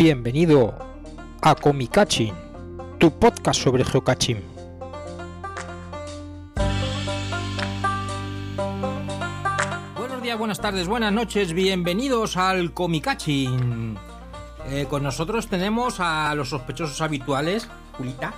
Bienvenido a Comicaching, tu podcast sobre geocaching. Buenos días, buenas tardes, buenas noches, bienvenidos al Comicaching. Eh, con nosotros tenemos a los sospechosos habituales, Julita.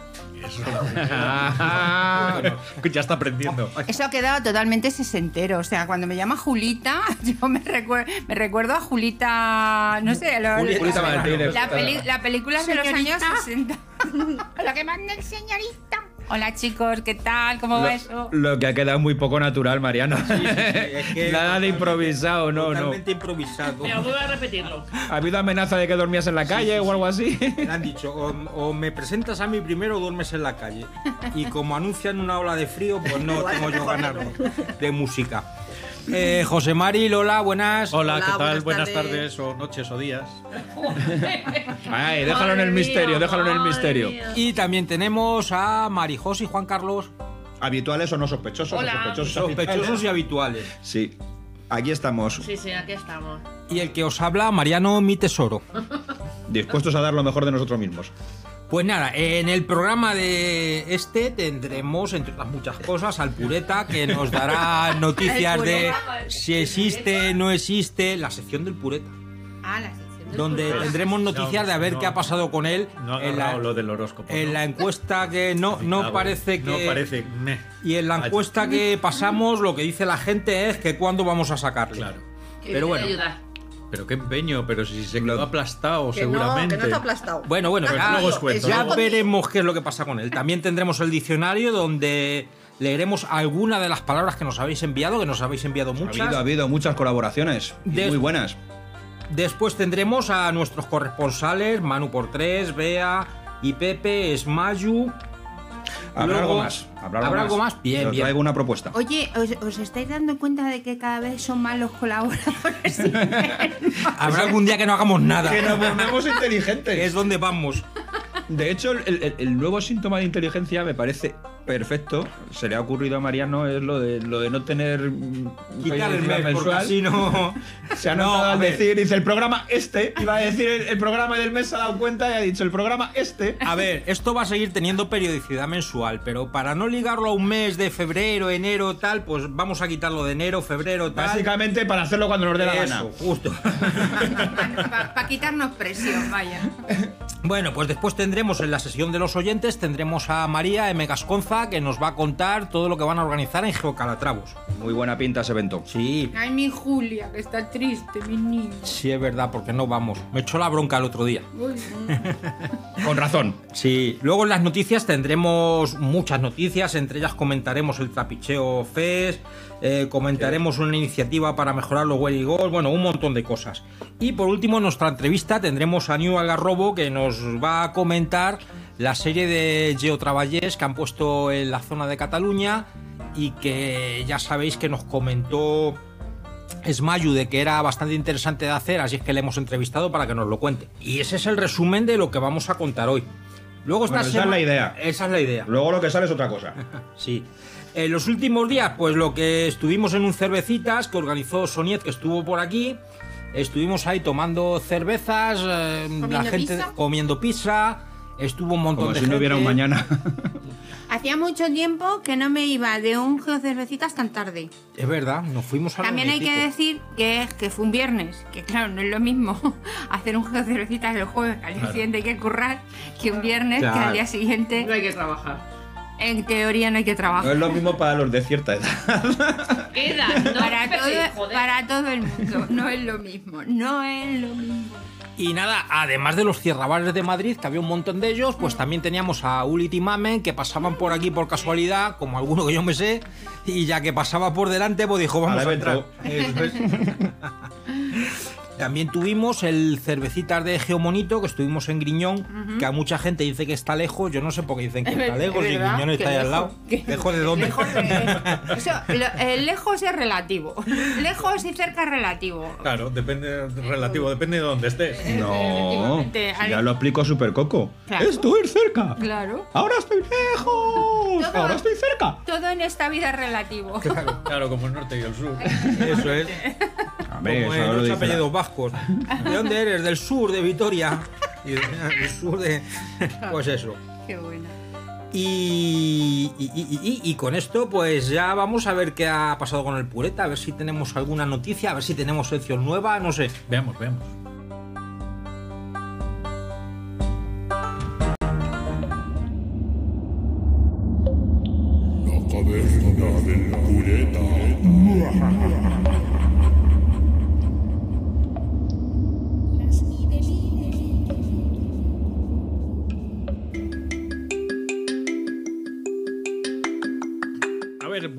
Bueno, ya está aprendiendo. Eso ha quedado totalmente sesentero. O sea, cuando me llama Julita, yo me, recuer- me recuerdo a Julita, no sé, lo- Julita la, Martínez. la peli- la película de los años Señorita. 60. Lo que manda el señorita. Hola chicos, ¿qué tal? ¿Cómo va eso? Lo que ha quedado muy poco natural, es que- Nada de improvisado, no, no. Totalmente improvisado. Mira, vuelvo a repetirlo. ¿Ha habido amenaza de que dormías en la calle o algo así? Me han dicho, o, o me presentas a mí primero o duermes en la calle. Y como anuncian una ola de frío, pues no tengo yo ganas de música. Eh, José Mari, Lola, buenas. Hola, Hola, ¿qué tal? buenas Buenas, tardes. tardes. o noches o días. Ay, déjalo en el misterio, déjalo en el misterio. Y también tenemos a Marijos y Juan Carlos, habituales o no sospechosos. Hola. Sospechosos, sospechosos y habituales. Sí. Aquí estamos, Sí, sí, aquí estamos. Y el que os habla, Mariano, mi tesoro. dispuestos a dar lo mejor de nosotros mismos. Pues nada, en el programa de este tendremos, entre otras muchas cosas, al Pureta, que nos dará noticias de si existe, no existe, la sección del Pureta. Ah, la sección del donde Pureta. tendremos noticias de a ver no. qué ha pasado con él No ha en, agarrado la, lo del horóscopo. en ¿no? la encuesta que no, no bueno. parece que... No parece. meh. Y en la encuesta que pasamos lo que dice la gente es que cuándo vamos a sacarle. Claro. Que Pero viene bueno. a ayudar. Pero qué empeño, pero si se quedó aplastado, Que seguramente. no, que no está aplastado. Bueno, bueno, Pues ya, luego os cuento, ya ¿no? veremos qué es lo que pasa con él. También tendremos el diccionario donde leeremos alguna de las palabras que nos habéis enviado, que nos habéis enviado Ha muchas. habido, ha habido muchas colaboraciones muy buenas. Después tendremos a nuestros corresponsales, Manu por tres, Bea y Pepe, Esmayu. Habrá Luego- algo más. Habrá algo, ¿habrá más. algo más? Bien, Os bien. traigo una propuesta. Oye, ¿os, os estáis dando cuenta de que cada vez son más los colaboradores? Habrá algún día que no hagamos nada. Que nos volvemos Que es inteligentes. donde vamos. De hecho, el, el- el nuevo síntoma de inteligencia me parece perfecto. Se le ha ocurrido a Mariano es lo de, lo de no tener mm, Quitar el mes, porque mensual. así no. Se ha No, notado a decir, dice el programa este, iba a decir el, el programa del mes se ha dado cuenta y ha dicho el programa este. A ver, esto va a seguir teniendo periodicidad mensual, pero para no ligarlo a un mes de febrero, enero, tal, pues vamos a quitarlo de enero, febrero, tal. Básicamente para hacerlo cuando nos dé la Eso, gana. justo. Para quitarnos presión, vaya. Bueno, pues después tendremos en la sesión de los oyentes, tendremos a María M. Gasconza, que nos va a contar todo lo que van a organizar en Geocalatravos. Muy buena pinta ese evento. Sí, Ay, mi Julia, que está triste, mi niño. sí es verdad, porque no vamos. Me echó la bronca el otro día. Uy, Con razón. Sí, luego en las noticias tendremos muchas noticias, entre ellas comentaremos el Trapicheo Fest, eh, comentaremos una iniciativa para mejorar los Welly Goals, bueno, un montón de cosas. Y por último, en nuestra entrevista tendremos a New Algarrobo que nos va a comentar la serie de Geotraballés que han puesto en la zona de Cataluña y que ya sabéis que nos comentó Esmayu de que era bastante interesante de hacer, así es que le hemos entrevistado para que nos lo cuente. Y ese es el resumen de lo que vamos a contar hoy. Luego esta Bueno, esa es la idea. Esa es la idea. Luego lo que sale es otra cosa. Sí. En los últimos días, pues lo que estuvimos en un cervecitas que organizó Soniet, que estuvo por aquí. Estuvimos ahí tomando cervezas, eh, la ¿Comiendo gente pizza? comiendo pizza. Estuvo un montón Como de si no hubiera un gente. mañana. Hacía mucho tiempo que no me iba de un geocervecitas tan tarde. Es verdad, nos fuimos a la También hay que decir que, que fue un viernes, que claro, no es lo mismo hacer un geocervecitas el jueves, que al día siguiente hay que currar, que un viernes, que al día siguiente, No hay que trabajar. en teoría, no hay que No trabajar. es lo mismo para los de cierta edad. No para, todo, joder. para todo el mundo, no es lo mismo, no es lo mismo. Y nada, además de los cierrabares de Madrid, que había un montón de ellos, pues también teníamos a Ulit y Mamen, que pasaban por aquí por casualidad, como alguno que yo me sé, y ya que pasaba por delante, pues dijo, vamos a entrar. También tuvimos el cervecitas de Geomonito, que estuvimos en Griñón, que a mucha gente dice que está lejos. Yo no sé por qué dicen que Es está ver- lejos verdad, Griñón está ahí al lado. ¿Lejos de dónde? Lejos, eh, lo- eh, lejos es relativo. Lejos y cerca es relativo. Claro, depende, relativo, depende de dónde estés. No. Efectivamente, Ya lo explico super coco. Claro. Estoy cerca. Claro. Ahora estoy lejos. Todo- Ahora estoy cerca. Todo en esta vida es relativo. Claro, como el norte y el sur. Eso es. Hombre, Como eso lo los dice vascos. ¿De dónde eres? Del sur, de Vitoria. Y el sur de. Pues eso. Qué buena. Y, y- y- y- y con esto, pues ya vamos a ver qué ha pasado con el pureta, a ver si tenemos alguna noticia, a ver si tenemos sección nueva, no sé. Veamos, veamos. La caverna del pureta.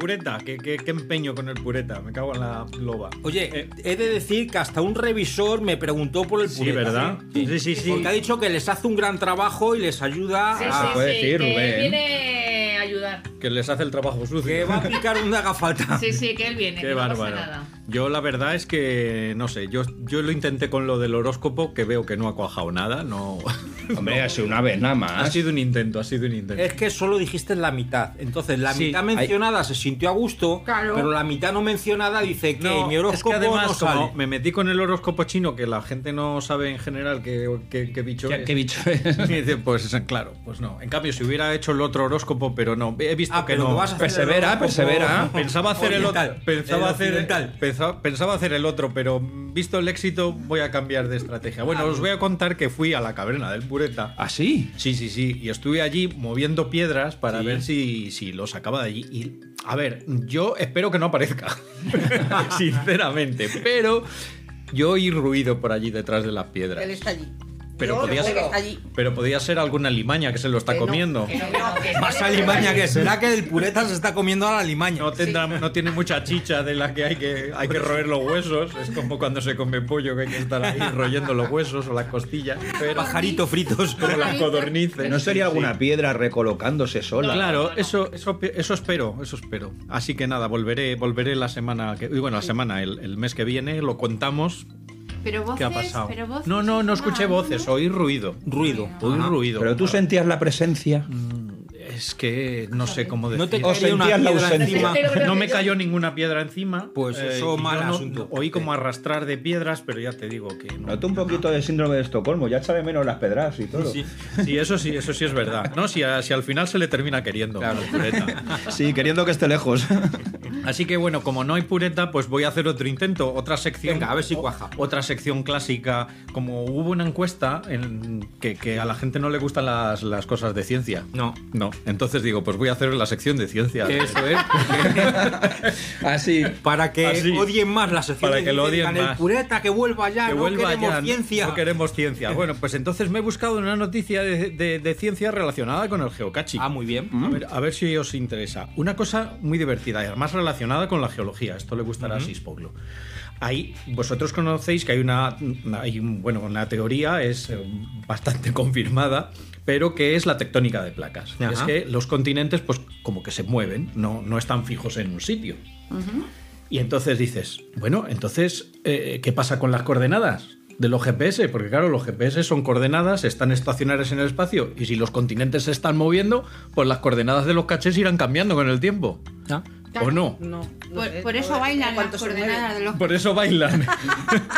pureta, ¿qué, qué, qué empeño con el pureta? Me cago en la loba. Oye, Eh, he de decir que hasta un revisor me preguntó por el Sí, pureta. ¿verdad? ¿eh? Sí, sí, sí. Porque ha dicho que les hace un gran trabajo y les ayuda Sí, a. sí, puede sí, decir, que Rubén. viene ayudar. que les hace el trabajo sucio. Que va a picar donde haga falta. Sí, sí, que él viene, Qué que no pasa bárbaro. nada. Yo la verdad es que, no sé, yo, yo lo intenté con lo del horóscopo, que veo que no ha cuajado nada, no... Hombre, ha sido una vez nada ha más. sido un intento, ha sido un intento. Es que solo dijiste la mitad. Entonces, la Sí, mitad hay- mencionada se sintió a gusto, Claro. pero la mitad no mencionada dice que No, mi es que horóscopo además, no sale. como me metí con el horóscopo chino, que la gente no sabe en general qué, qué- qué bicho ¿Qué, es. qué bicho es? Y dice, pues claro, pues no. En cambio, si hubiera hecho el otro horóscopo, pero no, he visto Ah, que pero no. vas a Persevera, persevera. Pensaba hacer el otro, pensaba el hacer, pensaba, pensaba hacer el otro, pero visto el éxito voy a cambiar de estrategia. Bueno, os voy a contar que fui a la caverna del Pureta. ¿Ah, sí? Sí, sí, sí. Y estuve allí moviendo piedras para ver si, si lo sacaba de allí. Y, a ver, yo espero que no aparezca. Sinceramente. Pero yo oí ruido por allí detrás de las piedras. Él está allí. Pero podía, ser, pero podía ser alguna limaña que se lo está Que no, comiendo. que no, que no, que Más no, alimaña que será que el pureta se está comiendo a la alimaña. No, tendrá, no tiene mucha chicha de la que hay que, hay que roer los huesos. Es como cuando se come pollo que hay que estar ahí royendo los huesos o las costillas. Pero Pajaritos fritos. como las codornices. ¿No sería alguna piedra recolocándose sola? Claro, eso, eso, eso espero, eso espero. Así que nada, volveré, volveré la semana que, bueno, la semana, el, el mes que viene, lo contamos Pero voces, qué ha pasado. pero voces, no, no, no escuché voces, oí ruido. Ruido. Oí ruido. Pero tú sentías la presencia. Es que no sé cómo decir. No te caería una piedra encima. No me cayó ninguna piedra encima. Pues eso, y yo mal no- asunto. Oí como arrastrar de piedras, pero ya te digo que no. Noto un poquito de síndrome de Estocolmo, ya sabe menos las pedras y todo. Sí. Sí, eso sí, eso sí es verdad. No, si, a- si al final se le termina queriendo. Claro. pureta. Sí, queriendo que esté lejos. Así que bueno, como no hay pureta, pues voy a hacer otro intento, otra sección. Venga, a ver si cuaja. Otra sección clásica. Como hubo una encuesta en que, que a la gente no le gustan las, las cosas de ciencia. No. No. Entonces digo, pues voy a hacer la sección de ciencia. Eso es. Así. Para que Así. odien más la sección. Para de que lo odien más. El pureta que vuelva ya. que no vuelva queremos ya, ciencia. No queremos ciencia. Bueno, pues entonces me he buscado una noticia de, de- de ciencia relacionada con el geocaching. Ah, muy bien. A ver, a ver si os interesa. Una cosa muy divertida y además relacionada con la geología. Esto le gustará a Sispoglo. Ahí, vosotros conocéis que hay una, hay bueno, una teoría, es eh, bastante confirmada, pero que es la tectónica de placas. Ajá. Es que los continentes, pues como que se mueven, no, no están fijos en un sitio. Y entonces dices, bueno, entonces, eh, ¿qué pasa con las coordenadas? De los GPS, porque claro, los GPS son coordenadas, están estacionarias en el espacio, y si los continentes se están moviendo, pues las coordenadas de los cachés irán cambiando con el tiempo. Ah. ¿O no? No, no Por, sé, por no eso bailan las coordenadas los... Por eso bailan.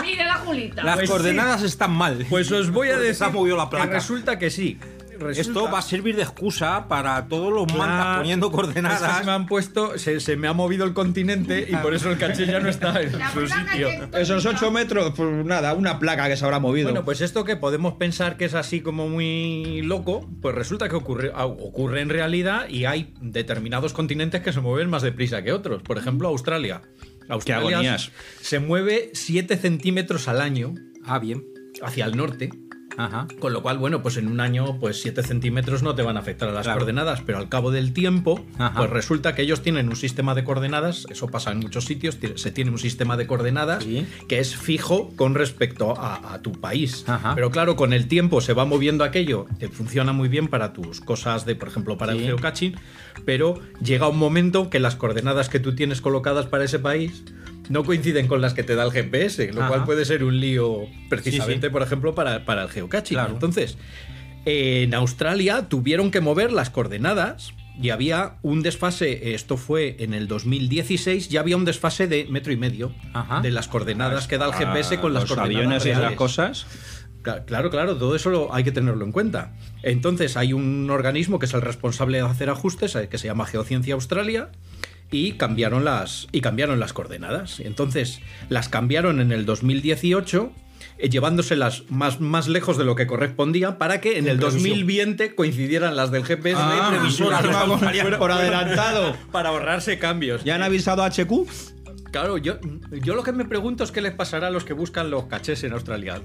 Mira la Julita. Las Pues coordenadas están mal. Pues os voy a decir se ha movido la placa. resulta que sí. Resulta- Esto va a servir de excusa para todos los mantas Claro. poniendo Es que se me coordenadas. han puesto, se, se me ha movido el continente y por eso el caché ya no está en La su sitio. Esos 8 metros, pues nada, una placa que se habrá movido. Bueno, pues esto que podemos pensar que es así como muy loco, pues resulta que ocurre, ah, ocurre en realidad y hay determinados continentes que se mueven más deprisa que otros. Por ejemplo, Australia. Australia agonías. se mueve 7 centímetros al año Ah, bien. hacia el norte. Ajá. Con lo cual, bueno, pues en un año, pues 7 centímetros no te van a afectar a las Claro. coordenadas, pero al cabo del tiempo, Ajá. pues resulta que ellos tienen un sistema de coordenadas, eso pasa en muchos sitios, ti- se tiene un sistema de coordenadas Sí. que es fijo con respecto a, a tu país. Ajá. Pero claro, con el tiempo se va moviendo aquello, te funciona muy bien para tus cosas de, por ejemplo, para el geocaching, pero llega un momento que las coordenadas que tú tienes colocadas para ese país no coinciden con las que te da el GPS, lo Ajá. cual puede ser un lío precisamente, Sí, sí. por ejemplo, para, para el geocaching. Claro. Entonces, en Australia tuvieron que mover las coordenadas y había un desfase, esto fue en el 2016, ya había un desfase de metro y medio Ajá. de las coordenadas que da el GPS con las los coordenadas aviones y reales. cosas. Cla- Claro, claro, todo eso lo- hay que tenerlo en cuenta. Entonces hay un organismo que es el responsable de hacer ajustes, eh, que se llama Geociencia Australia, y cambiaron las, y cambiaron las coordenadas. Entonces las cambiaron en el 2018, eh, llevándoselas más, más lejos de lo que correspondía para que en el 2020 coincidieran las del GPS Ah, de vamos, Australia por- por adelantado. para ahorrarse cambios. ¿Ya han avisado a HQ? Claro, yo, yo lo que me pregunto es qué les pasará a los que buscan los cachés en Australia.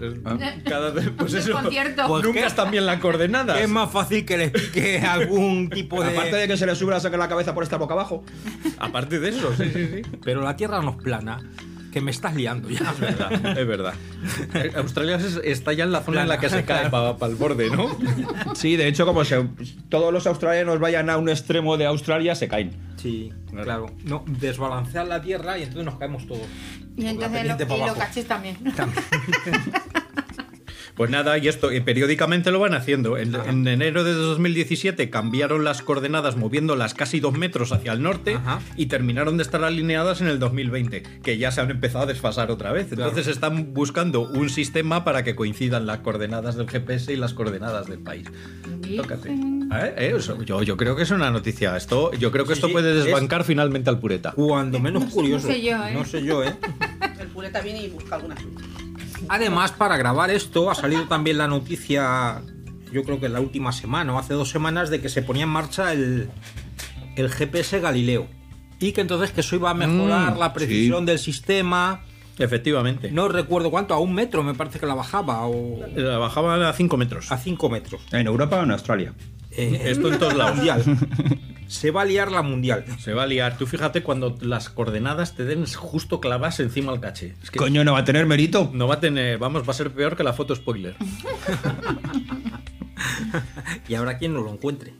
Cada vez, pues eso. Pues nunca están bien las coordenadas. Es más fácil que le explique algún tipo de. Aparte de que se le sube la saca la cabeza por estar boca abajo. Aparte de eso, sí, sí, sí. Pero la Tierra no es plana. Que me estás liando ya. Es verdad, es verdad. Australia es- está ya en la zona en la que se cae para el borde, ¿no? Sí, de hecho, como se, todos los australianos vayan a un extremo de Australia, se caen. Sí, claro. No, desbalancear la Tierra y entonces nos caemos todos. Y entonces y los cachis también. Pues nada, y esto eh, periódicamente lo van haciendo. En, en enero de 2017 cambiaron las coordenadas moviéndolas casi dos metros hacia el norte Ajá. y terminaron de estar alineadas en el 2020, que ya se han empezado a desfasar otra vez. Entonces están buscando un sistema para que coincidan las coordenadas del GPS y las coordenadas del país. Tócate. ¿Eh? Eh, eso, yo, yo creo que es una noticia. Esto, yo creo que Sí, esto sí, puede es- desbancar finalmente al pureta. Cuando menos No sé- curioso. no sé yo, ¿eh? No sé yo, ¿eh? El pureta viene y busca alguna. Además, para grabar esto, ha salido también la noticia, yo creo que en la última semana o hace dos semanas, de que se ponía en marcha el, el GPS Galileo. Y que entonces que eso iba a mejorar Mm, la precisión del sistema. Efectivamente. No recuerdo cuánto, a un metro me parece que la bajaba, o La bajaban a 5 metros. a cinco metros. ¿En Europa o en Australia? Eh, Esto en todos lados. Se va a liar la mundial. Se va a liar. Tú fíjate cuando las coordenadas te den justo clavas encima del caché. Es que Coño, ¿no va a tener mérito? no va a tener, vamos, va a ser peor que la foto spoiler. Y habrá quien no lo encuentre.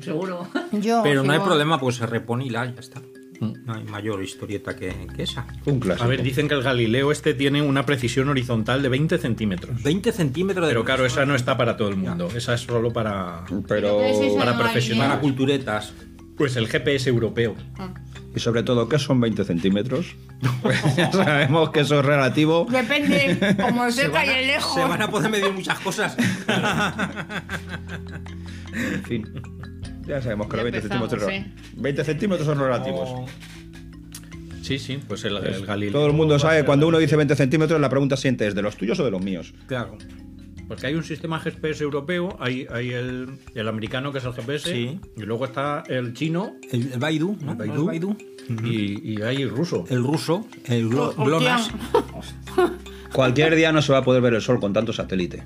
Seguro. Yo, Pero no hay problema, pues se repone y la ya está. No hay mayor historieta que, que esa. Un clásico. A ver, dicen que el Galileo este tiene una precisión horizontal de 20 centímetros. 20 centímetros de Pero claro, esa no está para todo el mundo. Esa es solo para, Pero... ¿Qué es eso para de profesional. Para culturetas. pues el GPS europeo. Y sobre todo, ¿qué son 20 centímetros? Pues ya sabemos que eso es relativo. Depende, como Se cerca y lejos. se van a poder medir muchas cosas. En fin. Ya sabemos que Ya los 20 empezamos, centímetros, 20 centímetros son relativos. O- Sí, sí, pues el, el Galileo. Todo el mundo sabe, cuando uno dice 20 centímetros, la pregunta siente, ¿es de los tuyos o de los míos? Claro. Porque hay un sistema GPS europeo, hay, hay el, el americano que es el GPS, Sí. y luego está el chino El, el Baidu, ¿no? El ¿No es Baidu. Y, y hay el ruso. El ruso, el Glo-. GLONASS. Cualquier día no se va a poder ver el sol con tanto satélite.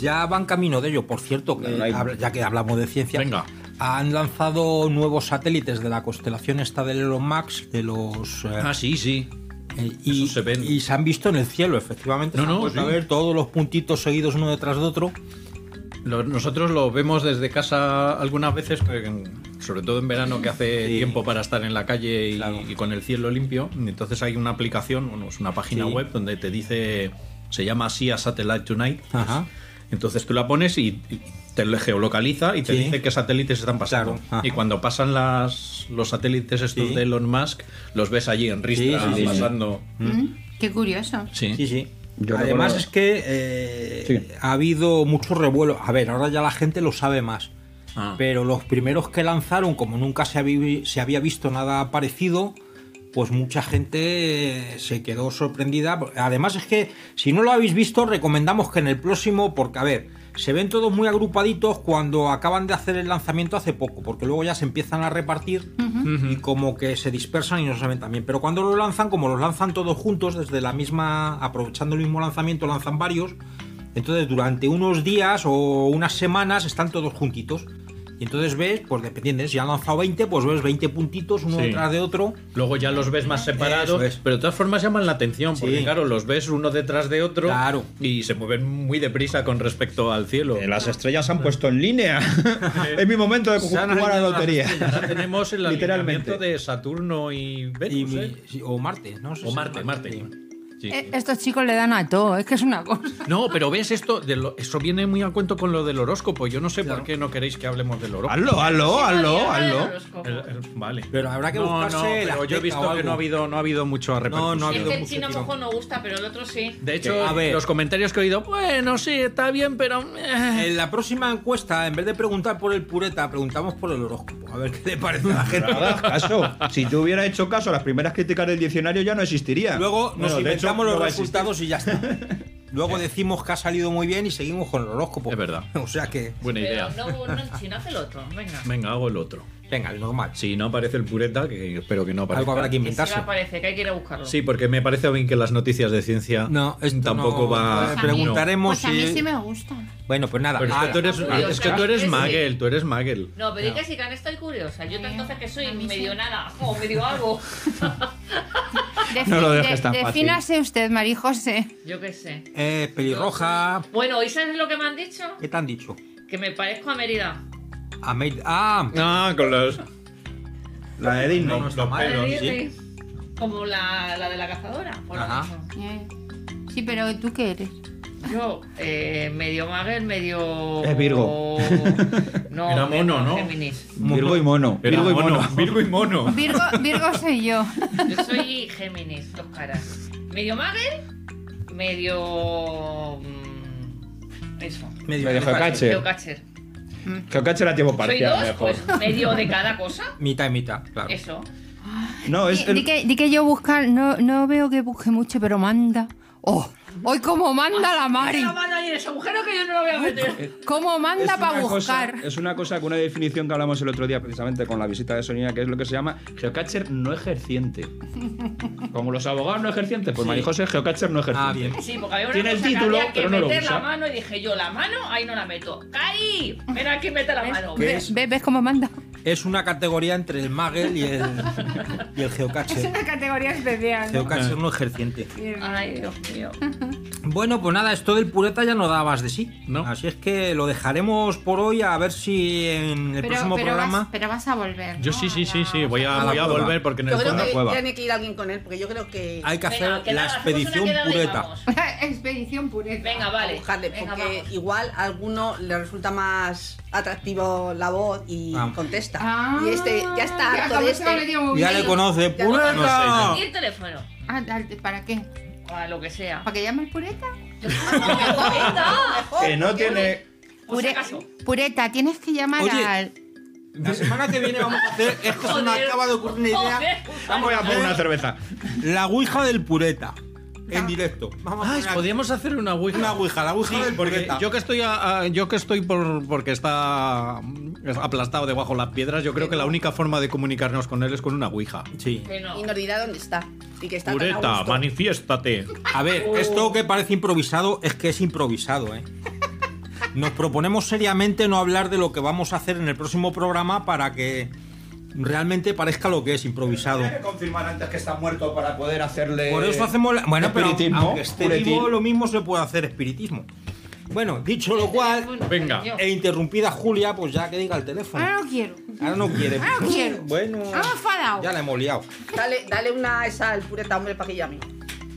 Ya van camino de ello. Por cierto, que No hay- habla- ya que hablamos de ciencia, Venga. han lanzado nuevos satélites de la constelación esta del Elon Musk, de los... eh, Ah, sí, sí. eh, y, se ven. y se han visto en el cielo, efectivamente. No, no, sí. a ver todos los puntitos seguidos uno detrás de otro. Nosotros lo vemos desde casa algunas veces, que- sobre todo en verano que hace Sí. tiempo para estar en la calle y, Claro. y con el cielo limpio. Entonces hay una aplicación, bueno, es una página Sí. web donde te dice, se llama SIA Satellite Tonight. Ajá. Entonces tú la pones y, y te lo geolocaliza y te Sí. dice qué satélites están pasando. Claro. Y cuando pasan las, los satélites estos Sí. de Elon Musk, los ves allí en ristra Sí, sí, sí. pasando. Mm, Qué curioso. Sí. Sí, sí. Yo Además recuerdo- es que eh, Sí. ha habido mucho revuelo. A ver, ahora ya la gente lo sabe más. Ah. Pero los primeros que lanzaron, como nunca se, habí- se había visto nada parecido, pues mucha gente se quedó sorprendida. Además es que si no lo habéis visto, recomendamos que en el próximo, porque a ver, se ven todos muy agrupaditos cuando acaban de hacer el lanzamiento hace poco, porque luego ya se empiezan a repartir y como que se dispersan y no se ven también. Pero cuando lo lanzan, como los lanzan todos juntos, desde la misma, aprovechando el mismo lanzamiento, lanzan varios. Entonces durante unos días o unas semanas están todos juntitos. Y entonces ves, pues dependiendo, si han lanzado 20, pues ves 20 puntitos uno Sí. detrás de otro. Luego ya los ves más separados, es. pero de todas formas llaman la atención, porque Sí. claro, los ves uno detrás de otro Claro. y se mueven muy deprisa con respecto al cielo. Eh, Las estrellas se han puesto en línea. es mi momento de jugar a la lotería. Ahora tenemos el Literalmente. alineamiento de Saturno y Y, Venus, ¿eh? o Marte, ¿no? sé O si Marte, es Marte. Sí. Eh, Estos chicos le dan a todo, es que es una cosa. No, pero ves esto, de lo- eso viene muy al cuento con lo del horóscopo. Yo no sé por qué no queréis que hablemos del horóscopo. Hazlo, hazlo, hazlo, hazlo. Vale. Pero habrá que no, buscarse no, pero yo he visto que no ha habido, no ha habido mucho repercusión. no ha Es habido que el mucho chino mojo no gusta, pero el otro sí. De hecho, A ver. los comentarios que he oído, bueno, sí, está bien, pero... eh". En la próxima encuesta, en vez de preguntar por el pureta, preguntamos por el horóscopo. A ver qué le parece a la gente. No caso. Si tú hubieras hecho caso, las primeras críticas del diccionario ya no existirían. Luego nos Bueno, de hecho, no los a existir. resultados y ya está. Luego decimos que ha salido muy bien y seguimos con el horóscopo. Es verdad. O sea que, Buena Pero idea. no, no el chino, hace el otro. Venga. Venga, hago el otro. venga, el normal. Si no aparece el pureta, que espero que no aparezca. Algo habrá que Que sí inventarse. me aparece, que hay que ir a buscarlo. Sí, porque me parece bien que las noticias de ciencia No, esto tampoco no- va... Pues a mí- Preguntaremos Pues a mí si- sí me gustan. Bueno, pues nada. Pero es ah, que tú eres, curiosa. es que tú eres. Magel, tú eres Magel. No, pero di que sí, que estoy curiosa. Yo entonces que soy A mí sí. medio nada o medio algo. Defi- No lo dejes de- tan fácil. Defínase usted, María José. Yo qué sé. eh, pelirroja. Bueno, ¿y sabes lo que me han dicho? ¿Qué te han dicho? Que me parezco a Mérida. A Maid- Ah, Ah, con los... La de Disney. no, mal, Madre sí. Como la, la de la cazadora. por lo Ajá. mismo. Eh, Sí, pero ¿tú qué eres? Yo, eh, medio Magel, medio. Es Virgo. No, Era mono, ¿no? Géminis. Virgo y mono. Era Virgo y mono, mono. Virgo y mono. Virgo, Virgo soy yo. Yo soy Géminis, dos caras. Medio Magel, medio. mm, Eso. medio, Medio geocache. Geocacher. Geocache la tiempo Soy parcial dos, mejor. pues medio de cada cosa. Mitad y mitad, claro. Eso. No, es Di, el- di que, di que yo buscar, no, no veo que busque mucho, pero manda. ¡Oh! ¡Hoy cómo manda la Mari! La mano ahí en ese agujero que yo no lo voy a meter. ¿Cómo manda para cosa- buscar? es una cosa que una definición que hablamos el otro día precisamente con la visita de Sonia, que es lo que se llama geocacher no ejerciente. Como los abogados no ejercientes, pues Sí. María José geocacher no ejerciente. Ah, bien. Sí, porque había una Tiene el cosa título, que había que pero no lo meter usa. la mano y dije yo, la mano, ahí no la meto. ¡Caí! Ven aquí, mete la mano. ¿Ves, ves cómo manda? Es una categoría entre el Magel y el, y el Es una categoría especial. ¿no? Geocache no ejerciente. Ay, Dios mío. Bueno, pues nada, esto del pureta ya no da más de sí. No. Así es que lo dejaremos por hoy a ver si en el Pero, próximo pero, programa. vas, pero vas a volver. Yo sí, sí, sí, sí, voy a, A la voy a cueva. volver porque en el Yo creo fondo... que cueva. tiene que ir alguien con él, porque yo creo que Hay que Venga, hacer que la nada, expedición pureta. Expedición pureta. Venga, vale. buscarle, Venga, porque vamos. igual a alguno le resulta más atractivo la voz y Ah. contesta. Ah, y este ya está ya, harto ¿cómo de se lo ha este. Ya le conoce, pureta. Y el teléfono. Ah, dale, ¿Para qué? O a lo que sea. ¿Para que llame el pureta? Que no tiene. Pure-. Pureta, tienes que llamar Oye. al. La semana que viene vamos a hacer. Es que se me acaba de ocurrir una idea. Vamos a poner una cerveza. La ouija del pureta. En directo. Vamos a Ah, podríamos hacer una ouija. una ouija, la ouija Sí, del porque pureta. yo que estoy a- a- yo que estoy por porque está aplastado debajo de las piedras, yo creo que la única forma de comunicarnos con él es con una ouija. Sí. No. Y nos dirá dónde está. Y que está tan a Pureta, gusto. manifiéstate. A ver, esto que parece improvisado es que es improvisado, ¿eh? Nos proponemos seriamente no hablar de lo que vamos a hacer en el próximo programa para que realmente parezca lo que es improvisado. Tiene que confirmar antes que está muerto para poder hacerle. Por eso hacemos la... Bueno, pero espiritismo, aunque esté puretín. vivo, lo mismo se puede hacer espiritismo. Bueno, dicho lo cual, Venga. e interrumpida Julia, pues ya que diga el teléfono. Ahora no quiero. Ahora no quiere. Ahora no quiero. Bueno, Ah, enfadado. ya la hemos liado. Dale, dale una esa al pureta, hombre, para que llame.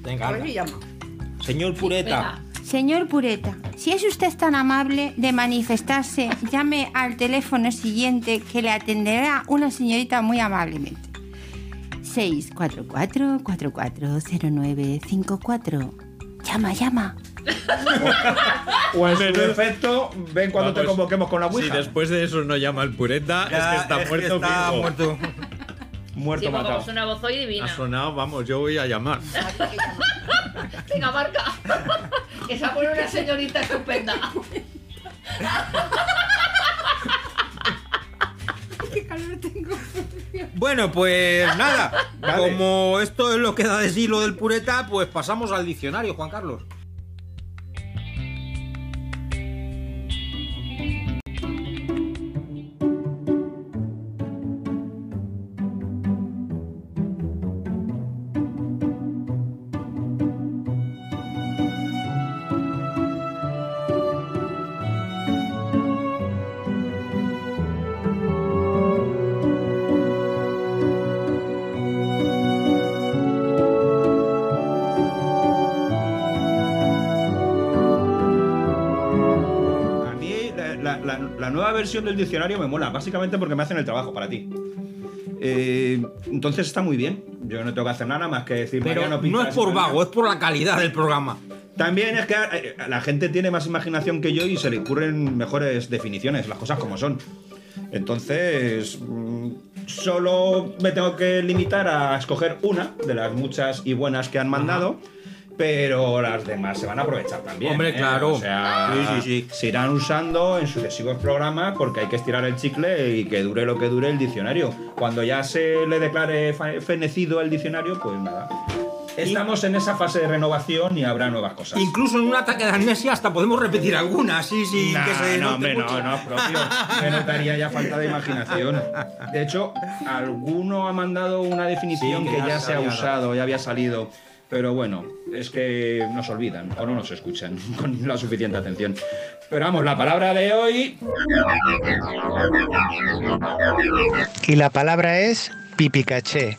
Venga, A ver si llama. señor Pureta. Señor Pureta, si es usted tan amable de manifestarse, llame al teléfono siguiente que le atenderá una señorita muy amablemente. 644-440954. Llama, llama. O en su defecto, ven cuando te convoquemos con la Si ouija. después de eso no llama el pureta, Ya, es que está es que muerto. está muerto. Muerto Sí, matado. es una voz hoy divina. Ha sonado, vamos, yo voy a llamar. Venga, marca. que se pone una señorita estupenda. Bueno, pues nada. Vale. Como esto es lo que da de sí lo del pureta, pues pasamos al diccionario, Juan Carlos. Nueva versión del diccionario me mola, básicamente porque me hacen el trabajo para ti. Eh, entonces está muy bien. Yo no tengo que hacer nada más que decir Pero no pinta es por vago, es por la calidad del programa. También es que eh, la gente tiene más imaginación que yo y se le ocurren mejores definiciones, las cosas como son. Entonces, mm, solo me tengo que limitar a escoger una de las muchas y buenas que han mandado. Pero las demás se van a aprovechar también. Hombre, ¿eh? claro. O sea, Sí, sí, sí. se irán usando en sucesivos programas porque hay que estirar el chicle y que dure lo que dure el diccionario. Cuando ya se le declare fenecido el diccionario, pues nada. Estamos en esa fase de renovación y habrá nuevas cosas. Incluso en un ataque de amnesia hasta podemos repetir algunas, sí, sí, Nah, que se no, hombre, no, mucho. no, propio. Me notaría ya falta de imaginación. De hecho, alguno ha mandado una definición Sí, que, que ya ya se ha usado, ya había salido. Pero bueno, es que nos olvidan o no nos escuchan con la suficiente atención. Pero vamos, la palabra de hoy. Y la palabra es pipicaché.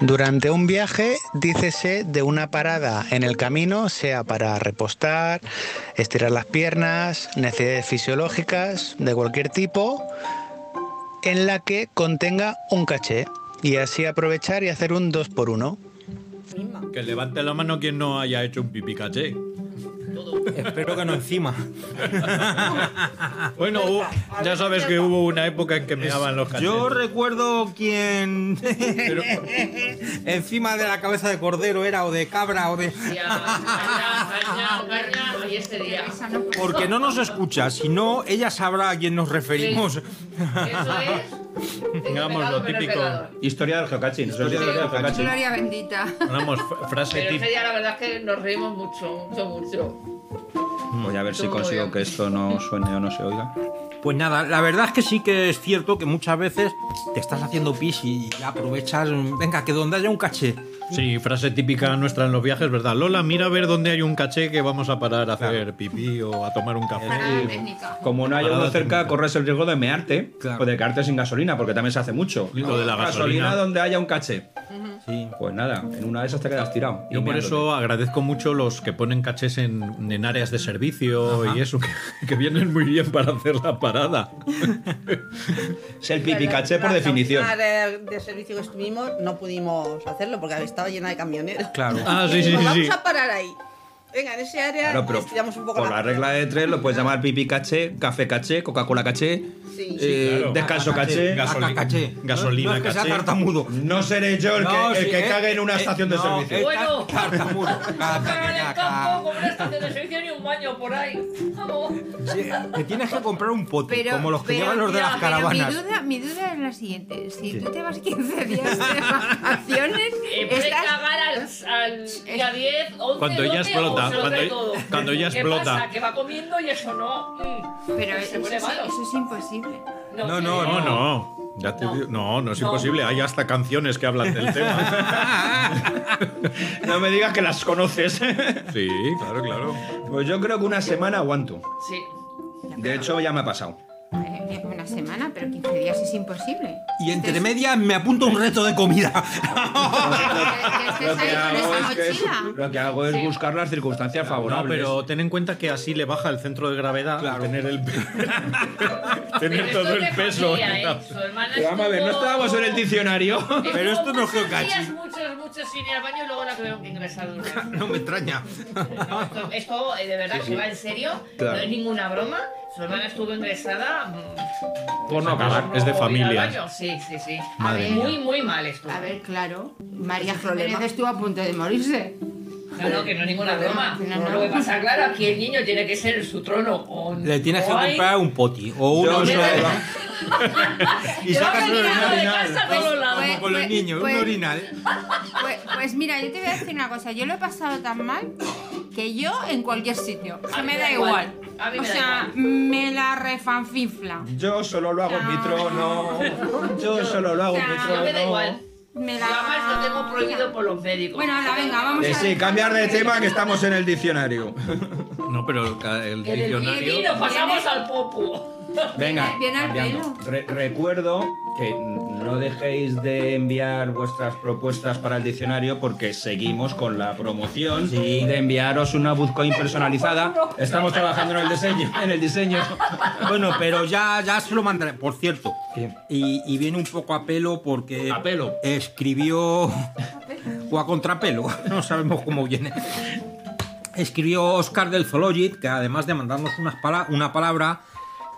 Durante un viaje, dícese de una parada en el camino, sea para repostar, estirar las piernas, necesidades fisiológicas de cualquier tipo, en la que contenga un caché y así aprovechar y hacer un 2 por 1 Que levante la mano quien no haya hecho un pipicaché. Espero que no encima. Bueno, hubo- ya sabes que hubo una época en que me daban los cachés. Yo recuerdo quien encima de la cabeza de cordero era o de cabra o de... Porque no nos escucha, si no, ella sabrá a quién nos referimos. Eso es. Digamos, lo pero típico. Historia del es historia del geocaching. Gloria bendita. Vamos, f- frase Pero ese día la verdad es que nos reímos mucho, mucho, mucho. Voy a ver si consigo que esto no suene o no se oiga. Pues nada, la verdad es que sí que es cierto que muchas veces te estás haciendo pis y aprovechas, venga, que donde haya un caché. Sí, frase típica nuestra en los viajes, ¿verdad? Lola, mira a ver dónde hay un caché que vamos a parar a hacer pipí o a tomar un café. Técnica. Como no haya Parada uno cerca, técnica. corres el riesgo de mearte Claro. o de quedarte sin gasolina, porque también se hace mucho. Lo de la gasolina. donde haya un caché. Sí. Pues nada, en una de esas te quedas tirado. Yo por eso agradezco mucho los que ponen cachés en, en áreas de servicio y eso, que, que vienen muy bien para hacer la parada. Es el pipicaché por La- la definición. última de, de servicio que estuvimos no pudimos hacerlo porque estaba llena de camioneros. Claro. Ah, sí, sí, sí. Vamos sí. a parar ahí. Venga, en ese área Claro, pero estiramos un poco por la regla de tres lo puedes llamar pipi caché, café caché, Coca-Cola caché, Sí. eh, claro. descanso caché. Gas- Gasoli- caché. gasolina no, no es que sea caché. tartamudo. No seré yo el No, que, el sí, que eh, cague en una eh, estación de no, servicio. eh, Bueno. tartamudo. Para en el campo, con una estación de servicio ni un baño por ahí. Vamos. Sí, te tienes que comprar un pote, Pero, como los que pero, llevan los de las caravanas. Mi duda, mi duda es la siguiente. Si tú te vas 15 días de vacaciones, estás... cagar al, al día 10, 11, Cuando ya 12, explota, cuando- trae todo. cuando ya ¿Qué explota. pasa? Que va comiendo y eso no. mm, Pero eso, malo. eso es imposible. No, no, No, no. Ya te No. digo- no, no es No. imposible. Hay hasta canciones que hablan del tema. No me digas que las conoces. Sí, claro, claro. pues yo creo que una semana aguanto. Sí. De hecho, ya me ha pasado. Eh, Una semana, pero 15 días es imposible. Y entre medias me apunto un reto de comida. Que- Lo estés que, ahí con hago esa es, que es- mochila. lo que hago es buscar las circunstancias No, favorables. pero ten en cuenta que así le baja el centro de gravedad Claro. tener el Pero tener esto todo es el de peso. familia, ¿eh? Su hermana Pero vamos a ver, no estuvo- estábamos en el diccionario. Pero esto no es muchos geocaching. días, Muchos, muchos sin ir al baño y luego la tuvieron que ingresar de. No me extraña. No, esto, esto, eh, de verdad que va en serio, Claro. no es ninguna broma. Su hermana estuvo ingresada. Por no acabar. Es de familia. Sí, sí, sí. Madre muy, muy mal estuvo. A ver, claro. María. Jiménez estuvo a punto de morirse. No, no, que no es ninguna broma. No, No, no. Lo que pasa, claro, aquí el niño tiene que ser en su trono. O, Le tienes que comprar un poti o un Yo oso. solo- Y sacas un orinal. casa a todos lados. Como con los Pues- niños, un pues- orinal. Pues, pues mira, yo te voy a decir una cosa. Yo lo he pasado tan mal que yo en cualquier sitio. O sea, me da da igual. igual. A mí o me da sea, me la refanfifla. Yo solo lo hago en mi trono. Yo solo lo hago en mi trono. No me da igual. Me la... además lo tengo prohibido por los médicos. Bueno, hala, venga, vamos Que a sí, cambiar de tema que estamos en el diccionario. No, pero el En el diccionario. y nos pasamos al popo. Venga, al pelo. Re- recuerdo que no dejéis de enviar vuestras propuestas para el diccionario porque seguimos con la promoción de enviaros una Bootcoin personalizada. Estamos trabajando en el diseño. En el diseño. Bueno, pero ya, ya se lo mandaré. Por cierto, y, y viene un poco a pelo porque A pelo. escribió o a contrapelo, no sabemos cómo viene. Escribió Oscar del Zoologit, que además de mandarnos unas pala- una palabra,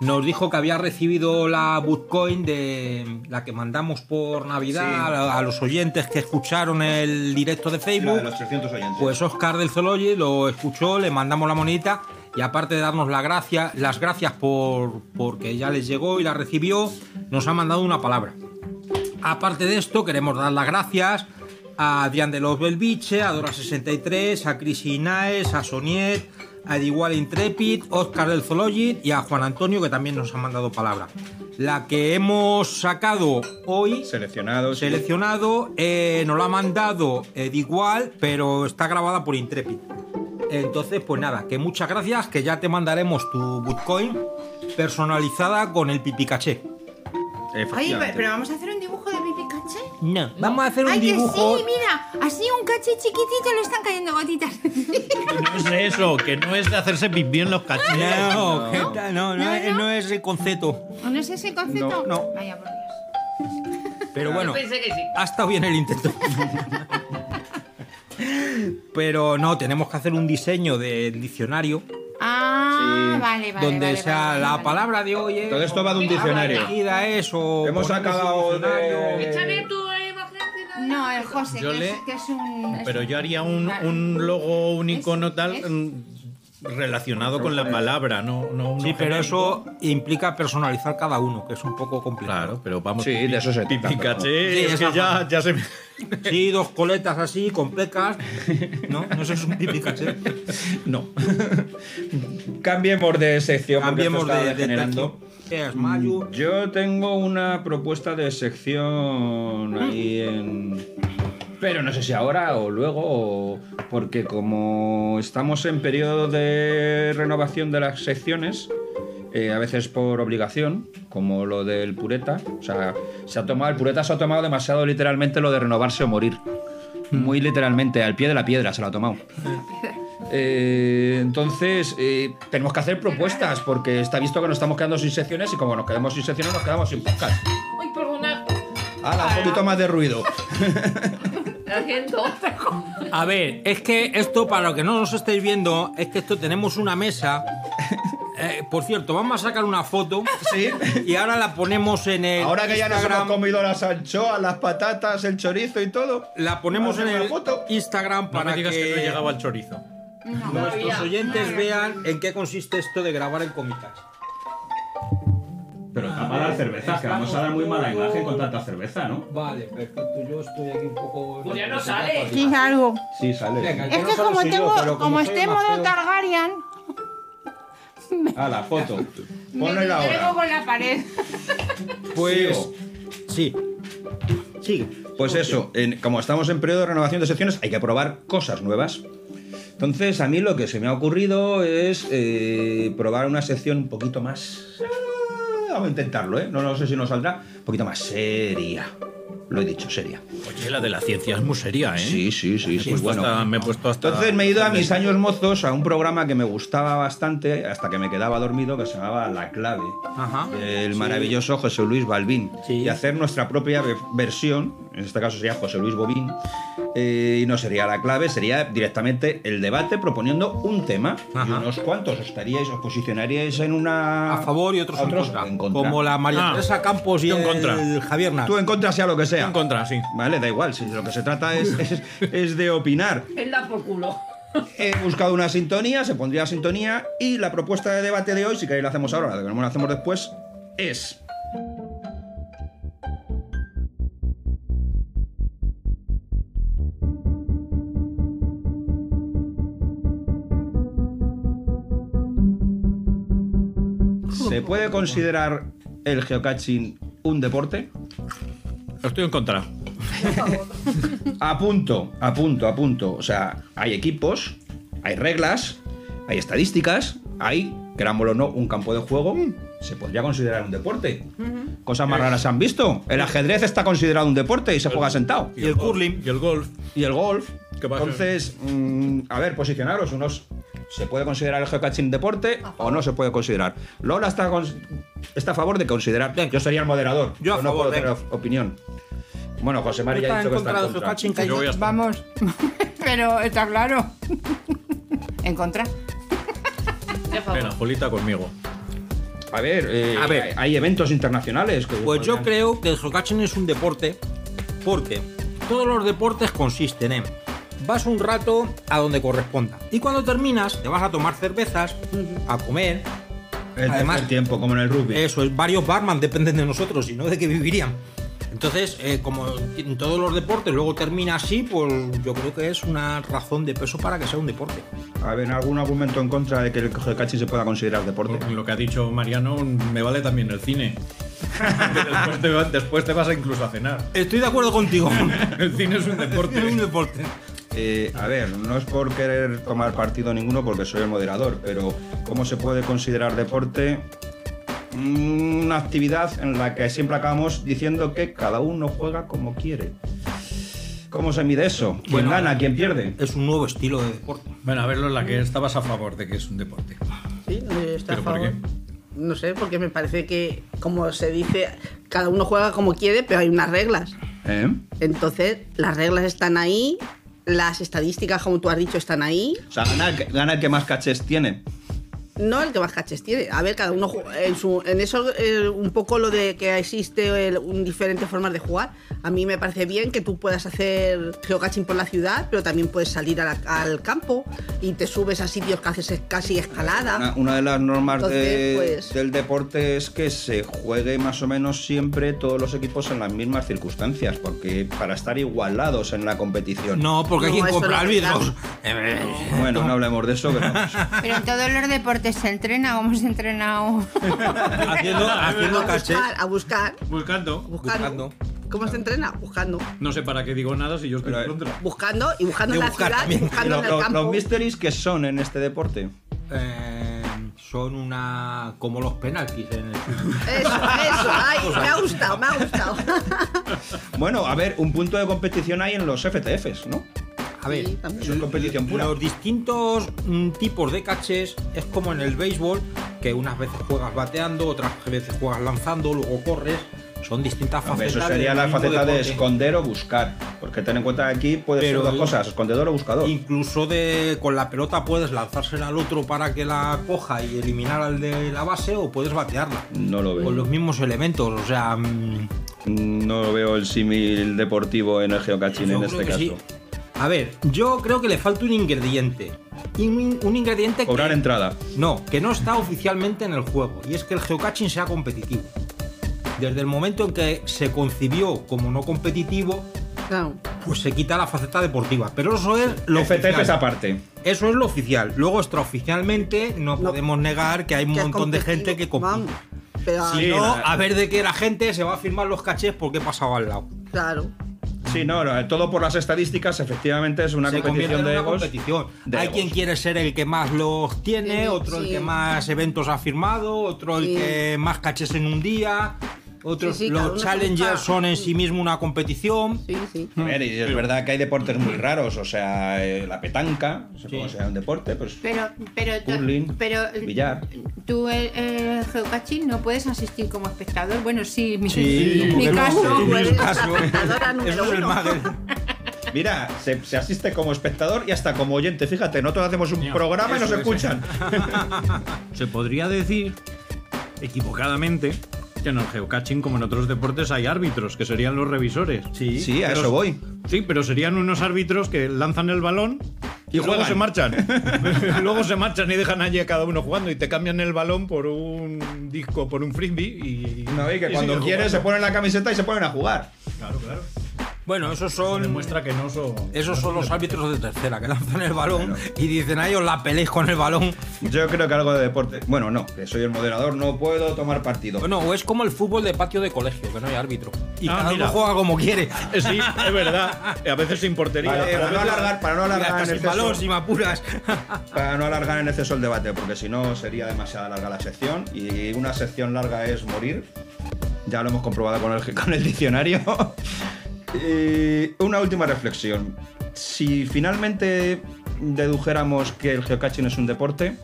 nos dijo que había recibido la Bootcoin de la que mandamos por Navidad Sí. a, a los oyentes que escucharon el directo de La Facebook. de los 300 oyentes. Pues Oscar del Zoology lo escuchó, le mandamos la monedita y aparte de darnos la gracia, las gracias por porque ya les llegó y la recibió, nos ha mandado una palabra. Aparte de esto, queremos dar las gracias a Adrián de los Belviche, a Dora63, a Cris Inaes, a Soniet, a Igual Intrepid, Oscar del Zoology y a Juan Antonio que también nos ha mandado palabra. La que hemos sacado hoy Seleccionados. seleccionado, eh, nos lo ha mandado eh, de igual, pero está grabada por Intrepid. Entonces, pues nada, que muchas gracias, que ya te mandaremos tu Bitcoin personalizada con el pipicaché. Oye, pero vamos a hacer un No, vamos a hacer un Ay, que dibujo. sí, mira, así un caché chiquitito le están cayendo gotitas. Que no es eso, que no es de hacerse pipí en los cachetes. No, que no, no, No, es- no. no es el concepto. ¿No es ese concepto? No, no. Vaya por Dios. Pero bueno, Yo pensé que sí. ha estado bien el intento. Pero no, tenemos que hacer un diseño del diccionario Ah, Sí. vale, vale. donde vale, sea vale, la vale. palabra de hoy. es- Todo esto va de un diccionario. o Hemos ponemos sacado un diccionario. de- Échale tu imagen. No, el José, Yo que, le- es, que es un. Pero yo haría un, logo, un icono tal es- mm, relacionado con la palabra, no, no Sí, pero eso implica personalizar cada uno, que es un poco complicado. Claro, pero vamos. Sí, de eso se trata, Sí, es que ya, ya se me- Sí, dos coletas así, con pecas. No, no eso es un pipicaché. No. Cambiemos de sección. Cambiemos de, de degenerando. ¿Qué es Mayu? Yo tengo una propuesta de sección ahí en. Pero no sé si ahora o luego, o- porque como estamos en periodo de renovación de las secciones, eh, a veces por obligación, como lo del pureta, o sea, se ha tomado, el pureta se ha tomado demasiado literalmente lo de renovarse o morir. Muy literalmente, al pie de la piedra se lo ha tomado. Eh, entonces, eh, tenemos que hacer propuestas, porque está visto que nos estamos quedando sin secciones y como nos quedamos sin secciones, nos quedamos sin podcast. Ay, perdona. ¡Hala, un poquito más de ruido! Lo siento. A ver, es que esto, para lo que no nos estáis viendo, es que esto tenemos una mesa. Eh, por cierto, vamos a sacar una foto. Sí. Y ahora la ponemos en el. Ahora que ya nos hemos comido las anchoas, las patatas, el chorizo y todo. La ponemos en el foto. Instagram No para me digas que, que no he llegado al chorizo. Nuestros Todavía. oyentes vean en qué consiste esto de grabar en comitas. Pero tapa la cerveza, que vamos a dar muy mala imagen con tanta cerveza, ¿no? Vale, perfecto. Yo estoy aquí un poco. Julián no sale. Sí, algo. Sí, sale. Venga, Es no que solo como yo, tengo, pero como esté en modo feo- Targaryen, Ah, la foto. Ponla distraigo ahora. con la pared. Pues. Sí. Sigue. Pues eso, en- como estamos en periodo de renovación de secciones, hay que probar cosas nuevas. Entonces, a mí lo que se me ha ocurrido es eh, probar una sección un poquito más. Vamos a intentarlo, ¿eh? No, no sé si nos saldrá. Un poquito más seria. Lo he dicho, seria. Oye, la de la ciencia es muy seria, ¿eh? Sí, sí, sí, sí. Bueno, hasta- me he puesto hasta. Entonces me he ido a mis años mozos a un programa que me gustaba bastante hasta que me quedaba dormido que se llamaba La Clave. Ajá. El maravilloso José Luis Balbín. Sí. Y hacer nuestra propia ve- versión, en este caso sería José Luis Bobín, eh, y no sería la clave, sería directamente el debate proponiendo un tema. Y Ajá. unos cuantos estaríais, os posicionaríais en una. A favor y otros, a en, contra. Como la María Ah, Teresa Campos y en el contra. Javier. Tú en contra sea lo que sea. En contra, sí. Vale, da igual, si lo que se trata es, es, es de opinar. Él da por culo. He buscado una sintonía, se pondría sintonía y la propuesta de debate de hoy, si queréis la hacemos ahora, la que no la hacemos después, es... ¿Se puede considerar el geocaching un deporte? Estoy en contra. A punto, a punto, a punto. O sea, hay equipos, hay reglas, hay estadísticas, hay, querámoslo o no, un campo de juego. se podría considerar un deporte. Cosas más raras se han visto. El ajedrez está considerado un deporte y se juega sentado. Y el curling. Y el golf. Y el golf. ¿Qué pasa? Entonces, mm, a ver, posicionaros. Unos ¿Se puede considerar el geocaching deporte o no se puede considerar? Lola está, a favor de considerar. Yo sería el moderador. Yo a no favor, puedo tener venga. opinión. Bueno, José María ya ha Está dicho en que está contra en del contra. geocaching, que Yo voy a estar. Vamos. Pero está claro. en contra. De favor. Ven, Julita, conmigo. A ver, eh, A ver. hay- hay eventos internacionales. Que Pues yo podrían- creo que el geocaching es un deporte porque todos los deportes consisten en vas un rato a donde corresponda y cuando terminas te vas a tomar cervezas, a comer. El Además- tiempo, como en el rugby. Eso es, varios barman dependen de nosotros y no de qué vivirían. Entonces, eh, como en todos los deportes luego termina así, pues yo creo que es una razón de peso para que sea un deporte. A ver, ¿algún argumento en contra de que el geocaching se pueda considerar deporte? Lo que ha dicho Mariano me vale también el cine. Después, te, después te vas a incluso a cenar. Estoy de acuerdo contigo. El cine es un deporte. es un deporte. Eh, a ver, no es por querer tomar partido ninguno porque soy el moderador, pero ¿cómo se puede considerar deporte? Una actividad en la que siempre acabamos diciendo que cada uno juega como quiere. ¿Cómo se mide eso? ¿Quién Bueno, gana? ¿Quién pierde? Es un nuevo estilo de deporte. Bueno, a ver, la que estabas a favor de que es un deporte. Sí, estoy a ¿Pero por favor. qué? No sé, porque me parece que, como se dice, cada uno juega como quiere, pero hay unas reglas. ¿Eh? Entonces, las reglas están ahí, las estadísticas, como tú has dicho, están ahí. O sea, gana el, que- más cachés tiene. No el que más caches tiene. A ver, cada uno en, su, en eso eh, un poco lo de que existe el- un diferentes formas de jugar. A mí me parece bien que tú puedas hacer geocaching por la ciudad, pero también puedes salir la- al campo y te subes a sitios que haces casi escalada. Una, una de las normas Entonces, de- pues- del deporte es que se juegue más o menos siempre todos los equipos en las mismas circunstancias, porque para estar igualados en la competición. No, porque hay No, quien eso compra no árbitros. Bueno, no hablemos de eso, que no. Pero en todos los deportes se entrena o hemos entrenado. haciendo haciendo buscar, a buscar, Buscando. buscando. Buscando. ¿Cómo se entrena? Buscando. No sé para qué digo nada si yo estoy Pero, en contra. Buscando y buscando en la buscar ciudad y también. Y buscando lo- en el lo- campo. los mysteries que son en este deporte. Eh, son una. como los penaltis en el. Eso, eso. Ay, me ha gustado, me ha gustado. Bueno, a ver, un punto de competición hay en los FTFs, ¿no? A ver, Sí, también. Eso es competición pura. los distintos mm, tipos de cachés es como en el béisbol, que unas veces juegas bateando, otras veces juegas lanzando, luego corres. Son distintas facetas. Eso sería la faceta de esconder o buscar. Porque ten en cuenta que aquí puede Pero ser dos cosas, escondedor o buscador. Incluso de con la pelota puedes lanzársela al otro para que la coja y eliminar al de la base o puedes batearla. No lo veo. Con los mismos elementos, o sea, mm, No veo el símil deportivo en el geocaching en este caso. sí. A ver, yo creo que le falta un ingrediente. Un, un ingrediente Cobrar que, entrada. No, que no está oficialmente en el juego. Y es que el geocaching sea competitivo. Desde el momento en que se concibió como no competitivo, Claro. pues se quita la faceta deportiva. Pero eso es lo aparte. Eso es lo oficial. Luego extraoficialmente no, No. podemos negar que hay un Que montón de gente que compite. vamos. Pero, Si Sí, no, la- a ver de qué la gente se va a firmar los cachés porque he pasado al lado. claro. Sí, no, no, todo por las estadísticas, efectivamente es una se competición de una egos. competición. de Hay egos. quien quiere ser el que más los tiene, Sí, otro el que más eventos ha firmado, otro el que más cachés en un día. Otros, Sí, sí, cada los challengers son en sí mismo una competición. Sí, sí. A ver, y es verdad que hay deportes muy raros, o sea, eh, la petanca, Sí. supongo que sea un deporte, pues Pero, pero, Curling, pero billar. tú el, el geocaching no puedes asistir como espectador. Bueno, sí, mi, Sí, mi no, caso. en mi eres la caso, eso es el Mira, se, se asiste como espectador y hasta como oyente. Fíjate, nosotros hacemos un programa y nos escuchan. Se podría decir, equivocadamente, que en el geocaching, como en otros deportes, hay árbitros, que serían los revisores. Sí. Sí, a Pero- eso voy. Sí, pero serían unos árbitros que lanzan el balón y, Y luego se marchan. luego se marchan y dejan allí a cada uno jugando y te cambian el balón por un disco, por un frisbee y. No, y que y cuando quieren se ponen la camiseta y se ponen a jugar. Claro, claro. Bueno, esos son. Demuestra que no son. Esos son los árbitros de tercera que lanzan el balón y dicen a ellos la peleéis con el balón. Yo creo que algo de deporte. Bueno, no, que soy el moderador, no puedo tomar partido. Bueno, o es como el fútbol de patio de colegio, que no hay árbitro. Y Ah, cada mira. uno juega como quiere. Eh, Sí, es verdad. A veces sin portería. Vale, para no alargar, para no Mira, alargar hasta en exceso, balón, si me apuras. para no alargar en exceso el debate, porque si no sería demasiado larga la sección y una sección larga es morir. Ya lo hemos comprobado con el, con el diccionario. Y una última reflexión. Si finalmente dedujéramos que el geocaching es un deporte,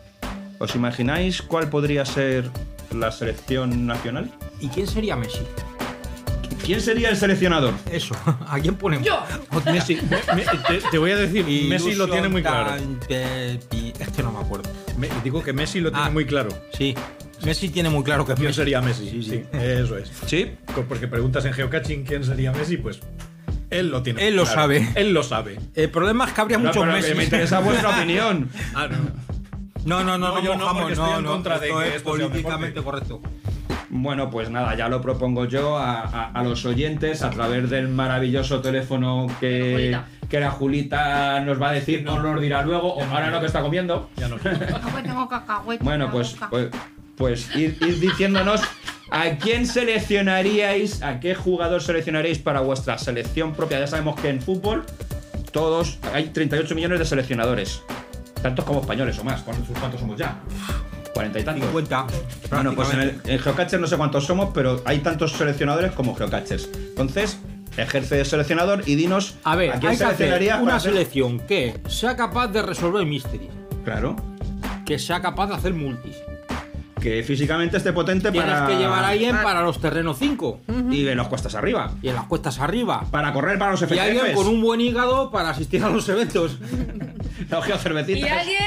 ¿os imagináis cuál podría ser la selección nacional? ¿Y quién sería Messi? ¿Quién sería el seleccionador? Eso, ¿a quién ponemos? Yo. Messi, me- me- te, te voy a decir, Messi lo tiene muy claro. Es que no me acuerdo. Me- digo que Messi lo tiene Ah. muy claro. Sí, Messi tiene muy claro que es ¿Quién Messi. sería Messi? Sí, Sí, sí. eso es. Sí. Porque preguntas en geocaching quién sería Messi, pues él lo tiene. Él lo claro. sabe. Él lo sabe. El problema es que habría No, muchos Messi. me interesa vuestra opinión. Ah, no. No, no, no, No, no, yo no, mojamos, porque estoy no, en no, contra de esto que es esto políticamente correcto. Bueno, pues nada, ya lo propongo yo a, a- a los oyentes a través del maravilloso teléfono que, Julita. que la Julita nos va a decir, nos lo dirá luego, o ahora no que está comiendo. Ya no. Como tengo cacahuete Bueno, en pues, pues, pues ir, ir diciéndonos a quién seleccionaríais, a qué jugador seleccionaríais para vuestra selección propia. Ya sabemos que en fútbol todos, hay 38 millones de seleccionadores. Tantos como españoles o más. ¿Cuántos, cuántos somos ya? 40 y tantos. 50. Bueno, pues en, el, en no sé cuántos somos, pero hay tantos seleccionadores como Geocachers. Entonces, ejerce de seleccionador y dinos A ver, quién hay que hacer seleccionarías para una hacer- selección que sea capaz de resolver mystery, Claro. que sea capaz de hacer multis. Que físicamente esté potente Tienes para. que llevar a alguien para los terrenos 5 Y de los cuestas arriba. y en las cuestas arriba. Para correr para los Y alguien FTFs. con un buen hígado para asistir a los eventos. Los Y geocervecitas. alguien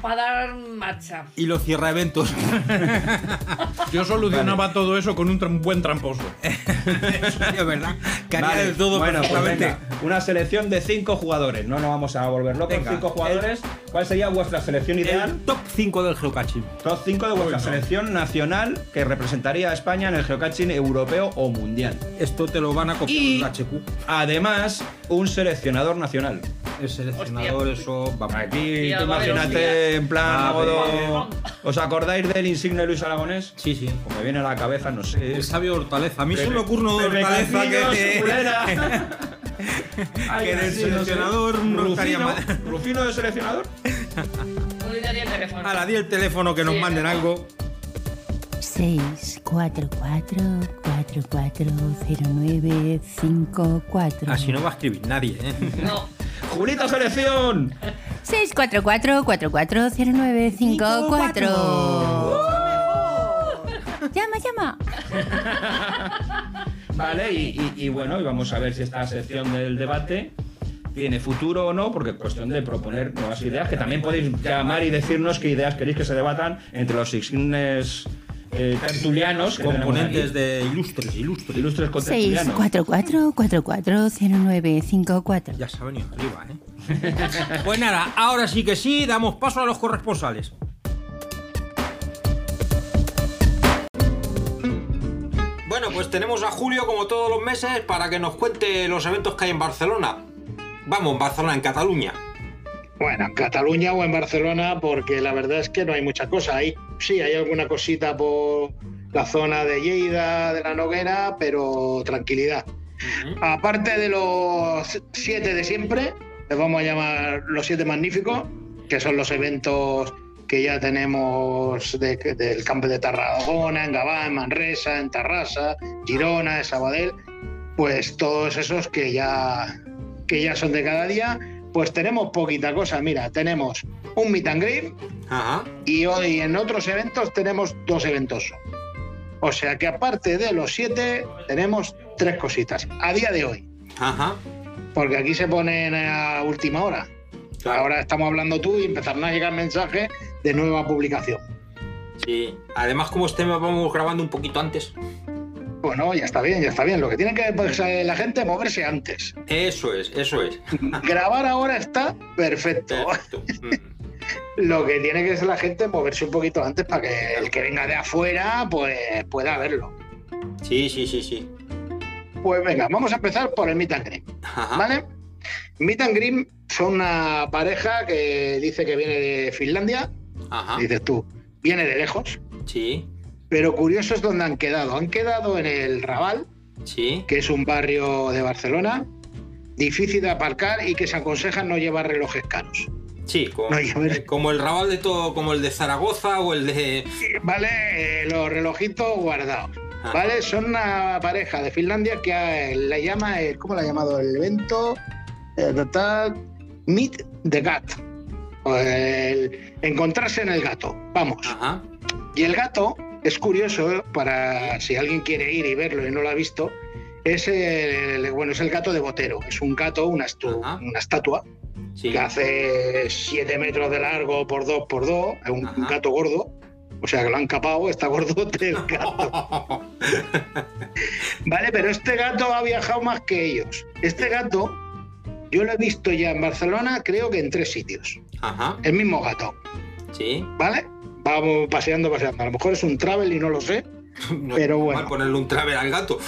para dar marcha. Y los cierra eventos. Yo solucionaba todo eso con un tram- buen tramposo. es verdad. Que haría Vale, de todo bueno, pues perfectamente. venga, una selección de cinco jugadores. No nos vamos a volver locos. Venga, cinco jugadores. ¿Cuál sería vuestra selección ideal? El top 5 del geocaching. Top 5 de vuestra selección nacional que representaría a España en el geocaching europeo o mundial. Esto te lo van a copiar Y- HQ. Además, un seleccionador nacional. El seleccionador, eso. Vamos. Aquí, tú imagínate en plan. Ah, modo- ¿Os acordáis del insigne Luis Aragonés? Sí, sí. Como me viene a la cabeza, no sé. El sabio Hortaleza. A mí se me ocurre uno de Hortaleza que, Culera. que en el sí, no sé. seleccionador no estaría Rufino, mal. Rufino de seleccionador. Tú le daría el teléfono. A la di el teléfono que nos Sí, manden algo. 644-440954. Así no va a escribir nadie, ¿eh? No. Julita Selección. 644-440954. Llama, llama. Vale, y, y- y bueno, y vamos a ver si esta sección del debate tiene futuro o no, porque es cuestión de proponer nuevas ideas, que también podéis llamar y decirnos qué ideas queréis que se debatan entre los insignes eh, tertulianos, Componentes de ilustres, ilustres. ilustres contertulianos. 644-440954. Ya se ha venido arriba, ¿eh? pues nada, ahora sí que sí, damos paso a los corresponsales. Bueno, pues tenemos a Julio como todos los meses para que nos cuente los eventos que hay en Barcelona. Vamos, en Barcelona, en Cataluña. Bueno, en Cataluña o en Barcelona, porque la verdad es que no hay mucha cosa. Ahí sí, hay alguna cosita por la zona de Lleida, de la Noguera, pero tranquilidad. Aparte de los siete de siempre, les vamos a llamar los siete magníficos, que son los eventos que ya tenemos de- del campo de Tarragona, en Gabá, en Manresa, en Tarrasa, Girona, en Sabadell, pues todos esos que ya, que ya son de cada día, pues tenemos poquita cosa. Mira, tenemos un meet and greet Ajá. y hoy en otros eventos tenemos dos eventos. O sea que aparte de los siete, tenemos tres cositas. A día de hoy, Ajá. porque aquí se ponen a última hora. Claro. Ahora estamos hablando tú y empezarán a llegar mensajes de nueva publicación. Sí. Además, como este vamos grabando un poquito antes. Bueno, ya está bien, ya está bien. Lo que tiene que pues, eh, la gente es moverse antes. Eso es, eso es. Grabar ahora está perfecto. Perfecto. Mm. Lo que tiene que hacer la gente es moverse un poquito antes para que el que venga de afuera pues pueda verlo. Sí, sí, sí, sí. Pues venga, vamos a empezar por el Meet and Ajá. ¿vale? Meet and son una pareja que dice que viene de Finlandia, Ajá. dices tú, viene de lejos, Sí, pero curioso es donde han quedado. Han quedado en el Raval, sí. que es un barrio de Barcelona, difícil de aparcar y que se aconseja no llevar relojes caros. Sí, como, No, el Raval de todo, como el de Zaragoza o el de. ¿Vale? Eh, los relojitos guardados. Ajá. ¿Vale? Son una pareja de Finlandia que eh, la llama, el- ¿cómo la ha llamado el evento? Eh, total, Meet the Gat. El encontrarse en el gato. Vamos. Ajá. Y el gato es curioso, ¿eh? para si alguien quiere ir y verlo y no lo ha visto, es el, bueno, es el gato de Botero. Es un gato, una, estu- una estatua Sí. que hace 7 metros de largo por 2 por 2, es un, gato gordo. O sea que lo han capado, está gordo el gato. Vale, pero este gato ha viajado más que ellos. Este gato, yo lo he visto ya en Barcelona, creo que en tres sitios. Ajá. El mismo gato, Sí. ¿vale? Vamos paseando, paseando. A lo mejor es un travel y no lo sé. No Pero bueno. ponerle un travel al gato.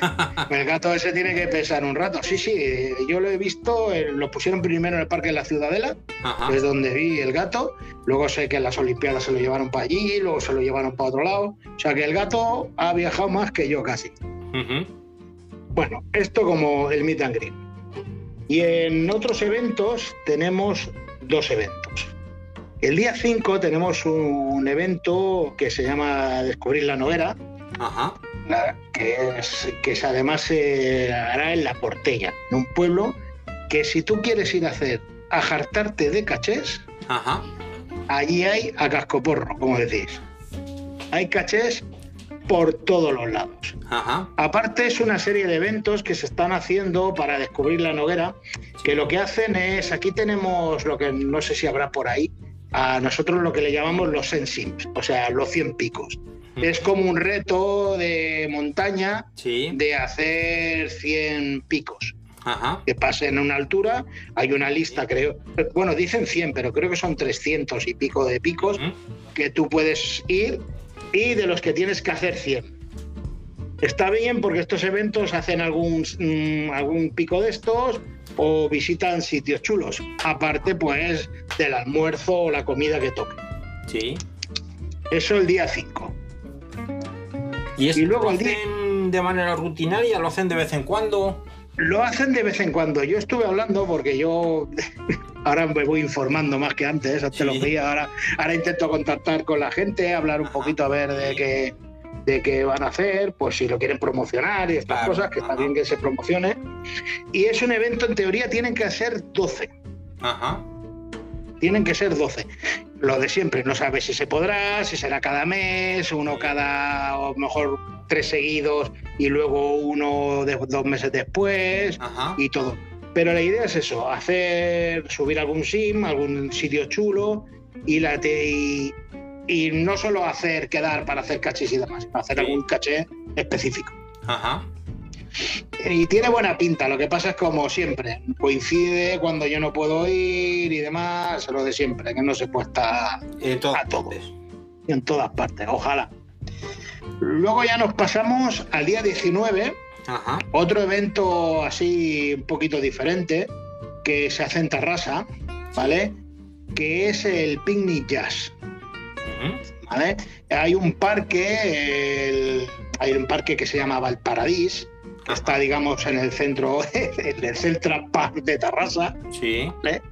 El gato ese tiene que pesar un rato. Sí, sí, yo lo he visto, eh, lo pusieron primero en el Parque de la Ciudadela, Ajá. es donde vi el gato. Luego sé que en las Olimpiadas se lo llevaron para allí, luego se lo llevaron para otro lado. O sea que el gato ha viajado más que yo casi. Bueno, esto como el Meet and Greet. Y en otros eventos tenemos dos eventos. El día 5 tenemos un evento que se llama Descubrir la Ajá. la- que, es, que es- además se hará en La Portella, en un pueblo que si tú quieres ir a hacer a jartarte de cachés, Ajá. allí hay a cascoporro, como decís. Hay cachés por todos los lados. Ajá. Aparte es una serie de eventos que se están haciendo para descubrir la noguera, que lo que hacen es, aquí tenemos lo que no sé si habrá por ahí, a nosotros lo que le llamamos los sensims, o sea, los 100 picos. Es como un reto de montaña Sí. de hacer 100 picos Ajá. que pasen a una altura. Hay una lista, creo. Bueno, dicen 100, pero creo que son 300 y pico de picos que tú puedes ir y de los que tienes que hacer 100. Está bien porque estos eventos hacen algún, mm, algún pico de estos o visitan sitios chulos. Aparte, pues, del almuerzo o la comida que toque. Sí. Eso el día 5. Y, esto Y luego lo día- hacen de manera rutinaria, lo hacen de vez en cuando. Lo hacen de vez en cuando. Yo estuve hablando porque yo ahora me voy informando más que antes, antes Sí. lo veía, ahora, ahora intento contactar con la gente, hablar un poquito a ver de qué, de qué van a hacer, pues si lo quieren promocionar y estas Claro, cosas, que está bien que se promocione. Y es un evento, en teoría, tienen que ser 12. Ajá. Tienen que ser 12. Lo de siempre, no sabes si se podrá, si será cada mes, uno cada, o mejor tres seguidos y luego uno de, dos meses después Ajá. y todo. Pero la idea es eso, hacer, subir algún sim, algún sitio chulo y, la te- y, y no solo hacer quedar para hacer cachis y demás, hacer Sí. algún caché específico. Ajá. Y tiene buena pinta, lo que pasa es como siempre, coincide cuando yo no puedo ir y demás, lo de siempre, que no se puede estar En todas A todos. partes. en todas partes, ojalá. Luego ya nos pasamos al día 19, Ajá. otro evento así un poquito diferente que se hace en Tarrasa, ¿vale? Que es el Picnic Jazz. ¿Vale? Hay un parque, el- hay un parque que se llama Valparadís, que Ajá. está, digamos, en el centro, en el Central Park de Tarrasa, Sí. ¿vale?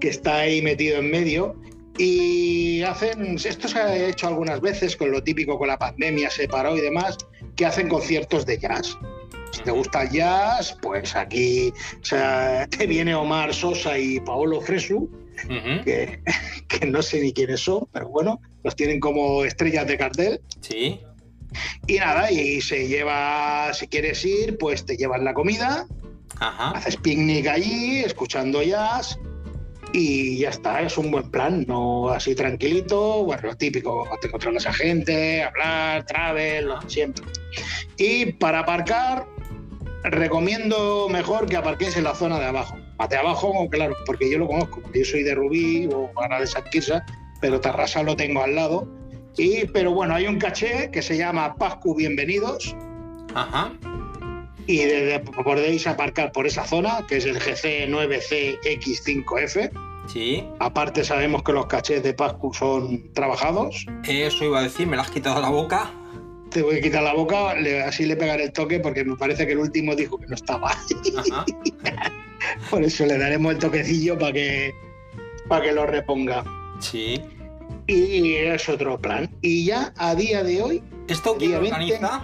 que está ahí metido en medio. Y hacen, esto se ha hecho algunas veces con lo típico con la pandemia, se paró y demás, que hacen conciertos de jazz. Si te gusta el jazz, pues aquí o sea, te viene Omar Sosa y Paolo Fresu, Que, que no sé ni quiénes son, pero bueno, los tienen como estrellas de cartel. Sí. Y nada, y se lleva, si quieres ir, pues te llevan la comida, Ajá. haces picnic allí, escuchando jazz y ya está, es un buen plan, no así tranquilito, bueno, lo típico, te encuentras a gente, hablar, travel, lo siempre. Y para aparcar, recomiendo mejor que aparquéis en la zona de abajo. De abajo, claro, porque yo lo conozco, yo soy de Rubí o ahora de San Quirze, pero Tarrasa lo tengo al lado. Y, pero bueno, hay un caché que se llama Pascu Bienvenidos, Ajá. y desde- podéis aparcar por esa zona, que es el GC9CX5F. Sí. Aparte sabemos que los cachés de Pascu son trabajados. Eso iba a decir, me la has quitado la boca. Te voy a quitar la boca, le- así le pegaré el toque porque me parece que el último dijo que no estaba. Ajá. Por eso le daremos el toquecillo para que, para que lo reponga. Sí. Y es otro plan. Y ya a día de hoy, ¿Esto quién día lo 20, organiza?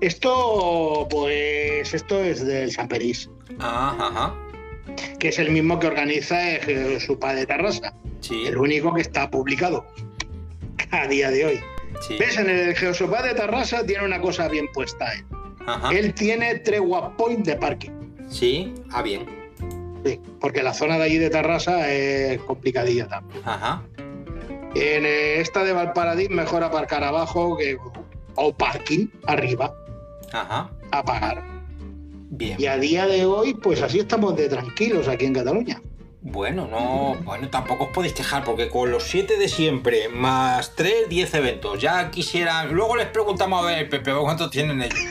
esto pues esto es del Samperís, Ah, ajá. que es el mismo que organiza el Supa de Tarrasa. Sí. El único que está publicado a día de hoy. Sí. ¿Ves? En el Geosopa de Tarrasa tiene una cosa bien puesta. él. Ajá. Él tiene tres waypoints de parking. Sí. Ah, bien. Sí, porque la zona de allí de Tarrasa es complicadilla también. Ajá. En eh, esta de Valparadís mejor aparcar abajo que, o parking arriba Ajá. a pagar. Bien. Y a día de hoy, pues así estamos de tranquilos aquí en Cataluña. Bueno, no, bueno, tampoco os podéis quejar porque con los siete de siempre, más tres, diez eventos, ya quisieran. Luego les preguntamos a ver, Pepe, ¿cuántos tienen ellos?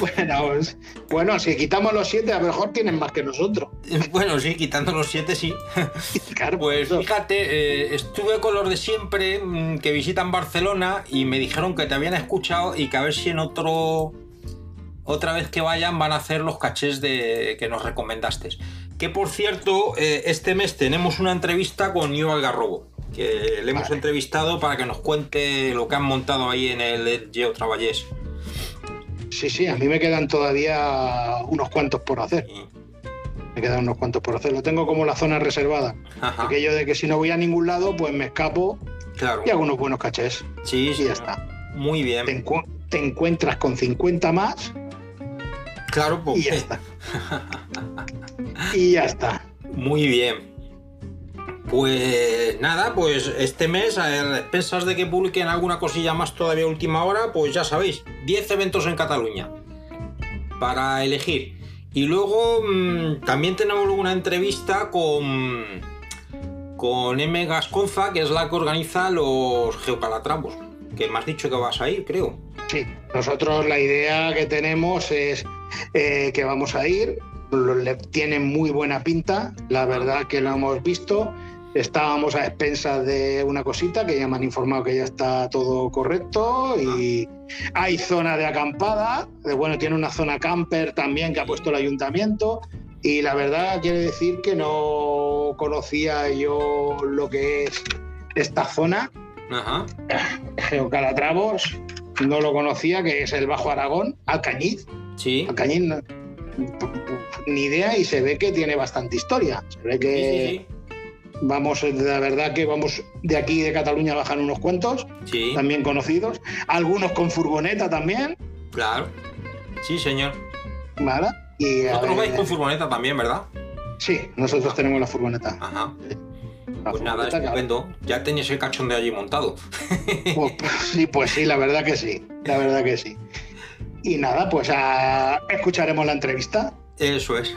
Bueno, pues- bueno, si quitamos los siete, a lo mejor tienen más que nosotros. bueno, sí, quitando los siete, sí. Claro, Pues fíjate, eh, estuve con los de siempre mm, que visitan Barcelona y me dijeron que te habían escuchado y que a ver si en otro. Otra vez que vayan van a hacer los cachés de, que nos recomendaste. Que por cierto, eh, este mes tenemos una entrevista con Nio Algarrobo, que le hemos Vale. entrevistado para que nos cuente lo que han montado ahí en el Geo Travallés. Sí, sí, a mí me quedan todavía unos cuantos por hacer. Me quedan unos cuantos por hacer. Lo tengo como la zona reservada. Ajá, Aquello de que si no voy a ningún lado, pues me escapo claro. y hago unos buenos cachés. Sí, Y sí, ya está. Muy Te, bien. encu- te encuentras con 50 más Claro, y ya está. y ya está. Muy bien. Pues nada, pues este mes, a expensas de que publiquen alguna cosilla más todavía última hora, pues ya sabéis, 10 eventos en Cataluña para elegir. Y luego mm, también tenemos una entrevista con, con M. Gasconza, que es la que organiza los Geocalatrambos. Que me has dicho que vas a ir, creo. Sí, nosotros la idea que tenemos es eh, que vamos a ir, le tiene muy buena pinta, la verdad que lo hemos visto. Estábamos a expensas de una cosita que ya me han informado que ya está todo correcto y hay zona de acampada, de, bueno, tiene una zona camper también que ha puesto el ayuntamiento y la verdad quiere decir que no conocía yo lo que es esta zona Ajá. Geocalatravos, no lo conocía, que es el Bajo Aragón, Alcañiz. Sí. No- ni idea, y se ve que tiene bastante historia. Se ve que sí, vamos, la verdad que vamos de aquí de Cataluña a bajar unos cuantos, también conocidos, algunos con furgoneta también, claro. Sí, señor. ¿vale? Y a Vosotros ver, vais con furgoneta también, ¿verdad? sí, nosotros tenemos la furgoneta. Ajá. La Pues nada, estupendo. Ya tenías el cachón de allí montado. Pues, pues sí, pues sí, la verdad que sí, la verdad que sí. Y nada, pues a- escucharemos la entrevista. Eso es.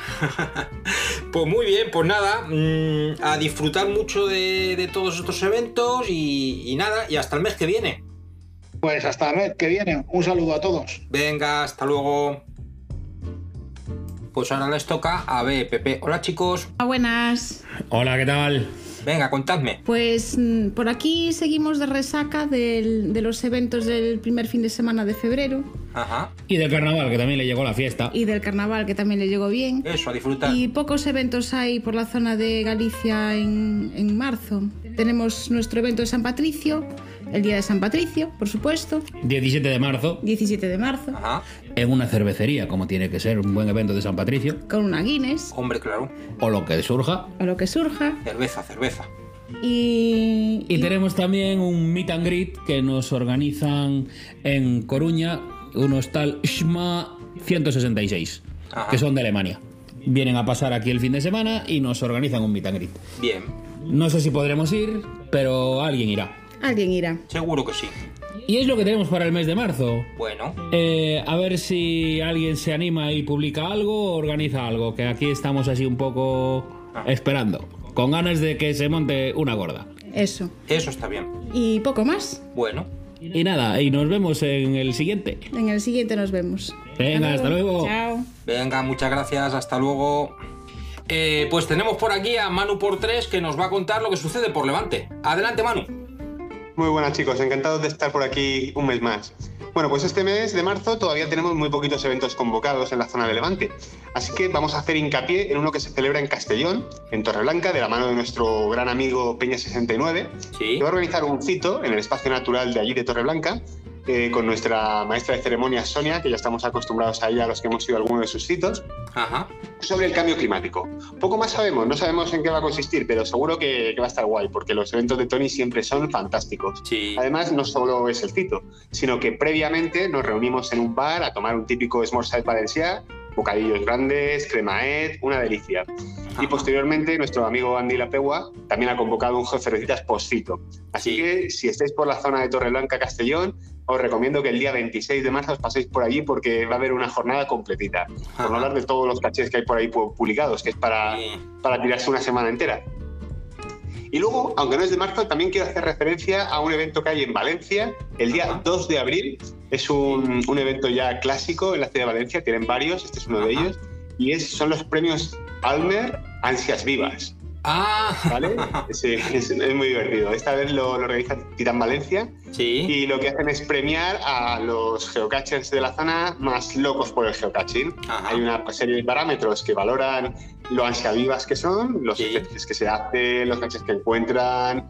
pues muy bien, pues nada, mm, a disfrutar mucho de, de todos estos eventos y, y nada, y hasta el mes que viene. Pues hasta el mes que viene. Un saludo a todos. Venga, hasta luego. Pues ahora les toca a Pepe. Hola chicos. Ah, Buenas. Hola, ¿qué tal? Venga, contadme. Pues mm, por aquí seguimos de resaca del- de los eventos del primer fin de semana de febrero Ajá. Y del carnaval, que también le llegó la fiesta. y del carnaval que también le llegó bien. Eso, a disfrutar. Y pocos eventos hay por la zona de Galicia en, en marzo. Tenemos nuestro evento de San Patricio, el día de San Patricio, por supuesto, 17 de marzo, 17 de marzo, Ajá. en una cervecería, como tiene que ser un buen evento de San Patricio, con una Guinness Hombre, claro. o lo que surja. o lo que surja. Cerveza, cerveza. Y, Y tenemos también un meet and greet que nos organizan en Coruña, unos tal Schma 166, Ajá. que son de Alemania. Vienen a pasar aquí el fin de semana y nos organizan un meet and greet. Bien. No sé si podremos ir, pero alguien irá. Alguien irá. Seguro que sí. Y es lo que tenemos para el mes de marzo. Bueno. Eh, a ver si alguien se anima y publica algo o organiza algo, que aquí estamos así un poco esperando, con ganas de que se monte una gorda. Eso. Eso está bien. Y poco más. Bueno. Y nada, y nos vemos en el siguiente. En el siguiente nos vemos. Venga, hasta luego. Chao. Venga, muchas gracias, hasta luego. Eh, pues tenemos por aquí a Manu por tres que nos va a contar lo que sucede por Levante. Adelante, Manu. Muy buenas chicos, encantados de estar por aquí un mes más. Bueno, pues este mes de marzo todavía tenemos muy poquitos eventos convocados en la zona de Levante, así que vamos a hacer hincapié en uno que se celebra en Castellón, en Torreblanca, de la mano de nuestro gran amigo Peña69, que va a organizar un cito en el espacio natural de allí de Torreblanca, eh, con nuestra maestra de ceremonias Sonia, que ya estamos acostumbrados a ella, los que hemos ido a alguno de sus citos, sobre el cambio climático. Poco más sabemos, no sabemos en qué va a consistir, pero seguro que, que va a estar guay, porque los eventos de Tony siempre son fantásticos. Además, no solo es el cito, sino que previamente nos reunimos en un bar a tomar un típico Smorside Valencia, bocadillos grandes, cremaet, una delicia. Y posteriormente nuestro amigo Andy Lapegua también ha convocado un jefe de recetas post-cito. Así que si estáis por la zona de Torreblanca, Castellón, os recomiendo que el día 26 de marzo os paséis por allí porque va a haber una jornada completita. Por no hablar de todos los cachés que hay por ahí pu- publicados, que es para, para tirarse una semana entera. Y luego, aunque no es de marzo, también quiero hacer referencia a un evento que hay en Valencia el día 2 de abril. Es un, un evento ya clásico en la ciudad de Valencia, tienen varios, este es uno de ellos, y es, son los premios Almer Ansias Vivas. Ah, ¿Vale? Sí, es, es muy divertido. Esta vez lo, lo organiza Titán Valencia. Y lo que hacen es premiar a los geocachers de la zona más locos por el geocaching. Hay una serie de parámetros que valoran lo ansiavivas que son, los ejercicios que se hacen, los caches que encuentran.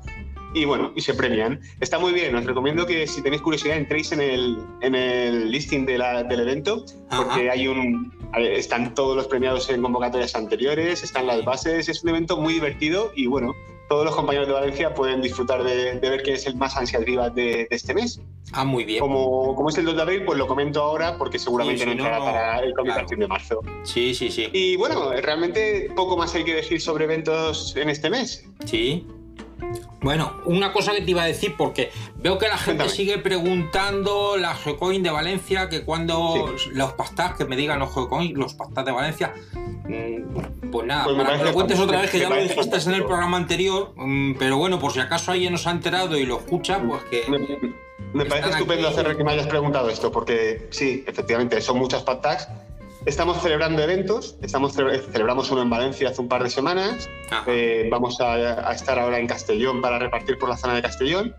Y bueno, y se premian. Está muy bien, os recomiendo que si tenéis curiosidad entréis en el, en el listing de la- del evento, porque hay un, están todos los premiados en convocatorias anteriores, están las bases, es un evento muy divertido y bueno, todos los compañeros de Valencia pueden disfrutar de, de ver quién es el más ansias vivas de, de este mes. Ah, muy bien. Como, como es el 2 de abril, pues lo comento ahora porque seguramente Sí, no si no, entrará para el Comic de marzo. Sí, sí, sí. Y bueno, realmente poco más hay que decir sobre eventos en este mes. Sí. Bueno, una cosa que te iba a decir, porque veo que la gente sigue preguntando la Geocoin de Valencia, que cuando los pastas, que me digan los Geocoin, los pastas de Valencia. mm, Pues nada, Pues para que lo cuentes otra vez, que ya lo dijiste en el programa anterior, mm, pero bueno, por si acaso alguien nos ha enterado y lo escucha, pues que. Me parece estupendo hacer que me hayas preguntado esto, porque sí, efectivamente, son muchas patags. Estamos celebrando eventos, estamos cele- celebramos uno en Valencia hace un par de semanas, eh, vamos a, a estar ahora en Castellón para repartir por la zona de Castellón,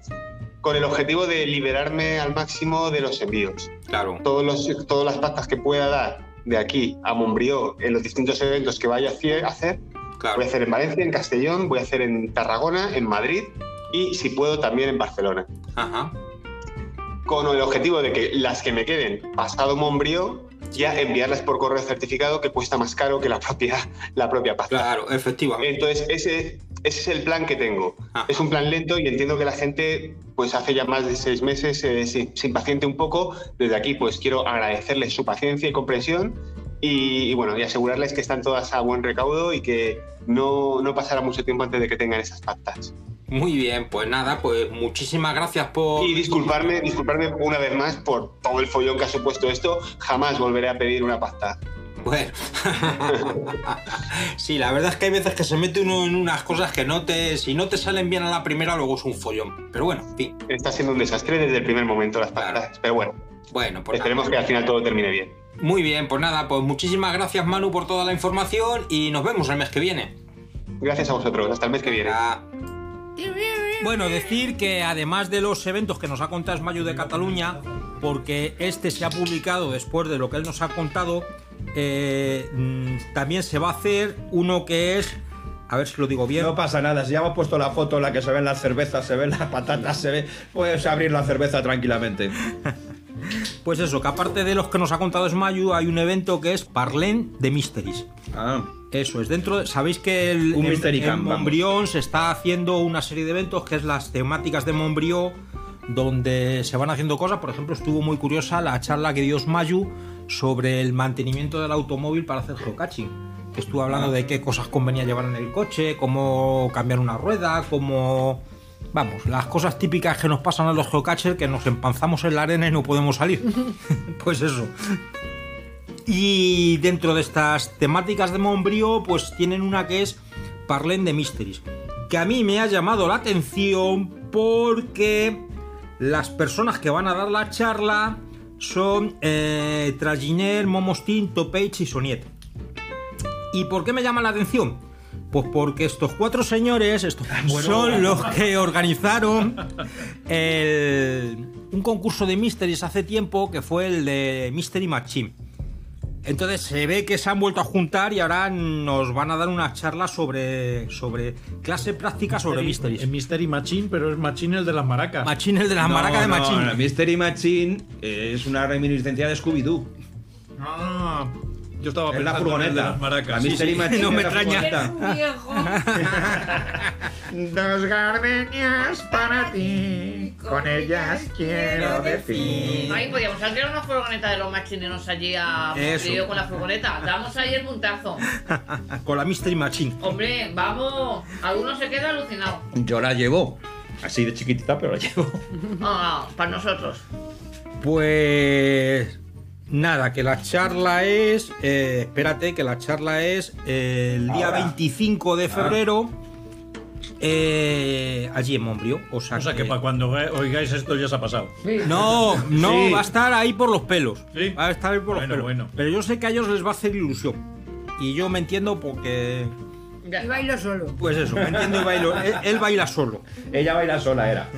con el objetivo de liberarme al máximo de los envíos. Claro. Todos los, todas las pastas que pueda dar de aquí a Montbrió en los distintos eventos que vaya a hacer- voy a hacer en Valencia, en Castellón, voy a hacer en Tarragona, en Madrid y si puedo también en Barcelona Ajá. con el objetivo de que las que me queden pasado Montbrió ya enviarlas por correo certificado que cuesta más caro que la propia, la propia pasta. Claro, efectivamente. Entonces, ese, ese es el plan que tengo. Es un plan lento y entiendo que la gente, pues hace ya más de seis meses, eh, se, se impaciente un poco. Desde aquí, pues quiero agradecerles su paciencia y comprensión y, y bueno, y asegurarles que están todas a buen recaudo y que no, no pasará mucho tiempo antes de que tengan esas pastas. Muy bien, pues nada, pues muchísimas gracias por. Y disculparme, disculparme una vez más por todo el follón que ha supuesto esto. Jamás volveré a pedir una pasta. Bueno. sí, la verdad es que hay veces que se mete uno en unas cosas que no te. Si no te salen bien a la primera, luego es un follón. Pero bueno, en fin. Está siendo un desastre desde el primer momento las pastas. Pero bueno. Bueno, pues Esperemos nada. que al final todo termine bien. Muy bien, pues nada, pues muchísimas gracias Manu por toda la información y nos vemos el mes que viene. Gracias a vosotros. Hasta el mes que viene. Bueno, decir que además de los eventos que nos ha contado Esmayo de Cataluña, porque este se ha publicado después de lo que él nos ha contado, eh, mm, también se va a hacer uno que es, a ver si lo digo bien. No pasa nada, si ya hemos puesto la foto en la que se ven las cervezas, se ven las patatas, se ve. Puedes abrir la cerveza tranquilamente. Pues eso, que aparte de los que nos ha contado Esmayu, hay un evento que es Parlen de Mysteries. Ah. Eso es, dentro de- Sabéis que el, Un en, Camp. Montbrión se está haciendo una serie de eventos que es las temáticas de Montbrió, donde se van haciendo cosas. Por ejemplo, estuvo muy curiosa la charla que dio Mayu sobre el mantenimiento del automóvil para hacer. Que estuvo hablando Ah. de qué cosas convenía llevar en el coche, cómo cambiar una rueda, cómo. Vamos, las cosas típicas que nos pasan a los geocachers que nos empanzamos en la arena y no podemos salir. pues eso. Y dentro de estas temáticas de Montbrió, pues tienen una que es Parlen de Mysteries. Que a mí me ha llamado la atención porque Las personas que van a dar la charla son eh, Traginer, Momostin, Topage y Soniet. ¿Y por qué me llama la atención? Pues porque estos cuatro señores estos son los que organizaron el- un concurso de Mysteries hace tiempo que fue el de Mystery Machine. Entonces se ve que se han vuelto a juntar y ahora nos van a dar una charla sobre, sobre clase práctica sobre Mysteries. El Mystery Machine, pero es Machine el de las maracas. Machine el de las No, maracas de no, Machine. la Mystery Machine es una reminiscencia de Scooby-Doo. Ah, yo estaba la en de furgoneta. las maracas. La Sí, Mystery sí. Machine No me es la extraña. furgoneta. Dos gardenias para ti, con ellas quiero decir. Ahí podíamos alquilar una furgoneta de los machineros allí a Eso. Montevideo con la furgoneta. Damos ahí el puntazo. Con la Mystery Machine. Hombre, vamos. Alguno se queda alucinado. Yo la llevo. Así de chiquitita, pero la llevo. Ah, para nosotros. Pues nada, que la charla es. eh, espérate, que la charla es el día Ahora. 25 de febrero. eh, allí en Montbrió. O sea, O sea que para cuando oigáis esto ya se ha pasado. No, no, Sí. va a estar ahí por los pelos. Sí. Va a estar ahí por Bueno, los pelos. bueno. Pero yo sé que a ellos les va a hacer ilusión. Y yo me entiendo porque. Y bailo solo. Pues eso, me entiendo y bailo. él, él baila solo. Ella baila sola, era.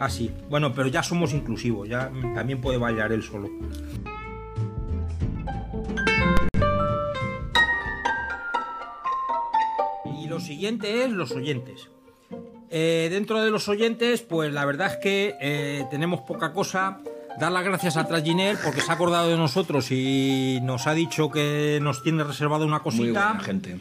Así. Bueno, pero ya somos inclusivos. Ya también puede bailar él solo. Siguiente es los oyentes. Eh, dentro de los oyentes, pues la verdad es que eh, tenemos poca cosa. Dar las gracias a Traginer porque se ha acordado de nosotros y nos ha dicho que nos tiene reservado una Muy cosita. buena gente.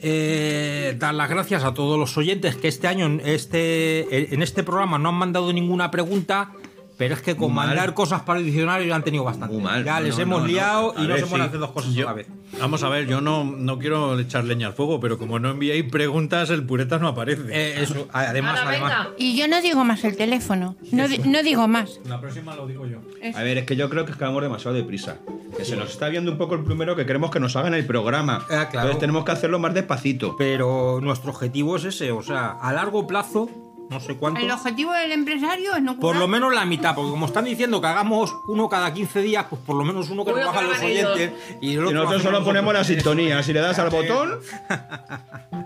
Eh, dar las gracias a todos los oyentes que este año en este, en este programa no han mandado ninguna pregunta, pero es que con Muy mal. mandar cosas para el diccionario ya han tenido bastante. Muy mal. Ya No, les no, hemos no, no. liado A y no ver, se pueden sí. hacer dos cosas Yo- a la vez. Vamos a ver, yo no, no quiero echar leña al fuego, pero como no enviáis preguntas, el pureta no aparece. Eh, eso, además, Ahora, además. venga. Y yo no digo más el teléfono. No, di- no digo más. La próxima lo digo yo. A ver, es que yo creo que es que vamos demasiado deprisa. Que se nos está viendo un poco el primero que queremos que nos hagan el programa. Ah, claro. Entonces tenemos que hacerlo más despacito. Pero nuestro objetivo es ese, o sea, a largo plazo, no sé cuánto. El objetivo del empresario es no Por lo menos la mitad, porque como están diciendo que hagamos uno cada 15 días, pues por lo menos uno que nos lo los oyentes. Y, el otro nosotros solo ponemos la sintonía. Si le das al botón,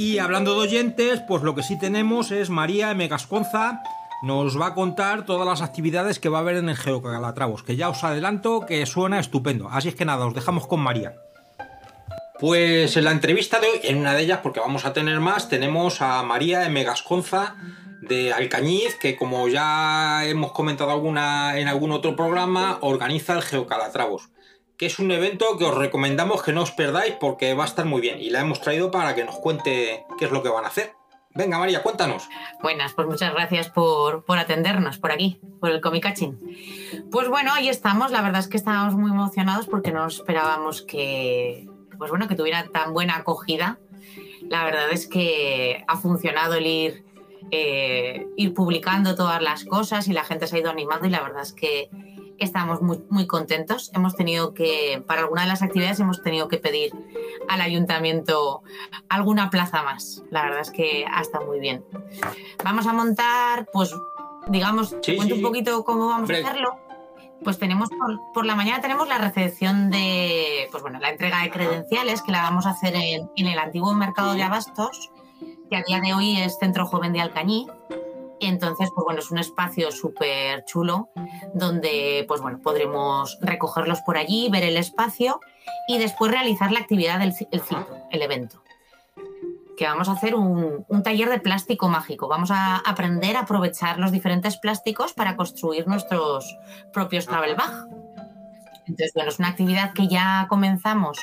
Y hablando de oyentes, pues lo que sí tenemos es María M. Gasconza. Nos va a contar todas las actividades que va a haber en el Geocalatravos, que ya os adelanto que suena estupendo. Así es que nada, os dejamos con María. Pues en la entrevista de hoy, en una de ellas, porque vamos a tener más, tenemos a María M. Gasconza de Alcañiz, que como ya hemos comentado alguna, en algún otro programa, organiza el Geocalatravos, que es un evento que os recomendamos que no os perdáis porque va a estar muy bien y la hemos traído para que nos cuente qué es lo que van a hacer. Venga María, cuéntanos. Buenas, pues muchas gracias por, por atendernos por aquí, por el Comicaching. Pues bueno, ahí estamos. La verdad es que estábamos muy emocionados porque no esperábamos que, pues bueno, que tuviera tan buena acogida. La verdad es que ha funcionado el ir, eh, ir publicando todas las cosas y la gente se ha ido animando y la verdad es que estamos muy, muy contentos. Hemos tenido que, para alguna de las actividades, hemos tenido que pedir al ayuntamiento alguna plaza más. La verdad es que ha estado muy bien. Vamos a montar, pues, digamos, te cuento sí. un poquito cómo vamos a hacerlo. Pues tenemos por, por la mañana tenemos la recepción de, pues bueno, la entrega de credenciales que la vamos a hacer en, en el antiguo mercado de abastos, que a día de hoy es Centro Joven de Alcañiz. Y entonces, pues bueno, es un espacio súper chulo donde, pues bueno, podremos recogerlos por allí, ver el espacio y después realizar la actividad del el ciclo, el evento. Que vamos a hacer un, un taller de plástico mágico. Vamos a aprender a aprovechar los diferentes plásticos para construir nuestros propios travel bag. Entonces, bueno, es una actividad que ya comenzamos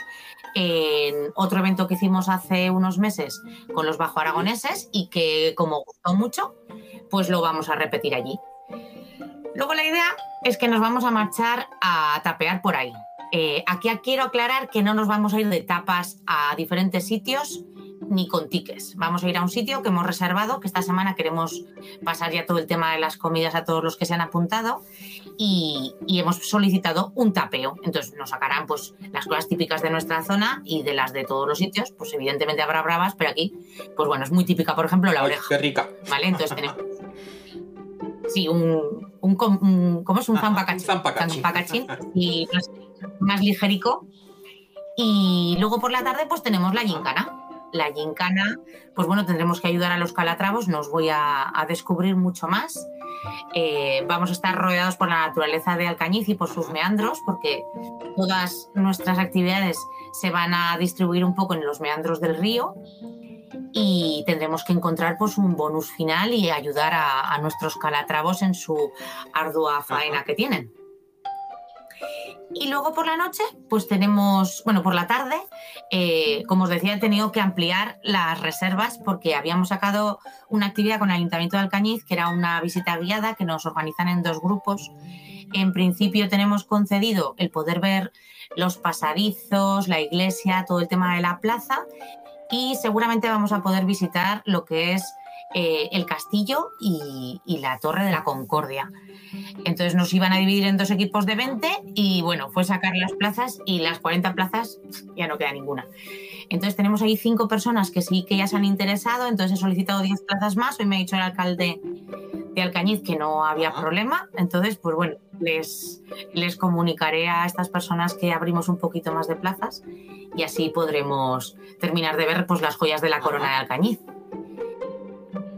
en otro evento que hicimos hace unos meses con los bajo aragoneses y que como gustó mucho, pues lo vamos a repetir allí. Luego la idea es que nos vamos a marchar a tapear por ahí. Eh, aquí quiero aclarar que no nos vamos a ir de tapas a diferentes sitios ni con tickets. Vamos a ir a un sitio que hemos reservado, que esta semana queremos pasar ya todo el tema de las comidas a todos los que se han apuntado y, y hemos solicitado un tapeo. Entonces nos sacarán pues las cosas típicas de nuestra zona y de las de todos los sitios. Pues evidentemente habrá bravas, pero aquí, pues bueno, es muy típica, por ejemplo, la Ay, oreja. qué rica. ¿Vale? Entonces tenemos sí, un, un, ¿cómo es? Un zampacachín. zampacachín y más, más ligerico. Y luego por la tarde pues tenemos la gincana. La gincana, pues bueno, tendremos que ayudar a los calatravos, no os voy a, a descubrir mucho más. Eh, vamos a estar rodeados por la naturaleza de Alcañiz y por sus meandros, porque todas nuestras actividades se van a distribuir un poco en los meandros del río y tendremos que encontrar pues un bonus final y ayudar a, a nuestros calatravos en su ardua faena que tienen. Y luego por la noche, pues tenemos, bueno, por la tarde, eh, como os decía, he tenido que ampliar las reservas porque habíamos sacado una actividad con el Ayuntamiento de Alcañiz, que era una visita guiada que nos organizan en dos grupos. En principio tenemos concedido el poder ver los pasadizos, la iglesia, todo el tema de la plaza y seguramente vamos a poder visitar lo que es eh, el castillo y, y la torre de la Concordia. Entonces nos iban a dividir en dos equipos de 20 y bueno, fue sacar las plazas y las 40 plazas ya no queda ninguna. Entonces tenemos ahí cinco personas que sí que ya se han interesado, entonces he solicitado 10 plazas más, hoy me ha dicho el alcalde de Alcañiz que no había problema, entonces pues bueno, les, les comunicaré a estas personas que abrimos un poquito más de plazas y así podremos terminar de ver pues las joyas de la corona de Alcañiz.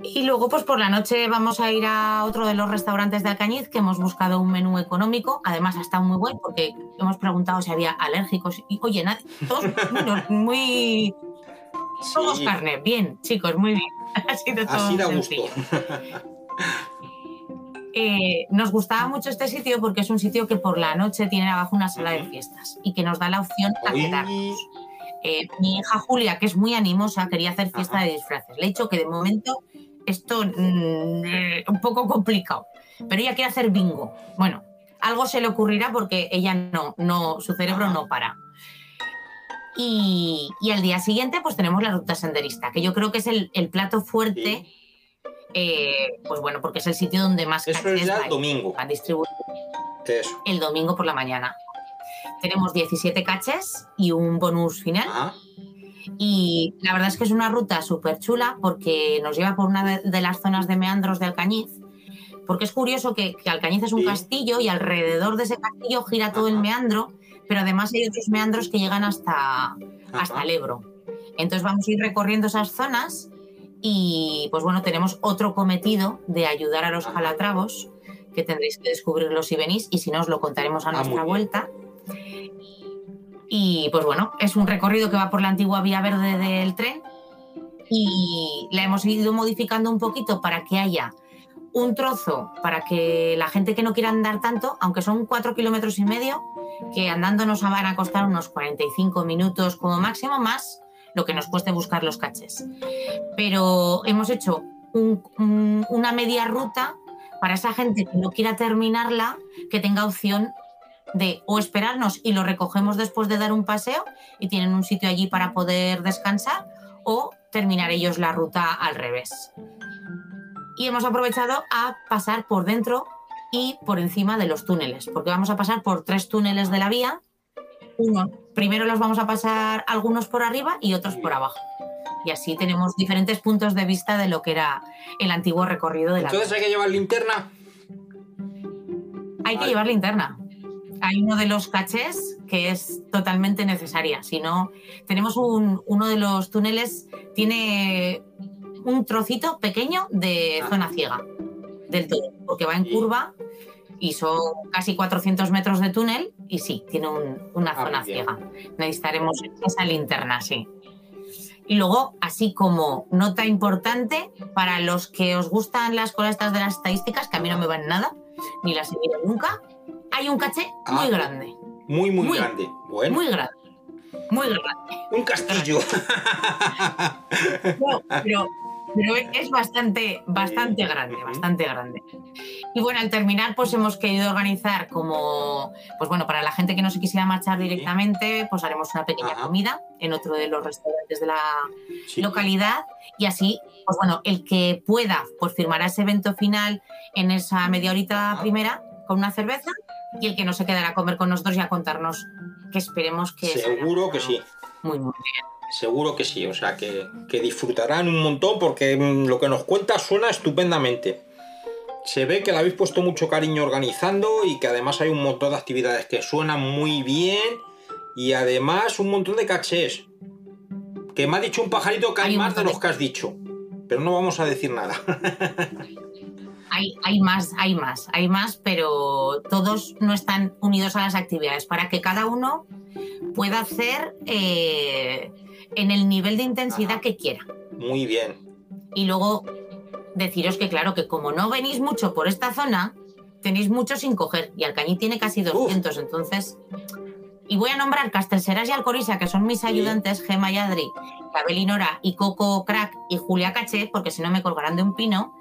Y luego, pues por la noche vamos a ir a otro de los restaurantes de Alcañiz que hemos buscado un menú económico. Además, ha estado muy bueno porque hemos preguntado si había alérgicos. Y oye, nadie, todos muy-. Todos Sí. carne. Bien, chicos, muy bien. Ha sido todo Así da gusto. sencillo. Eh, nos gustaba mucho este sitio porque es un sitio que por la noche tiene abajo una sala de fiestas y que nos da la opción a quedarnos. Eh, mi hija Julia, que es muy animosa, quería hacer fiesta de disfraces. Le he dicho que de momento esto mm, eh, un poco complicado, pero ella quiere hacer bingo. Bueno, algo se le ocurrirá porque ella no, no su cerebro no para. Y, y al día siguiente, pues tenemos la ruta senderista, que yo creo que es el, el plato fuerte, eh, pues bueno, porque es el sitio donde más Eso es ya el domingo. van distribuidos Eso. el domingo por la mañana. Tenemos 17 caches y un bonus final. Y la verdad es que es una ruta súper chula porque nos lleva por una de, las zonas de meandros de Alcañiz. Porque es curioso que, que Alcañiz es un castillo y alrededor de ese castillo gira todo el meandro, pero además hay otros meandros que llegan hasta, hasta el Ebro. Entonces vamos a ir recorriendo esas zonas y pues bueno, tenemos otro cometido de ayudar a los calatravos que tendréis que descubrirlo si venís y si no os lo contaremos a Ah, nuestra bien. Y pues bueno, es un recorrido que va por la antigua vía verde del tren y la hemos ido modificando un poquito para que haya un trozo para que la gente que no quiera andar tanto, aunque son cuatro kilómetros y medio, que andando nos van a costar unos 45 minutos como máximo, más lo que nos cueste buscar los caches. Pero hemos hecho un- un- una media ruta para esa gente que no quiera terminarla, que tenga opción de o esperarnos y lo recogemos después de dar un paseo y tienen un sitio allí para poder descansar o terminar ellos la ruta al revés. Y hemos aprovechado a pasar por dentro y por encima de los túneles, porque vamos a pasar por tres túneles de la vía. Uno, primero los vamos a pasar algunos por arriba y otros por abajo. Y así tenemos diferentes puntos de vista de lo que era el antiguo recorrido de la Entonces hay que llevar linterna. hay que llevar linterna. Hay uno de los cachés que es totalmente necesaria. Si no, tenemos un, uno de los túneles, tiene un trocito pequeño de zona ciega del todo, porque va en curva y son casi 400 metros de túnel y sí, tiene un- una Ah, zona bien. ciega. Necesitaremos esa linterna, sí. Y luego, así como nota importante, para los que os gustan las estas de las estadísticas, que a mí no me van nada, ni las he visto nunca, hay un caché muy Ah. grande. Muy, muy, Muy- grande. Bueno. Muy grande. Muy grande. Un castillo. No, pero, pero es bastante, bastante grande, bastante grande. Y bueno, al terminar, pues hemos querido organizar como, pues bueno, para la gente que no se quisiera marchar directamente, pues haremos una pequeña comida en otro de los restaurantes de la localidad y así, pues bueno, el que pueda, pues firmará ese evento final en esa media horita primera con una cerveza y el que no se quedará a comer con nosotros y a contarnos que esperemos que... Seguro que sí. Muy, muy bien. Seguro que sí. O sea, que, que disfrutarán un montón porque mm, lo que nos cuenta suena estupendamente. Se ve que le habéis puesto mucho cariño organizando y que además hay un montón de actividades que suenan muy bien y además un montón de cachés. Que me ha dicho un pajarito que hay, Hay más de- los que has dicho. Pero no vamos a decir nada. Hay, hay más, hay más, hay más, pero todos no están unidos a las actividades para que cada uno pueda hacer eh, en el nivel de intensidad que quiera. Muy bien. Y luego deciros que, claro, que como no venís mucho por esta zona, tenéis mucho sin coger. Y Alcañiz tiene casi 200, entonces. Y voy a nombrar Castelseras y Alcorisa, que son mis ayudantes, Gema y Adri, Nora, y Coco Crack y Julia Caché, porque si no me colgarán de un pino.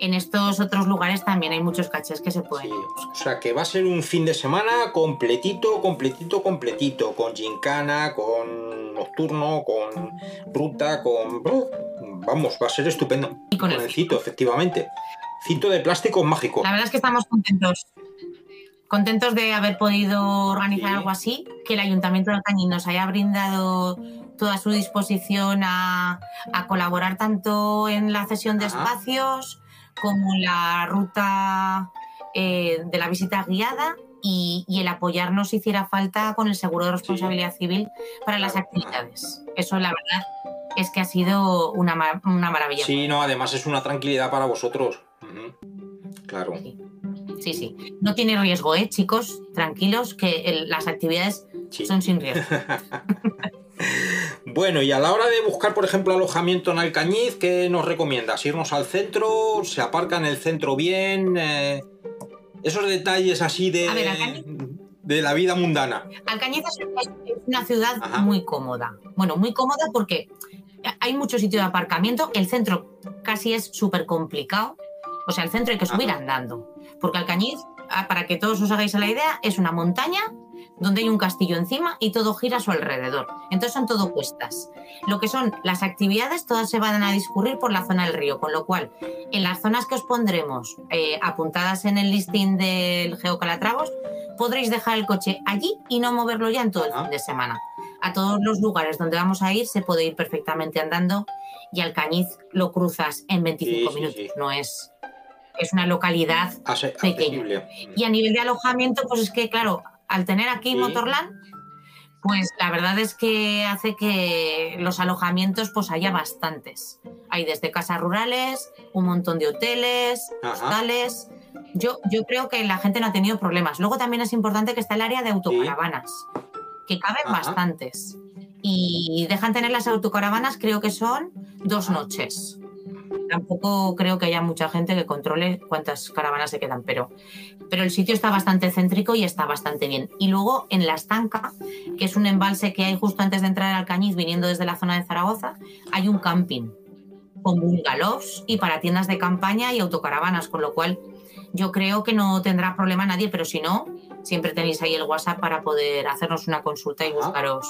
En estos otros lugares también hay muchos cachés que se pueden. O sea que va a ser un fin de semana completito, completito, completito. Con gincana, con nocturno, con ruta, con... Vamos, va a ser estupendo. Y con el el cito, efectivamente. Cito de plástico mágico. La verdad es que estamos contentos. Contentos de haber podido organizar algo así, que el Ayuntamiento de Alcañiz nos haya brindado toda su disposición a, a colaborar tanto en la cesión de espacios como la ruta eh, de la visita guiada y, y el apoyarnos si hiciera falta con el seguro de responsabilidad civil para las actividades. Eso la verdad es que ha sido una, una maravilla. Sí, no, además es una tranquilidad para vosotros. Claro. Sí, sí. No tiene riesgo, ¿eh, chicos? Tranquilos, que el- las actividades son sin riesgo. Bueno, y a la hora de buscar, por ejemplo, alojamiento en Alcañiz, ¿qué nos recomiendas? ¿Irnos al centro? ¿Se aparca en el centro bien? Eh, esos detalles así de, A ver, Alcañiz- de la vida mundana. Alcañiz es una ciudad muy cómoda. Bueno, muy cómoda porque hay mucho sitio de aparcamiento. El centro casi es súper complicado. O sea, el centro hay que subir andando. Porque Alcañiz, ah, para que todos os hagáis la idea, es una montaña donde hay un castillo encima y todo gira a su alrededor. Entonces son todo cuestas. Lo que son las actividades, todas se van a discurrir por la zona del río, con lo cual en las zonas que os pondremos eh, apuntadas en el listing del Geocalatravos, podréis dejar el coche allí y no moverlo ya en todo el fin de semana. A todos los lugares donde vamos a ir se puede ir perfectamente andando y Alcañiz lo cruzas en 25 Sí, sí, minutos. No es, es una localidad Ase- pequeña. accesible. Y a nivel de alojamiento, pues es que, claro, al tener aquí Sí. Motorland, pues la verdad es que hace que los alojamientos pues haya bastantes. Hay desde casas rurales, un montón de hoteles, Ajá. hostales. Yo, yo creo que la gente no ha tenido problemas. Luego también es importante que está el área de autocaravanas, que caben Ajá. bastantes. Y dejan tener las autocaravanas, creo que son dos noches. Tampoco creo que haya mucha gente que controle cuántas caravanas se quedan, pero, pero el sitio está bastante céntrico y está bastante bien. Y luego en La Estanca, que es un embalse que hay justo antes de entrar al Cañiz, viniendo desde la zona de Zaragoza, hay un camping con bungalows y para tiendas de campaña y autocaravanas, con lo cual yo creo que no tendrá problema nadie, pero si no, siempre tenéis ahí el WhatsApp para poder hacernos una consulta y buscaros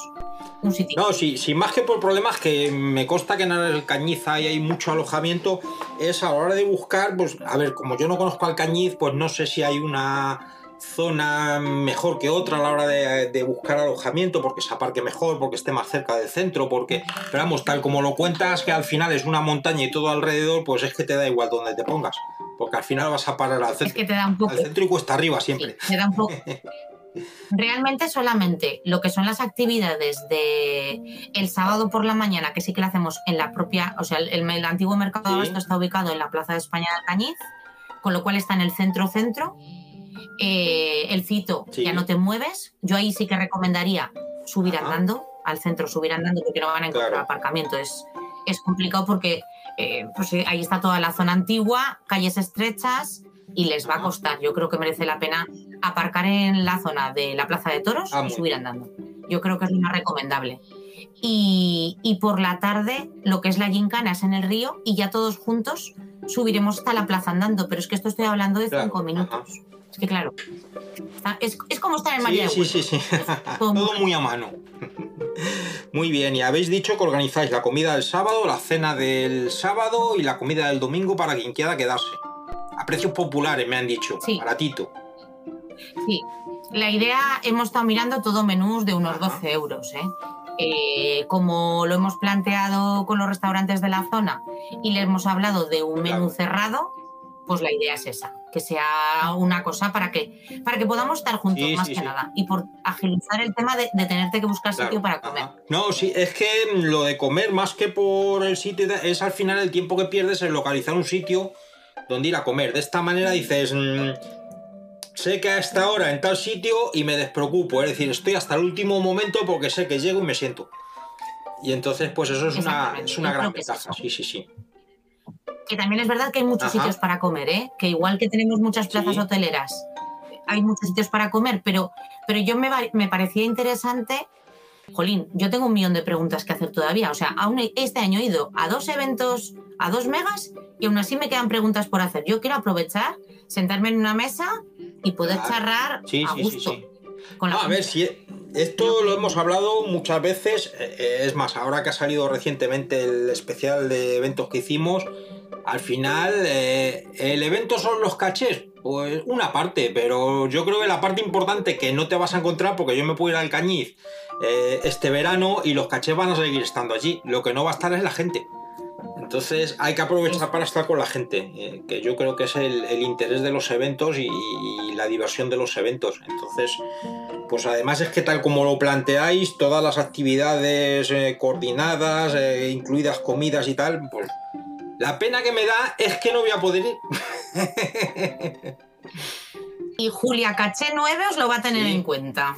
un sitio. No, sí, sí, más que por problemas que me consta que en el Cañiz hay, hay mucho alojamiento, es a la hora de buscar, pues, a ver, como yo no conozco al Cañiz, pues no sé si hay una zona mejor que otra a la hora de, de buscar alojamiento, porque se aparque mejor, porque esté más cerca del centro, porque, pero vamos, tal como lo cuentas, que al final es una montaña y todo alrededor, pues es que te da igual donde te pongas, porque al final vas a parar al centro, Es que te da un poco. al centro y cuesta arriba siempre. te da un poco. Realmente solamente lo que son las actividades de el sábado por la mañana, que sí que lo hacemos en la propia, o sea, el, el antiguo mercado de abasto está ubicado en la Plaza de España de Alcañiz, con lo cual está en el centro-centro. Eh, el cito, Sí. ya no te mueves. Yo ahí sí que recomendaría subir andando, al centro subir andando, porque no van a encontrar Claro. aparcamiento. Es, es complicado porque eh, pues, eh, ahí está toda la zona antigua, calles estrechas y les va a costar. Yo creo que merece la pena aparcar en la zona de la Plaza de Toros Ah, y subir andando. Yo creo que es lo más recomendable. Y, y por la tarde, lo que es la gincana es en el río y ya todos juntos subiremos hasta la plaza andando. Pero es que esto estoy hablando de Claro, cinco minutos. Que claro, está- es, es como estar en Sí, María sí, sí, sí. Todo muy a mano. Muy bien, y habéis dicho que organizáis la comida del sábado, la cena del sábado y la comida del domingo para quien quiera quedarse. A precios populares, me han dicho. Baratito. Sí, la idea, hemos estado mirando todo menús de unos 12 euros. ¿eh? Eh, como lo hemos planteado con los restaurantes de la zona y le hemos hablado de un menú cerrado, pues la idea es esa, que sea una cosa para que, para que podamos estar juntos, Sí, más sí, que sí. nada. Y por agilizar el tema de, de tenerte que buscar Claro, sitio para comer. No, sí, es que lo de comer más que por el sitio es al final el tiempo que pierdes en localizar un sitio donde ir a comer. De esta manera dices, mm, sé que a esta hora en tal sitio y me despreocupo, es decir, estoy hasta el último momento porque sé que llego y me siento. Y entonces, pues eso es una, es una gran es ventaja. Sí, sí, sí. Que también es verdad que hay muchos Ajá. sitios para comer, ¿eh? Que igual que tenemos muchas plazas hoteleras, hay muchos sitios para comer, pero, pero yo me, me parecía interesante. Jolín, yo tengo un millón de preguntas que hacer todavía. O sea, aún este año he ido a dos eventos, a dos megas, y aún así me quedan preguntas por hacer. Yo quiero aprovechar, sentarme en una mesa y poder Claro. charlar Sí, a sí, sí, gusto. sí. con la No, a ver, si esto lo hemos hablado muchas veces. eh, Es más, ahora que ha salido recientemente el especial de eventos que hicimos, al final, eh, ¿el evento son los cachés? Pues una parte, pero yo creo que la parte importante que no te vas a encontrar, porque yo me puedo ir al Cañiz eh, este verano y los cachés van a seguir estando allí. Lo que no va a estar es la gente. Entonces hay que aprovechar para estar con la gente, eh, que yo creo que es el, el interés de los eventos y, y la diversión de los eventos. Entonces, pues además es que tal como lo planteáis, todas las actividades eh, coordinadas, eh, incluidas comidas y tal, pues la pena que me da es que no voy a poder ir. Y Julia Caché 9 os lo va a tener en cuenta.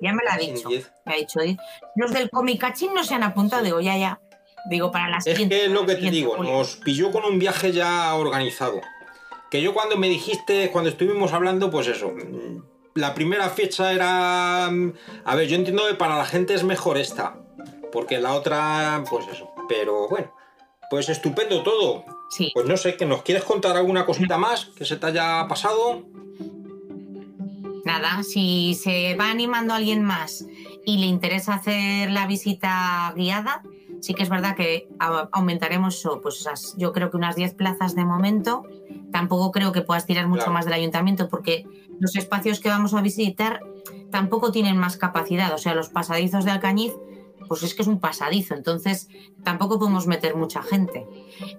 Ya me lo ha dicho. Me ha dicho. "Di- Los del Comicachín no se han apuntado. Digo, ya, ya. Digo, para las Es que es lo que te digo, nos pilló con un viaje ya organizado. Que yo cuando me dijiste, cuando estuvimos hablando, pues eso, mm, la primera fecha era... mm, A ver, yo entiendo que para la gente es mejor esta, porque la otra, pues eso. Pero bueno, pues estupendo todo. Sí. Pues no sé, que nos quieres contar alguna cosita más que se te haya pasado. Nada, si se va animando alguien más y le interesa hacer la visita guiada, sí que es verdad que aumentaremos pues esas, yo creo que unas 10 plazas de momento. Tampoco creo que puedas tirar mucho Claro. más del ayuntamiento porque los espacios que vamos a visitar tampoco tienen más capacidad. O sea, los pasadizos de Alcañiz, pues es que es un pasadizo, entonces tampoco podemos meter mucha gente.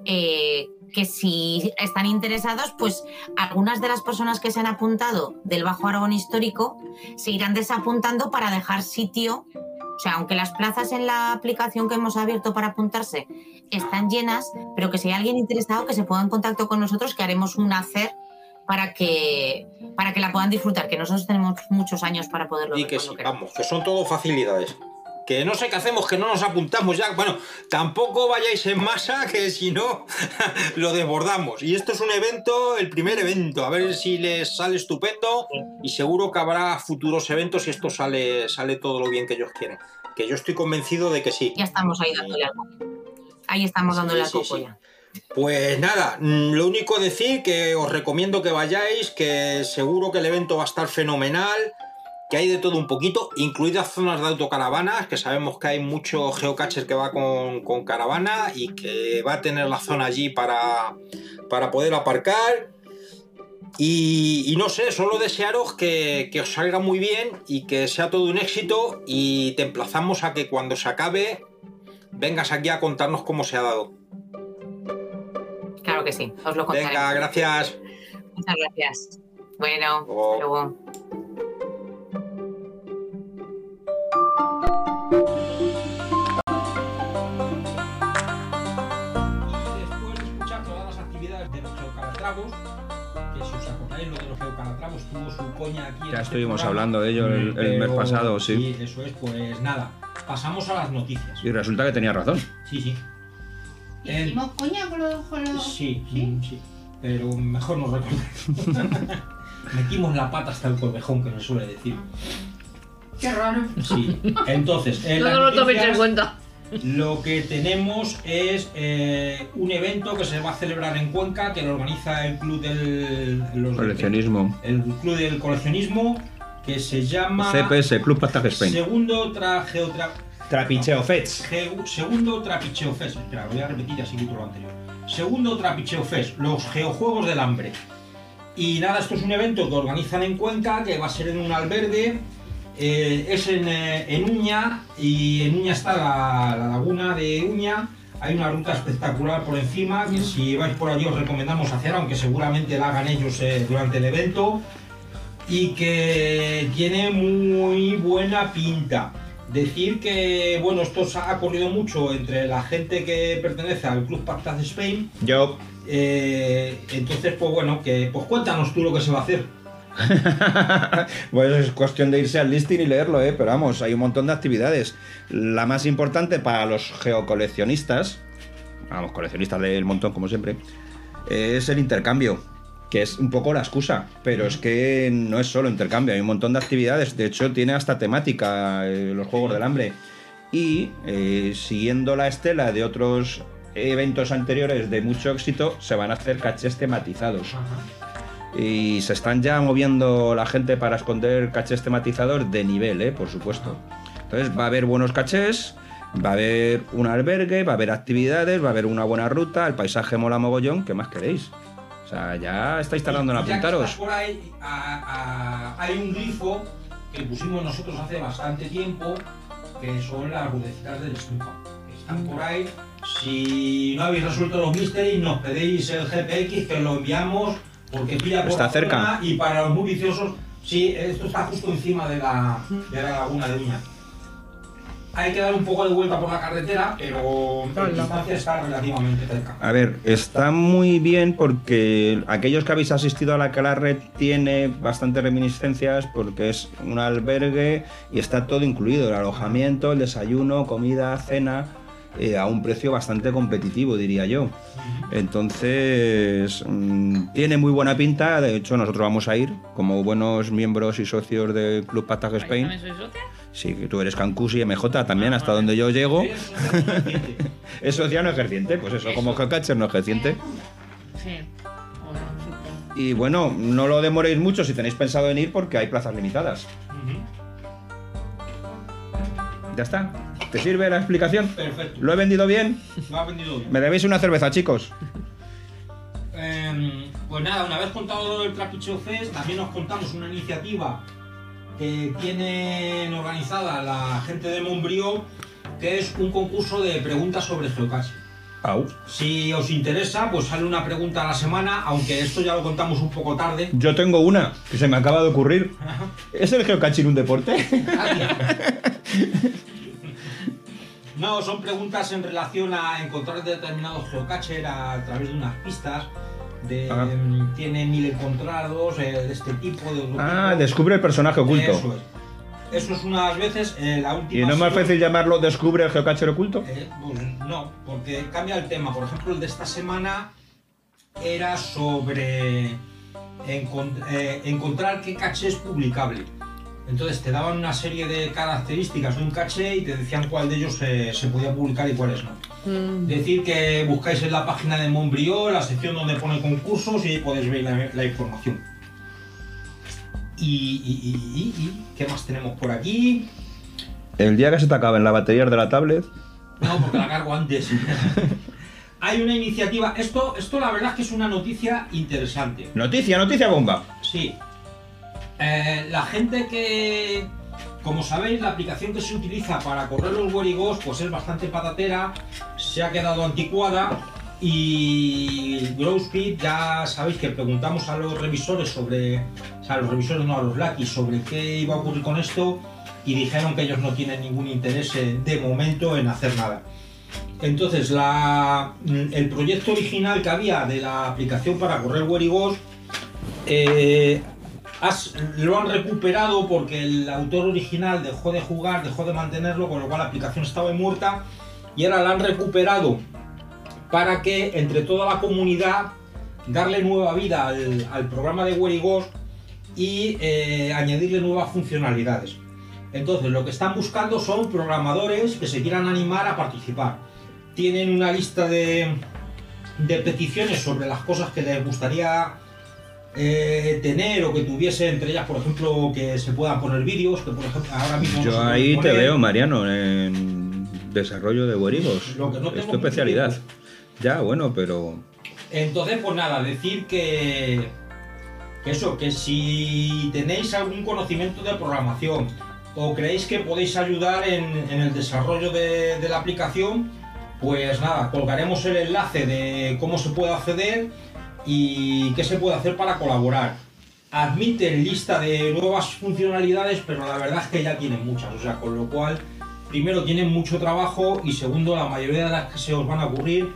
Eh, que si están interesados, pues algunas de las personas que se han apuntado del Bajo Aragón Histórico se irán desapuntando para dejar sitio. O sea, aunque las plazas en la aplicación que hemos abierto para apuntarse están llenas, pero que si hay alguien interesado que se ponga en contacto con nosotros, que haremos un hacer para que, para que la puedan disfrutar, que nosotros tenemos muchos años para poderlo Y ver que sí, vamos, que son todo facilidades. Que no sé qué hacemos, que no nos apuntamos ya. Bueno, tampoco vayáis en masa, que si no, lo desbordamos. Y esto es un evento, el primer evento. A ver si les sale estupendo. Y seguro que habrá futuros eventos y esto sale, sale todo lo bien que ellos quieren. Que yo estoy convencido de que sí. Ya estamos ahí dándole al. Ahí estamos dándole al sí, coco sí. ya. Pues nada, mm, lo único decir que os recomiendo que vayáis, que seguro que el evento va a estar fenomenal, que hay de todo un poquito, incluidas zonas de autocaravanas, que sabemos que hay mucho geocacher que va con, con caravana y que va a tener la zona allí para, para poder aparcar. Y, y no sé, solo desearos que, que os salga muy bien y que sea todo un éxito y te emplazamos a que cuando se acabe vengas aquí a contarnos cómo se ha dado. Claro que sí, os lo contaré. Venga, gracias. Muchas gracias. Bueno, hasta luego. Después de escuchar todas las actividades de los geocalatravos, que si os acordáis lo de los geocalatravos tuvo su coña aquí. en Ya este estuvimos hablando de ello el, el mes pasado, sí. eso es, pues nada. Pasamos a las noticias. Y resulta que tenía razón. Sí, sí. En- ¿Hicimos coña con los, con los- Sí, sí, sí. Pero mejor no recordar. Metimos la pata hasta el corvejón, que se suele decir. Qué raro. Sí. Entonces, en No lo toméis noticias, en cuenta. Lo que tenemos es eh, un evento que se va a celebrar en Cuenca, que lo organiza el Club del los- Coleccionismo. el Club del Coleccionismo, que se llama CPS, Club Pastaje Spain. Segundo tra, geotra- Trapicheo. Geu- segundo Trapicheo Fest. Espera, voy a repetir así quito lo anterior. Segundo Trapicheo Fest, los geojuegos del hambre. Y nada, esto es un evento que organizan en Cuenca, que va a ser en un albergue. Eh, es en, eh, en Uña, y en Uña está la, la laguna de Uña. Hay una ruta espectacular por encima que si vais por allí os recomendamos hacer, aunque seguramente la hagan ellos eh, durante el evento. Y que tiene muy buena pinta. Decir que, bueno, esto se ha corrido mucho entre la gente que pertenece al Club Pactas Spain. Yo. Eh, entonces, pues bueno, que pues cuéntanos tú lo que se va a hacer. Pues es cuestión de irse al listing y leerlo, ¿eh? Pero vamos, hay un montón de actividades. La más importante para los geocoleccionistas, vamos, coleccionistas del montón como siempre, es el intercambio, que es un poco la excusa. Pero es que no es solo intercambio, hay un montón de actividades. De hecho, tiene hasta temática eh, los Juegos del Hambre. Y eh, siguiendo la estela de otros eventos anteriores de mucho éxito, se van a hacer cachés tematizados. Y se están ya moviendo la gente para esconder cachés tematizados de nivel, ¿eh? por supuesto. Entonces va a haber buenos cachés, va a haber un albergue, va a haber actividades, va a haber una buena ruta, el paisaje mola mogollón, ¿qué más queréis? O sea, ya estáis tardando en apuntaros. por ahí, a- a- hay un grifo que pusimos nosotros hace bastante tiempo, que son las rudecitas del estufa. Están por ahí. Si no habéis resuelto los misterios, nos pedéis el GPX que lo enviamos porque pilla por Está la cerca. zona Y para los muy viciosos, sí, esto está justo encima de la, de la laguna de Uña. Hay que dar un poco de vuelta por la carretera, pero en distancia está relativamente cerca. A ver, está muy bien porque aquellos que habéis asistido a la Calarre tiene bastantes reminiscencias porque es un albergue y está todo incluido, el alojamiento, el desayuno, comida, cena, eh, a un precio bastante competitivo, diría yo. Entonces, mm, tiene muy buena pinta, de hecho nosotros vamos a ir como buenos miembros y socios del Club Patag Spain. ¿También soy socia? Sí, tú eres Cancus y MJ también, hasta donde yo llego. es socio no ejerciente, pues eso, como geocacher no ejerciente. Sí. Y bueno, no lo demoréis mucho si tenéis pensado en ir porque hay plazas limitadas. Ya está. ¿Te sirve la explicación? Perfecto. ¿Lo he vendido bien? Lo ha vendido bien. Me debéis una cerveza, chicos. Em, pues nada, una vez contado el Trapicheo Fest, también os contamos una iniciativa que tienen organizada la gente de Montbrió, que es un concurso de preguntas sobre geocaching. Au. Si os interesa, pues sale una pregunta a la semana, aunque esto ya lo contamos un poco tarde. Yo tengo una que se me acaba de ocurrir. ¿Es el geocaching un deporte? No, son preguntas en relación a encontrar determinados geocacher a través de unas pistas. De, Ah. em, tiene mil encontrados eh, de este tipo, de otro Ah, tipo. descubre el personaje oculto. Eso es. Eso es unas veces, eh, la última. ¿Y no es más fácil llamarlo descubre el geocacher oculto? Eh, pues no, porque cambia el tema. Por ejemplo, el de esta semana era sobre encont- eh, encontrar qué caché es publicable. Entonces te daban una serie de características de un caché y te decían cuál de ellos se, se podía publicar y cuáles no. Decir que buscáis en la página de Montbrió, la sección donde pone concursos y ahí podéis ver la, la información. Y, y- y- y- y, ¿qué más tenemos por aquí? El día que se te acaben las baterías de la tablet. No, porque la cargo antes. Hay una iniciativa. Esto, esto la verdad es que es una noticia interesante. Noticia, noticia bomba. Sí. Eh, la gente que, como sabéis, la aplicación que se utiliza para correr los Werigos pues es bastante patatera, se ha quedado anticuada y Growspeed ya sabéis que preguntamos a los revisores sobre, o sea, a los revisores no a los Lucky sobre qué iba a ocurrir con esto y dijeron que ellos no tienen ningún interés de momento en hacer nada. Entonces, la- el proyecto original que había de la aplicación para correr Werigos eh, has- lo han recuperado porque el autor original dejó de jugar, dejó de mantenerlo, con lo cual la aplicación estaba muerta y ahora la han recuperado para que entre toda la comunidad darle nueva vida al, al programa de Werigos y eh, añadirle nuevas funcionalidades. Entonces, lo que están buscando son programadores que se quieran animar a participar. Tienen una lista de, de peticiones sobre las cosas que les gustaría eh, tener o que tuviese entre ellas, por ejemplo, que se puedan poner vídeos, que por ejemplo ahora mismo Yo ahí te veo, Mariano, en desarrollo de huerigos. No es tu especialidad. tiempo. Ya, bueno, pero. Entonces, pues nada, decir que, que eso, que si tenéis algún conocimiento de programación o creéis que podéis ayudar en, en el desarrollo de, de la aplicación, Pues nada, colgaremos el enlace de cómo se puede acceder y qué se puede hacer para colaborar. Admiten lista de nuevas funcionalidades, pero la verdad es que ya tienen muchas, o sea, con lo cual, primero tienen mucho trabajo y segundo, la mayoría de las que se os van a ocurrir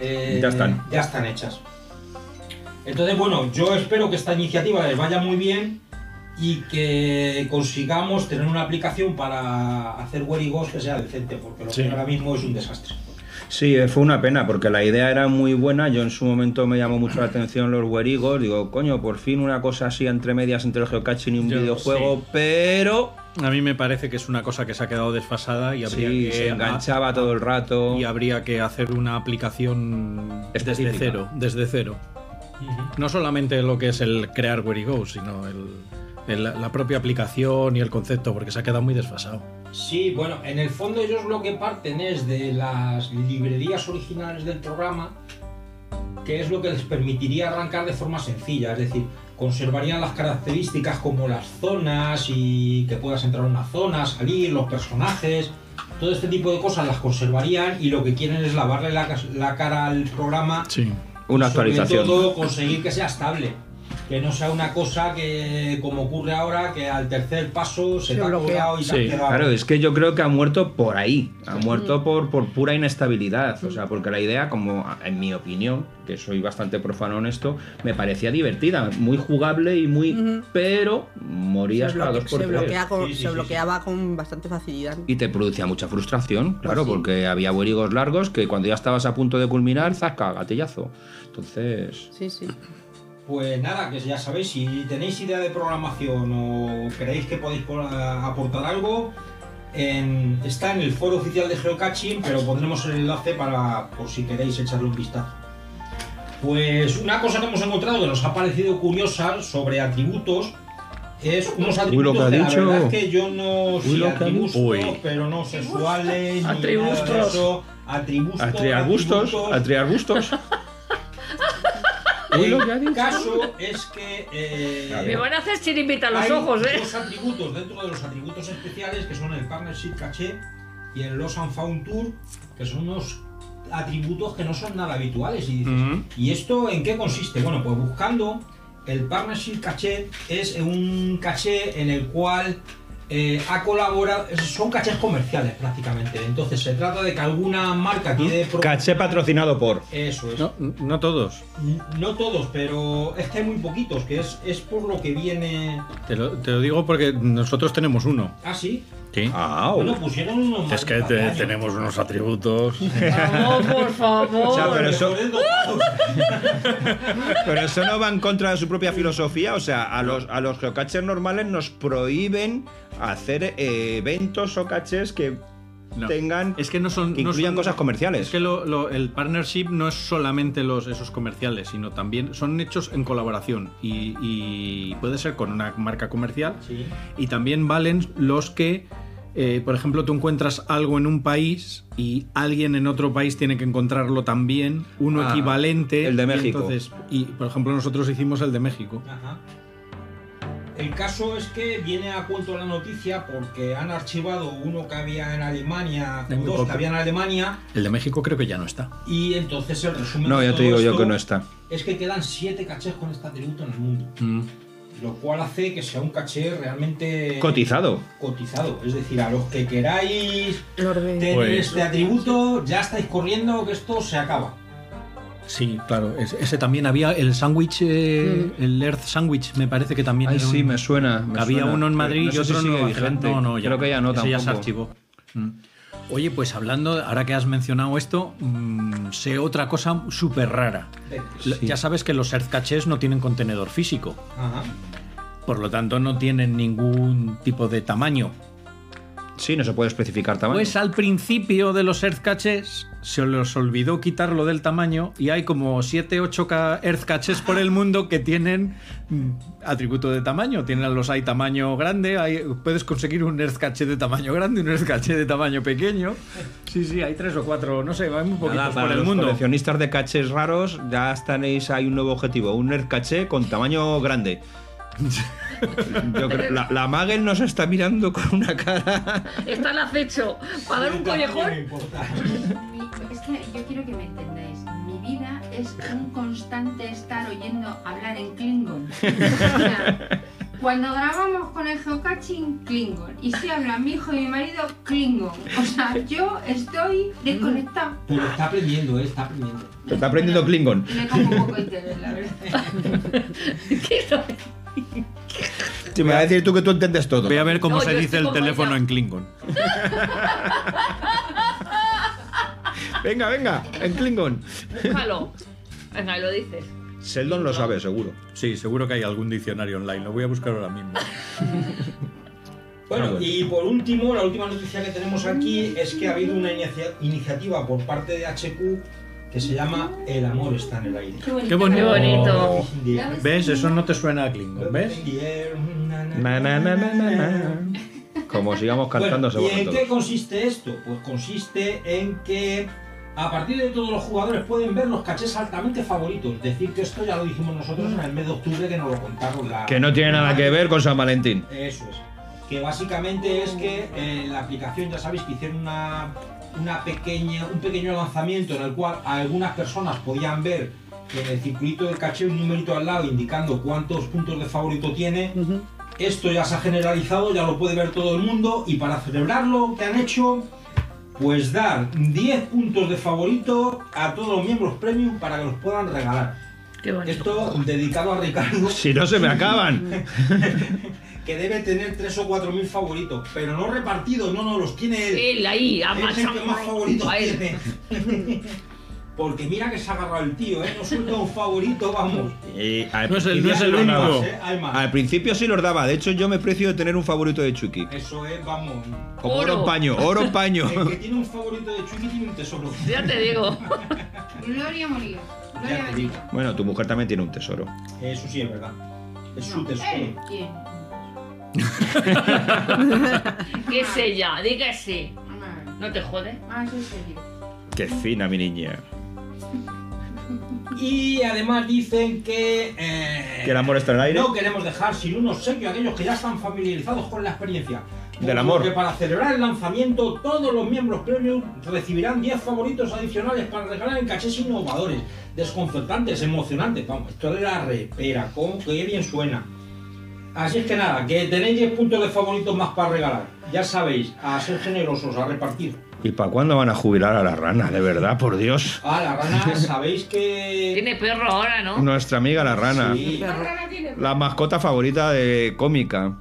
eh, Ya están. ya están hechas. Entonces, bueno, yo espero que esta iniciativa les vaya muy bien y que consigamos tener una aplicación para hacer Goes que sea decente, porque lo Sí. que ahora mismo es un desastre. Sí, eh, fue una pena porque la idea era muy buena. Yo en su momento me llamó mucho la atención los huerigos. Digo, coño, por fin una cosa así entre medias entre el geocaching y un Yo- videojuego, sí. pero A mí me parece que es una cosa que se ha quedado desfasada y habría Sí, que se enganchaba todo el rato. y habría que hacer una aplicación desde cero, desde cero. No solamente lo que es el crear Where It Goes, sino el, el- la propia aplicación y el concepto, porque se ha quedado muy desfasado. Sí, bueno, en el fondo ellos lo que parten es de las librerías originales del programa, que es lo que les permitiría arrancar de forma sencilla, es decir, conservarían las características como las zonas y que puedas entrar a una zona, salir, los personajes, todo este tipo de cosas las conservarían y lo que quieren es lavarle la, cara al programa Sí. Una y sobre actualización. todo conseguir que sea estable. Que no sea una cosa que, como ocurre ahora, que al tercer paso se, Se te ha bloquea. colgado y te Sí, has quedado. claro, es que yo creo que ha muerto por ahí, ha muerto por, por pura inestabilidad, o sea, porque la idea, como en mi opinión, que soy bastante profano en esto, me parecía divertida, muy jugable y muy... pero morías se, dos por se tres. bloquea con- Sí, sí, se sí, bloqueaba con bastante facilidad. Y te producía mucha frustración, claro, sí. porque había huerigos largos que cuando ya estabas a punto de culminar, zasca, gatillazo. Entonces... Sí, sí. Pues nada, que ya sabéis, si tenéis idea de programación o creéis que podéis por- aportar algo, en- está en el foro oficial de Geocaching, pero pondremos el enlace para por si queréis echarle un vistazo. Pues una cosa que hemos encontrado que nos ha parecido curiosa sobre atributos es unos Uy, lo atributos que ha que la dicho. verdad es que yo no sí, ha atributos, dicho. Pero no sexuales, ni Atribustos. nada de eso. Atributos, Atriarbustos, atributos. El dicho. caso es que eh, Me van a hacer chirimita los hay ojos, ¿eh? dos atributos dentro de los atributos especiales que son el Partnership Caché y el Lost and Found Tour, que son unos atributos que no son nada habituales. Y dices, Ujú. ¿y esto en qué consiste? Bueno, pues buscando, el Partnership Caché es un caché en el cual eh, ha colaborado, son cachés comerciales prácticamente. Entonces se trata de que alguna marca quiere... pro- Caché patrocinado por... Eso es. No, no todos. No todos, pero es que hay muy poquitos, que es, es por lo que viene. Te lo, te lo digo porque nosotros tenemos uno. Ah, sí. Sí. Ah, Bueno, pusieron unos. Es que te- tenemos unos atributos. Vamos, por favor. O sea, pero eso, pero eso no va en contra de su propia filosofía. O sea, a los, a los geocachers normales nos prohíben hacer eh, eventos o caches que No. tengan. Es que no son. que no son- cosas comerciales. Es que lo- lo- el partnership no es solamente los, esos comerciales, sino también son hechos en colaboración. Y, y puede ser con una marca comercial. Sí. Y también valen los que, eh, por ejemplo, tú encuentras algo en un país y alguien en otro país tiene que encontrarlo también, uno Ah, equivalente. el de y México. entonces- y, por ejemplo, nosotros hicimos el de México. Ajá. El caso es que viene a cuento la noticia porque han archivado uno que había en Alemania, muy dos que había en Alemania, El de México creo que ya no está. y entonces el resumen. No, de ya te digo yo que no está. Es que quedan siete cachés con este atributo en el mundo. Mm. Lo cual hace que sea un caché realmente. Cotizado. Cotizado. Es decir, a los que queráis tener Pues- este atributo, ya estáis corriendo que esto se acaba. Sí, claro. Ese, ese también había el sándwich, eh, el Earth Sandwich, me parece que también. Ay, era sí, un- me suena. me había suena. uno en Pero Madrid no y sé si otro en sigue Nueva Zelanda. No, no, ya, Creo que ya no ese ya se tampoco. archivó. Mm. Oye, pues hablando, ahora que has mencionado esto, mm, sé otra cosa súper rara. L- Ya sabes que los Earth Caches no tienen contenedor físico, Ajá. por lo tanto no tienen ningún tipo de tamaño. Sí, no se puede especificar tamaño. Pues al principio de los Earth Caches se les olvidó quitarlo del tamaño y hay como 7, 8 ca- Earth Caches por el mundo que tienen mm, atributo de tamaño. Tienen los hay tamaño grande, hay- puedes conseguir un Earth Cache de tamaño grande, un Earth Cache de tamaño pequeño. Sí, sí, hay tres o cuatro, no sé, hay muy poquitos Nada, para por el los mundo. coleccionistas de caches raros, ya tenéis ahí un nuevo objetivo, un nerd caché con tamaño grande. Yo creo- la, la Magel nos está mirando con una cara. Está al acecho. Para dar un collejón. Mi- Es que yo quiero que me entendáis. Mi vida es un constante estar oyendo hablar en Klingon. O sea, cuando grabamos con el geocaching, Klingon. Y si hablan mi hijo y mi marido, Klingon. O sea, yo estoy desconectada. Pero está aprendiendo, ¿eh? Está aprendiendo. Está aprendiendo Klingon. Le como un poco de interés, la verdad. Si me vas a decir tú que tú entiendes todo. Voy a ver cómo No, se yo dice estoy el con teléfono en Klingon. Venga, venga, en Klingon. Búscalo. Venga, lo dices. Sheldon lo sabe, seguro. Sí, seguro que hay algún diccionario online. Lo voy a buscar ahora mismo. Bueno, y por último, la última noticia que tenemos aquí es que ha habido una inicia- iniciativa por parte de HQ que se llama El amor está en el aire. Qué bonito. Qué bonito. ¿Ves? Eso no te suena a Klingon, ¿ves? Na, na, na, na, na, na. Como sigamos cantando, Bueno, ¿Y en todos. qué consiste esto? Pues consiste en que a partir de todos los jugadores pueden ver los cachés altamente favoritos. Decir que esto ya lo dijimos nosotros en el mes de octubre que nos lo contaron la... Que no tiene nada que ver con San Valentín. Eso es. Que básicamente es que eh, la aplicación, ya sabéis que hicieron una, una pequeña, un pequeño lanzamiento en el cual algunas personas podían ver en el circulito del caché un numerito al lado indicando cuántos puntos de favorito tiene. Esto ya se ha generalizado, ya lo puede ver todo el mundo y para celebrarlo, ¿qué han hecho? Pues dar 10 puntos de favorito a todos los miembros premium para que los puedan regalar. Qué. Esto dedicado a Ricardo. Si no se me acaban. que debe tener 3 o 4 mil favoritos, pero no repartidos, no, no, los tiene él. Él ahí, a Es el que más favoritos a él. tiene. Porque mira que se ha agarrado el tío, ¿eh? No suelta un favorito, vamos. Al No es el- no es único. ¿eh? Al principio sí los daba. De hecho, yo me precio de tener un favorito de Chucky. Eso es, vamos. Como oro en paño, oro en paño. El que tiene un favorito de Chucky tiene un tesoro. Ya te digo. Gloria. Ya Gloria te bendita. digo. Bueno, tu mujer también tiene un tesoro. Eso sí es verdad. Es su No, tesoro. él tiene. ¿Qué es ella? Di que sí. No te jode. En serio. Qué fina, mi niña. Y además dicen que. eh, Que el amor está en el aire. No queremos dejar sin un obsequio a aquellos que ya están familiarizados con la experiencia. Del Por amor. lo Que para celebrar el lanzamiento, todos los miembros premium recibirán 10 favoritos adicionales para regalar en cachés innovadores, desconcertantes, emocionantes. Vamos, esto de la repera, cómo que bien suena. Así es que nada, que tenéis 10 puntos de favoritos más para regalar. Ya sabéis, a ser generosos, a repartir. ¿Y para cuándo van a jubilar a la rana? De verdad, por Dios. Ah, la rana, sabéis que. Tiene perro ahora, ¿no? Nuestra amiga la rana. Sí. La mascota favorita de cómica.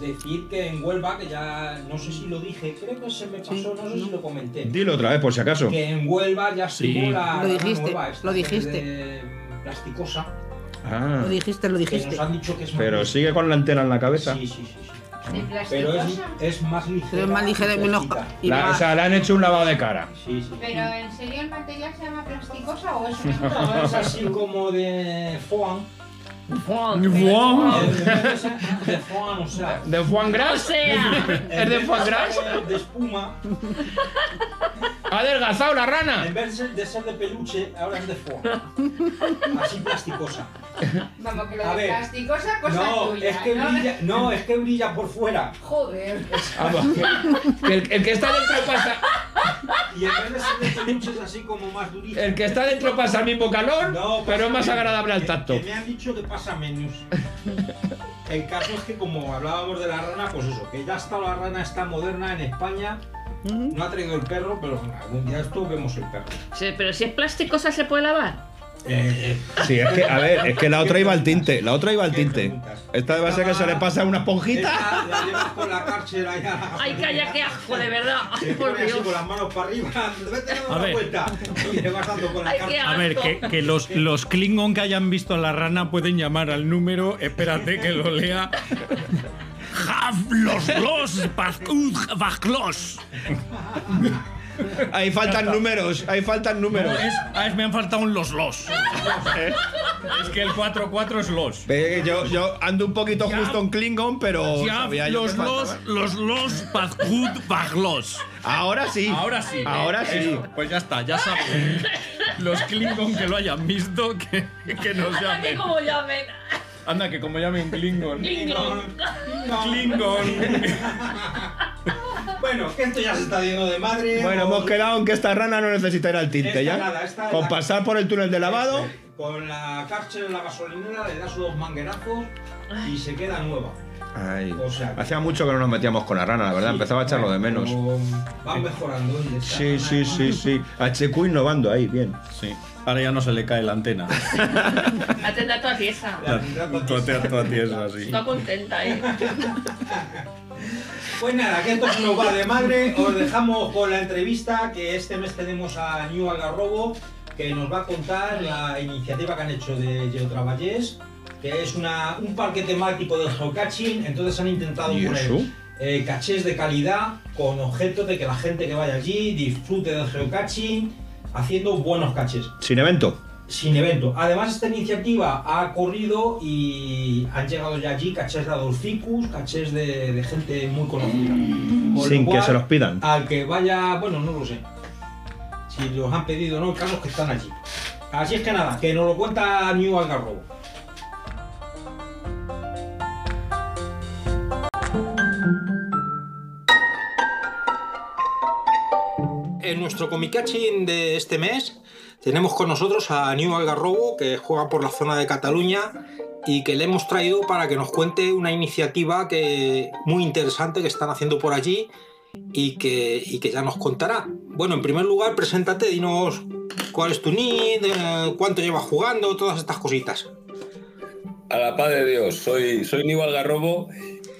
Decir que en Huelva, que ya no sé si lo dije, creo que se me pasó, no sé si lo comenté. Dilo otra vez, por si acaso. Que en Huelva ya Sí. estuvo la Lo rana dijiste, nueva lo dijiste. de plasticosa. Ah. Lo dijiste, lo Que dijiste. nos han dicho que es más Pero sigue con la antena en la cabeza. Sí, sí, sí. sí. ¿De Pero es, plasticosa? es más ligera. Pero es más ligera y menos. y La- más- o sea, le han hecho un lavado de cara. Sí, sí. ¿Pero en serio el material se llama plasticosa o es No, es así como de foam. Juan. De foam, o sea. ¿De foie gras? O sea. ¿Es de foie gras? De espuma. ¡Ha adelgazado la rana! En vez de ser de, de peluche, ahora es de foam. Así plasticosa. Vamos, que lo A de ver. plasticosa, cosa No, tuya. es que ¿no? brilla, no, es que brilla por fuera. Joder. Vamos, que el, el que está dentro pasa. Y en vez de ser de peluche es así como más durito. El que está dentro pasa el mismo calor, No, pero es más agradable al que- tacto. Que me han dicho que pasa menos. El caso es que como hablábamos de la rana, pues eso, que ya está la rana está moderna en España. No ha traído el perro, pero algún día esto vemos el perro. Sí, pero si es plasticosa, ¿se puede lavar? Eh, Sí, es que, a ver, es que la otra iba al tinte. La otra iba al tinte. Esta va a ser que se le pasa una esponjita. esta la llevas con la cárcel allá. Ay, calla, qué asco, de verdad. Ay, por así Dios. con las manos para arriba. Vete a dar A una ver. vuelta. Y le vas dando con la Ay, cárcel. qué A ver, que, que los, los Klingon que hayan visto a la rana pueden llamar al número. Espérate que lo lea. Hav los los. Ahí faltan números, ahí faltan No, números. es, ah, es- me han faltado un los los. ¿Eh? Es que el 4-4 es los. Yo, yo ando un poquito justo en Klingon, pero. Ya, sabía yo los que los, los los Bazkud Vajlos. Ahora sí. Ahora sí. Ahora sí. Eso, pues ya está, ya saben. Los Klingon que lo hayan visto, que, que nos llamen. como llamen. Anda, que como llame un Klingon. Klingon. Klingon. Bueno, que esto ya se está yendo de madre. Bueno, hemos quedado en que esta rana no necesita ir al tinte Esta ya. nada, esta Con la- pasar por el túnel de lavado. Con la cárcel en la gasolinera le das unos manguerazos y se queda nueva. Ay, O sea, hacía mucho que no nos metíamos con la rana, la verdad. Empezaba a echarlo de menos. Pero Van mejorando. oye, esta Sí, rana sí, sí, sí. HQ innovando ahí, bien. Sí. Ahora ya no se le cae la antena. La tendrá toda tiesa. Toda toda tiesa, así. Está contenta ahí. Pues nada, que esto se nos va de madre. Os dejamos con la entrevista que este mes tenemos a New Algarrobo, que nos va a contar la iniciativa que han hecho de Geotraballés, que es una, un parque temático del geocaching. Entonces han intentado ¿Y poner eh, cachés de calidad con objetos de que la gente que vaya allí disfrute del geocaching haciendo buenos cachés Sin evento. sin evento. Además, esta iniciativa ha corrido y han llegado ya allí cachés de Adolficus, cachés de, de gente muy conocida. Con Sin que se los pidan. Al que vaya, bueno, no lo sé. Si los han pedido o no, casos que están allí. Así es que nada, que nos lo cuenta New Algarrobo. Nuestro comicaching de este mes tenemos con nosotros a New Algarrobo, que juega por la zona de Cataluña y que le hemos traído para que nos cuente una iniciativa que, muy interesante que están haciendo por allí y que, y que ya nos contará. Bueno, en primer lugar, preséntate, dinos cuál es tu need, eh, cuánto llevas jugando, todas estas cositas. A la paz de Dios, soy, soy Nivo Algarrobo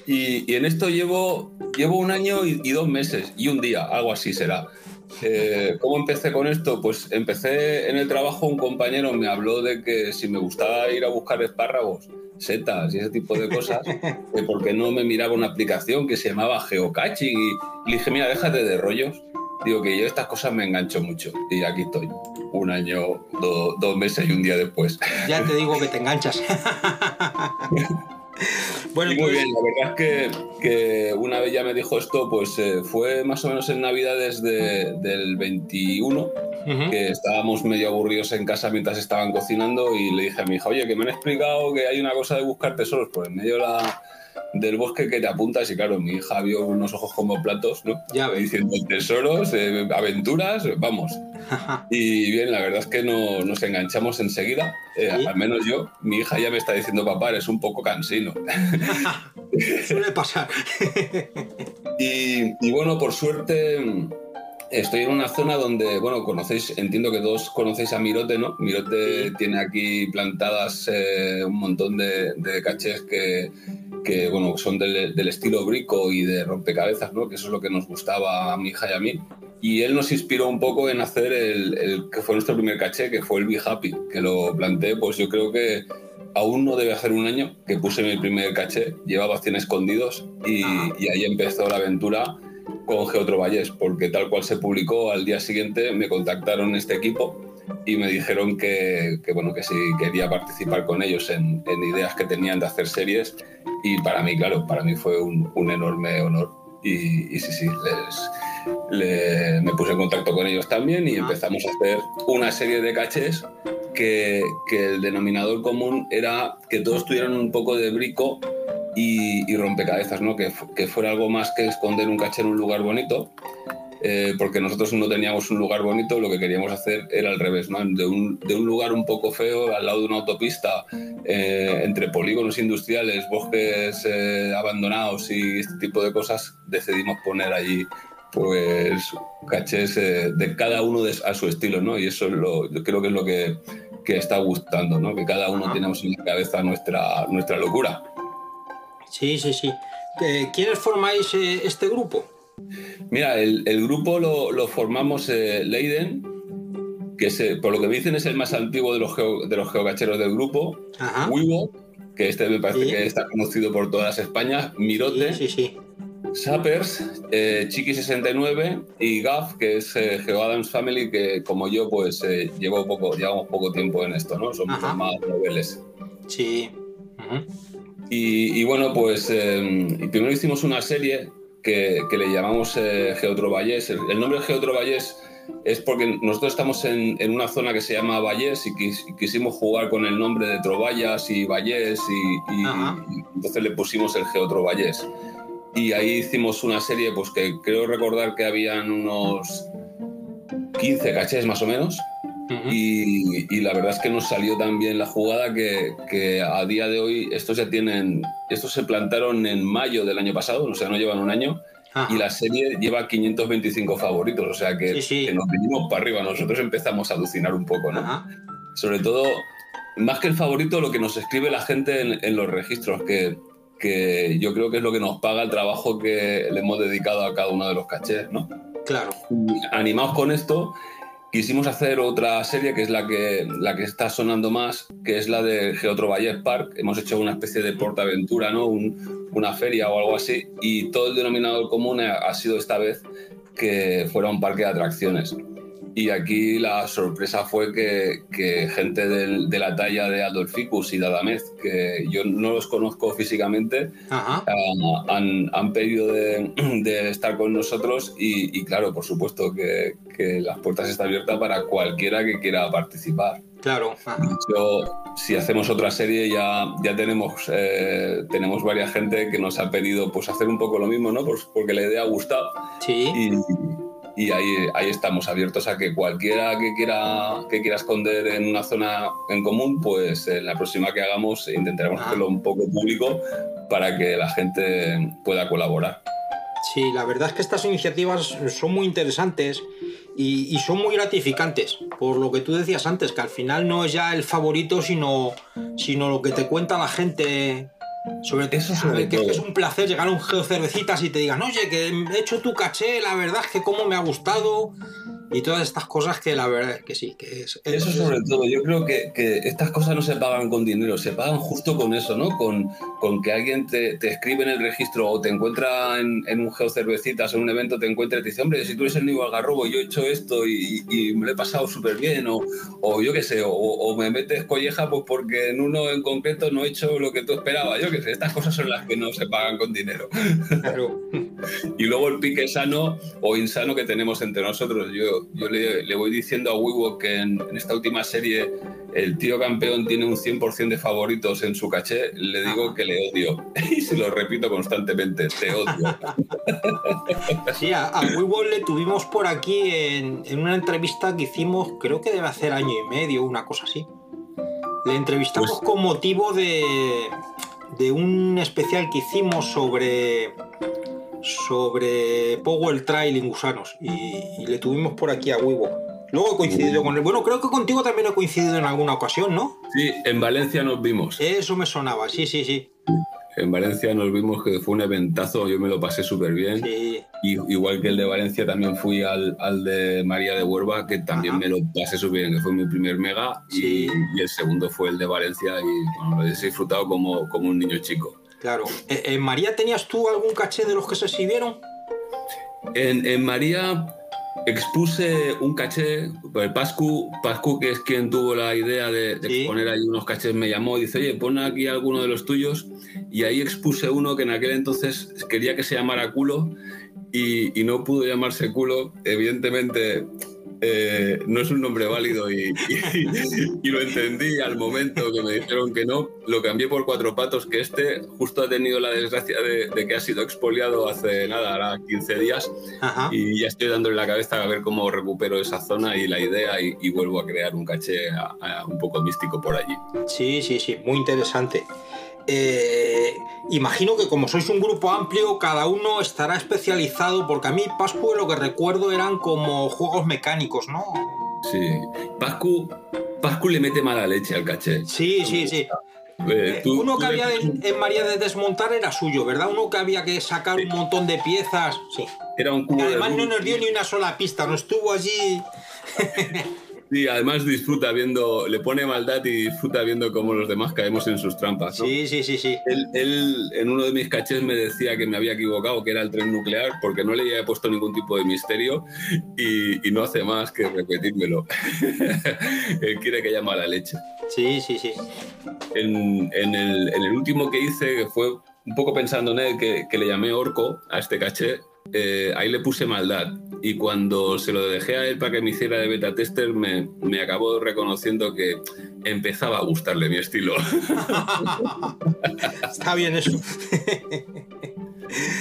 y, y en esto llevo, llevo un año y dos meses y un día, algo así será. Eh, ¿Cómo empecé con esto? Pues empecé en el trabajo, un compañero me habló de que si me gustaba ir a buscar espárragos, setas y ese tipo de cosas, que por qué no me miraba una aplicación que se llamaba Geocaching y, y le dije, mira, déjate de rollos. Digo que yo estas cosas me engancho mucho y aquí estoy, un año, do- dos meses y un día después. Ya te digo que te enganchas. Bueno, muy bien, la verdad es que, que una vez ya me dijo esto, pues eh, fue más o menos en Navidades de- del 21, que estábamos medio aburridos en casa mientras estaban cocinando y le dije a mi hija, oye, que me han explicado que hay una cosa de buscar tesoros, pues en medio de la- del bosque que te apuntas y claro, mi hija vio unos ojos como platos, ¿no? Ya Diciendo tesoros, eh, aventuras, vamos. Y bien, la verdad es que no, nos enganchamos enseguida, eh, al menos yo. Mi hija ya me está diciendo, papá, eres un poco cansino. Suele pasar. Y, y bueno, por suerte estoy en una zona donde, bueno, conocéis, entiendo que todos conocéis a Mirote, ¿no? Mirote tiene aquí plantadas eh, un montón de, de cachés que, que, bueno, son del, del estilo brico y de rompecabezas, ¿no? Que eso es lo que nos gustaba a mi hija y a mí. Y él nos inspiró un poco en hacer el, el que fue nuestro primer caché, que fue el Be Happy, que lo planteé, pues yo creo que aún no debe hacer un año que puse mi primer caché, llevaba 100 escondidos y, y ahí empezó la aventura con Geotroballés, porque tal cual se publicó al día siguiente me contactaron este equipo y me dijeron que, que, bueno, que si quería participar con ellos en, en ideas que tenían de hacer series y para mí, claro, para mí fue un, un enorme honor. Y, y sí, sí, les, le- me puse en contacto con ellos también y empezamos a hacer una serie de cachés que, que el denominador común era que todos tuvieran un poco de brico y, y rompecabezas, ¿no? que, que fuera algo más que esconder un caché en un lugar bonito, eh, porque nosotros no teníamos un lugar bonito, lo que queríamos hacer era al revés, ¿no? de, un, de un lugar un poco feo, al lado de una autopista, eh, entre polígonos industriales, bosques eh, abandonados y este tipo de cosas, decidimos poner allí pues cachés de cada uno a su estilo, ¿no? Y eso es lo, yo creo que es lo que, que está gustando, ¿no? Que cada uno tenemos en la cabeza nuestra, nuestra locura. Sí, sí, sí. ¿Quiénes formáis este grupo? Mira, el, el grupo lo, lo formamos eh, Leiden, que es, eh, por lo que me dicen es el más antiguo de los, geo- de los geocacheros del grupo. Wiwo, que este me parece que está conocido por todas Españas. Mirote. Sappers, eh, Chiqui69 y Gaff, que es eh, Geo Adams Family, que como yo, pues eh, llevo poco, llevamos poco tiempo en esto, ¿no? Somos más noveles. Sí. Y, y bueno, pues eh, primero hicimos una serie que, que le llamamos eh. El, el nombre Geotrovallés es porque nosotros estamos en, en una zona que se llama Vallés y, quis- y quisimos jugar con el nombre de Trovallas y Vallés y, y- y entonces le pusimos el Geotro Vallés. Y ahí hicimos una serie pues que creo recordar que habían unos 15 cachés más o menos. Y, y la verdad es que nos salió tan bien la jugada que, que a día de hoy estos ya tienen, estos se plantaron en mayo del año pasado, o sea, no llevan un año. Y la serie lleva 525 favoritos, o sea que, que nos vinimos para arriba. Nosotros empezamos a alucinar un poco, ¿no? Sobre todo, más que el favorito, lo que nos escribe la gente en, en los registros, que, que yo creo que es lo que nos paga el trabajo que le hemos dedicado a cada uno de los cachés, ¿no? Claro. Animados con esto, quisimos hacer otra serie que es la que, la que está sonando más, que es la de Geotro Valles Park. Hemos hecho una especie de portaventura, ¿no? Un- una feria o algo así, y todo el denominador común ha sido esta vez que fuera un parque de atracciones. Y aquí la sorpresa fue que, que gente del- de la talla de Adolficus y de Adamez, que yo no los conozco físicamente, ah, han, han pedido de, de estar con nosotros y, y claro, por supuesto que, que las puertas están abiertas para cualquiera que quiera participar. Claro. De hecho, si hacemos otra serie ya, ya tenemos, eh, tenemos varias gente que nos ha pedido pues, hacer un poco lo mismo, ¿no? Pues porque la idea ha gustado. Sí. Y, y ahí, ahí estamos abiertos a que cualquiera que quiera, que quiera esconder en una zona en común, pues en la próxima que hagamos intentaremos hacerlo un poco público para que la gente pueda colaborar. Sí, la verdad es que estas iniciativas son muy interesantes y, y son muy gratificantes, por lo que tú decías antes, que al final no es ya el favorito, sino, sino lo que te cuenta la gente. Sobre Eso saber sobre que es, que es todo. un placer llegar a un geo cervecitas y te digan, oye, que he hecho tu caché, la verdad es que cómo me ha gustado. Y todas estas cosas que la verdad es que sí, que es. Eso es- sobre todo, yo creo que, que estas cosas no se pagan con dinero, se pagan justo con eso, ¿no? Con, con que alguien te, te escribe en el registro o te encuentra en, en un geocervecitas o en un evento, te encuentra y te dice, hombre, si tú eres el Nico Algarrobo, yo he hecho esto y, y me lo he pasado súper bien, o, o yo qué sé, o, o me metes colleja pues porque en uno en concreto no he hecho lo que tú esperabas, yo qué sé, estas cosas son las que no se pagan con dinero. y luego el pique sano o insano que tenemos entre nosotros. Yo, yo le, le voy diciendo a Wiwo que en, en esta última serie el tío campeón tiene un 100% de favoritos en su caché, le digo que le odio. Y se lo repito constantemente, te odio. Sí, a, a Weeble le tuvimos por aquí en, en una entrevista que hicimos, creo que debe hacer año y medio, una cosa así. Le entrevistamos Pues con motivo de, de un especial que hicimos sobre sobre Power Trail en gusanos y, y le tuvimos por aquí a Wiwo. Luego he coincidido con él. Bueno, creo que contigo también he coincidido en alguna ocasión, ¿no? Sí, en Valencia nos vimos. Eso me sonaba, sí, sí, sí. En Valencia nos vimos que fue un eventazo, yo me lo pasé súper bien. Y, igual que el de Valencia, también fui al, al de María de Huerva, que también me lo pasé súper bien, que fue mi primer mega. Y, y el segundo fue el de Valencia y bueno, lo he disfrutado como, como un niño chico. Claro. Eh, eh, María, ¿tenías tú algún caché de los que se exhibieron? En, en María expuse un caché, el Pascu, Pascu, que es quien tuvo la idea de, de exponer ahí unos cachés, me llamó y dice, oye, pon aquí alguno de los tuyos. Y ahí expuse uno que en aquel entonces quería que se llamara culo y, y no pudo llamarse culo. Evidentemente eh, no es un nombre válido y, y- y lo entendí al momento que me dijeron que no. Lo cambié por cuatro patos, que este justo ha tenido la desgracia de, de que ha sido expoliado hace nada, ahora 15 días. Y ya estoy dándole la cabeza a ver cómo recupero esa zona y la idea y, y vuelvo a crear un caché a- a un poco místico por allí. Sí, sí, sí, muy interesante. Eh, imagino que como sois un grupo amplio, cada uno estará especializado, porque a mí Pascu lo que recuerdo eran como juegos mecánicos, ¿no? Sí. Pascu, Pascu le mete mala leche al caché. Sí, sí, sí. Eh, tú- Uno que había de- en María de desmontar era suyo, ¿verdad? Uno que había que sacar un montón de piezas. Sí. Era un cubo de además no nos dio ni una sola pista, no estuvo allí. Sí, además disfruta viendo, le pone maldad y disfruta viendo cómo los demás caemos en sus trampas. ¿no? Sí, sí, sí, sí. Él, él, en uno de mis cachés me decía que me había equivocado, que era el tren nuclear, porque no le había puesto ningún tipo de misterio y, y no hace más que repetírmelo. él quiere que llame a la leche. Sí, sí, sí. En, en el, en el último que hice, que fue un poco pensando en él, que, que le llamé Orco a este caché, eh, ahí le puse maldad. Y cuando se lo dejé a él para que me hiciera de beta tester, me, me acabó reconociendo que empezaba a gustarle mi estilo. Está bien eso.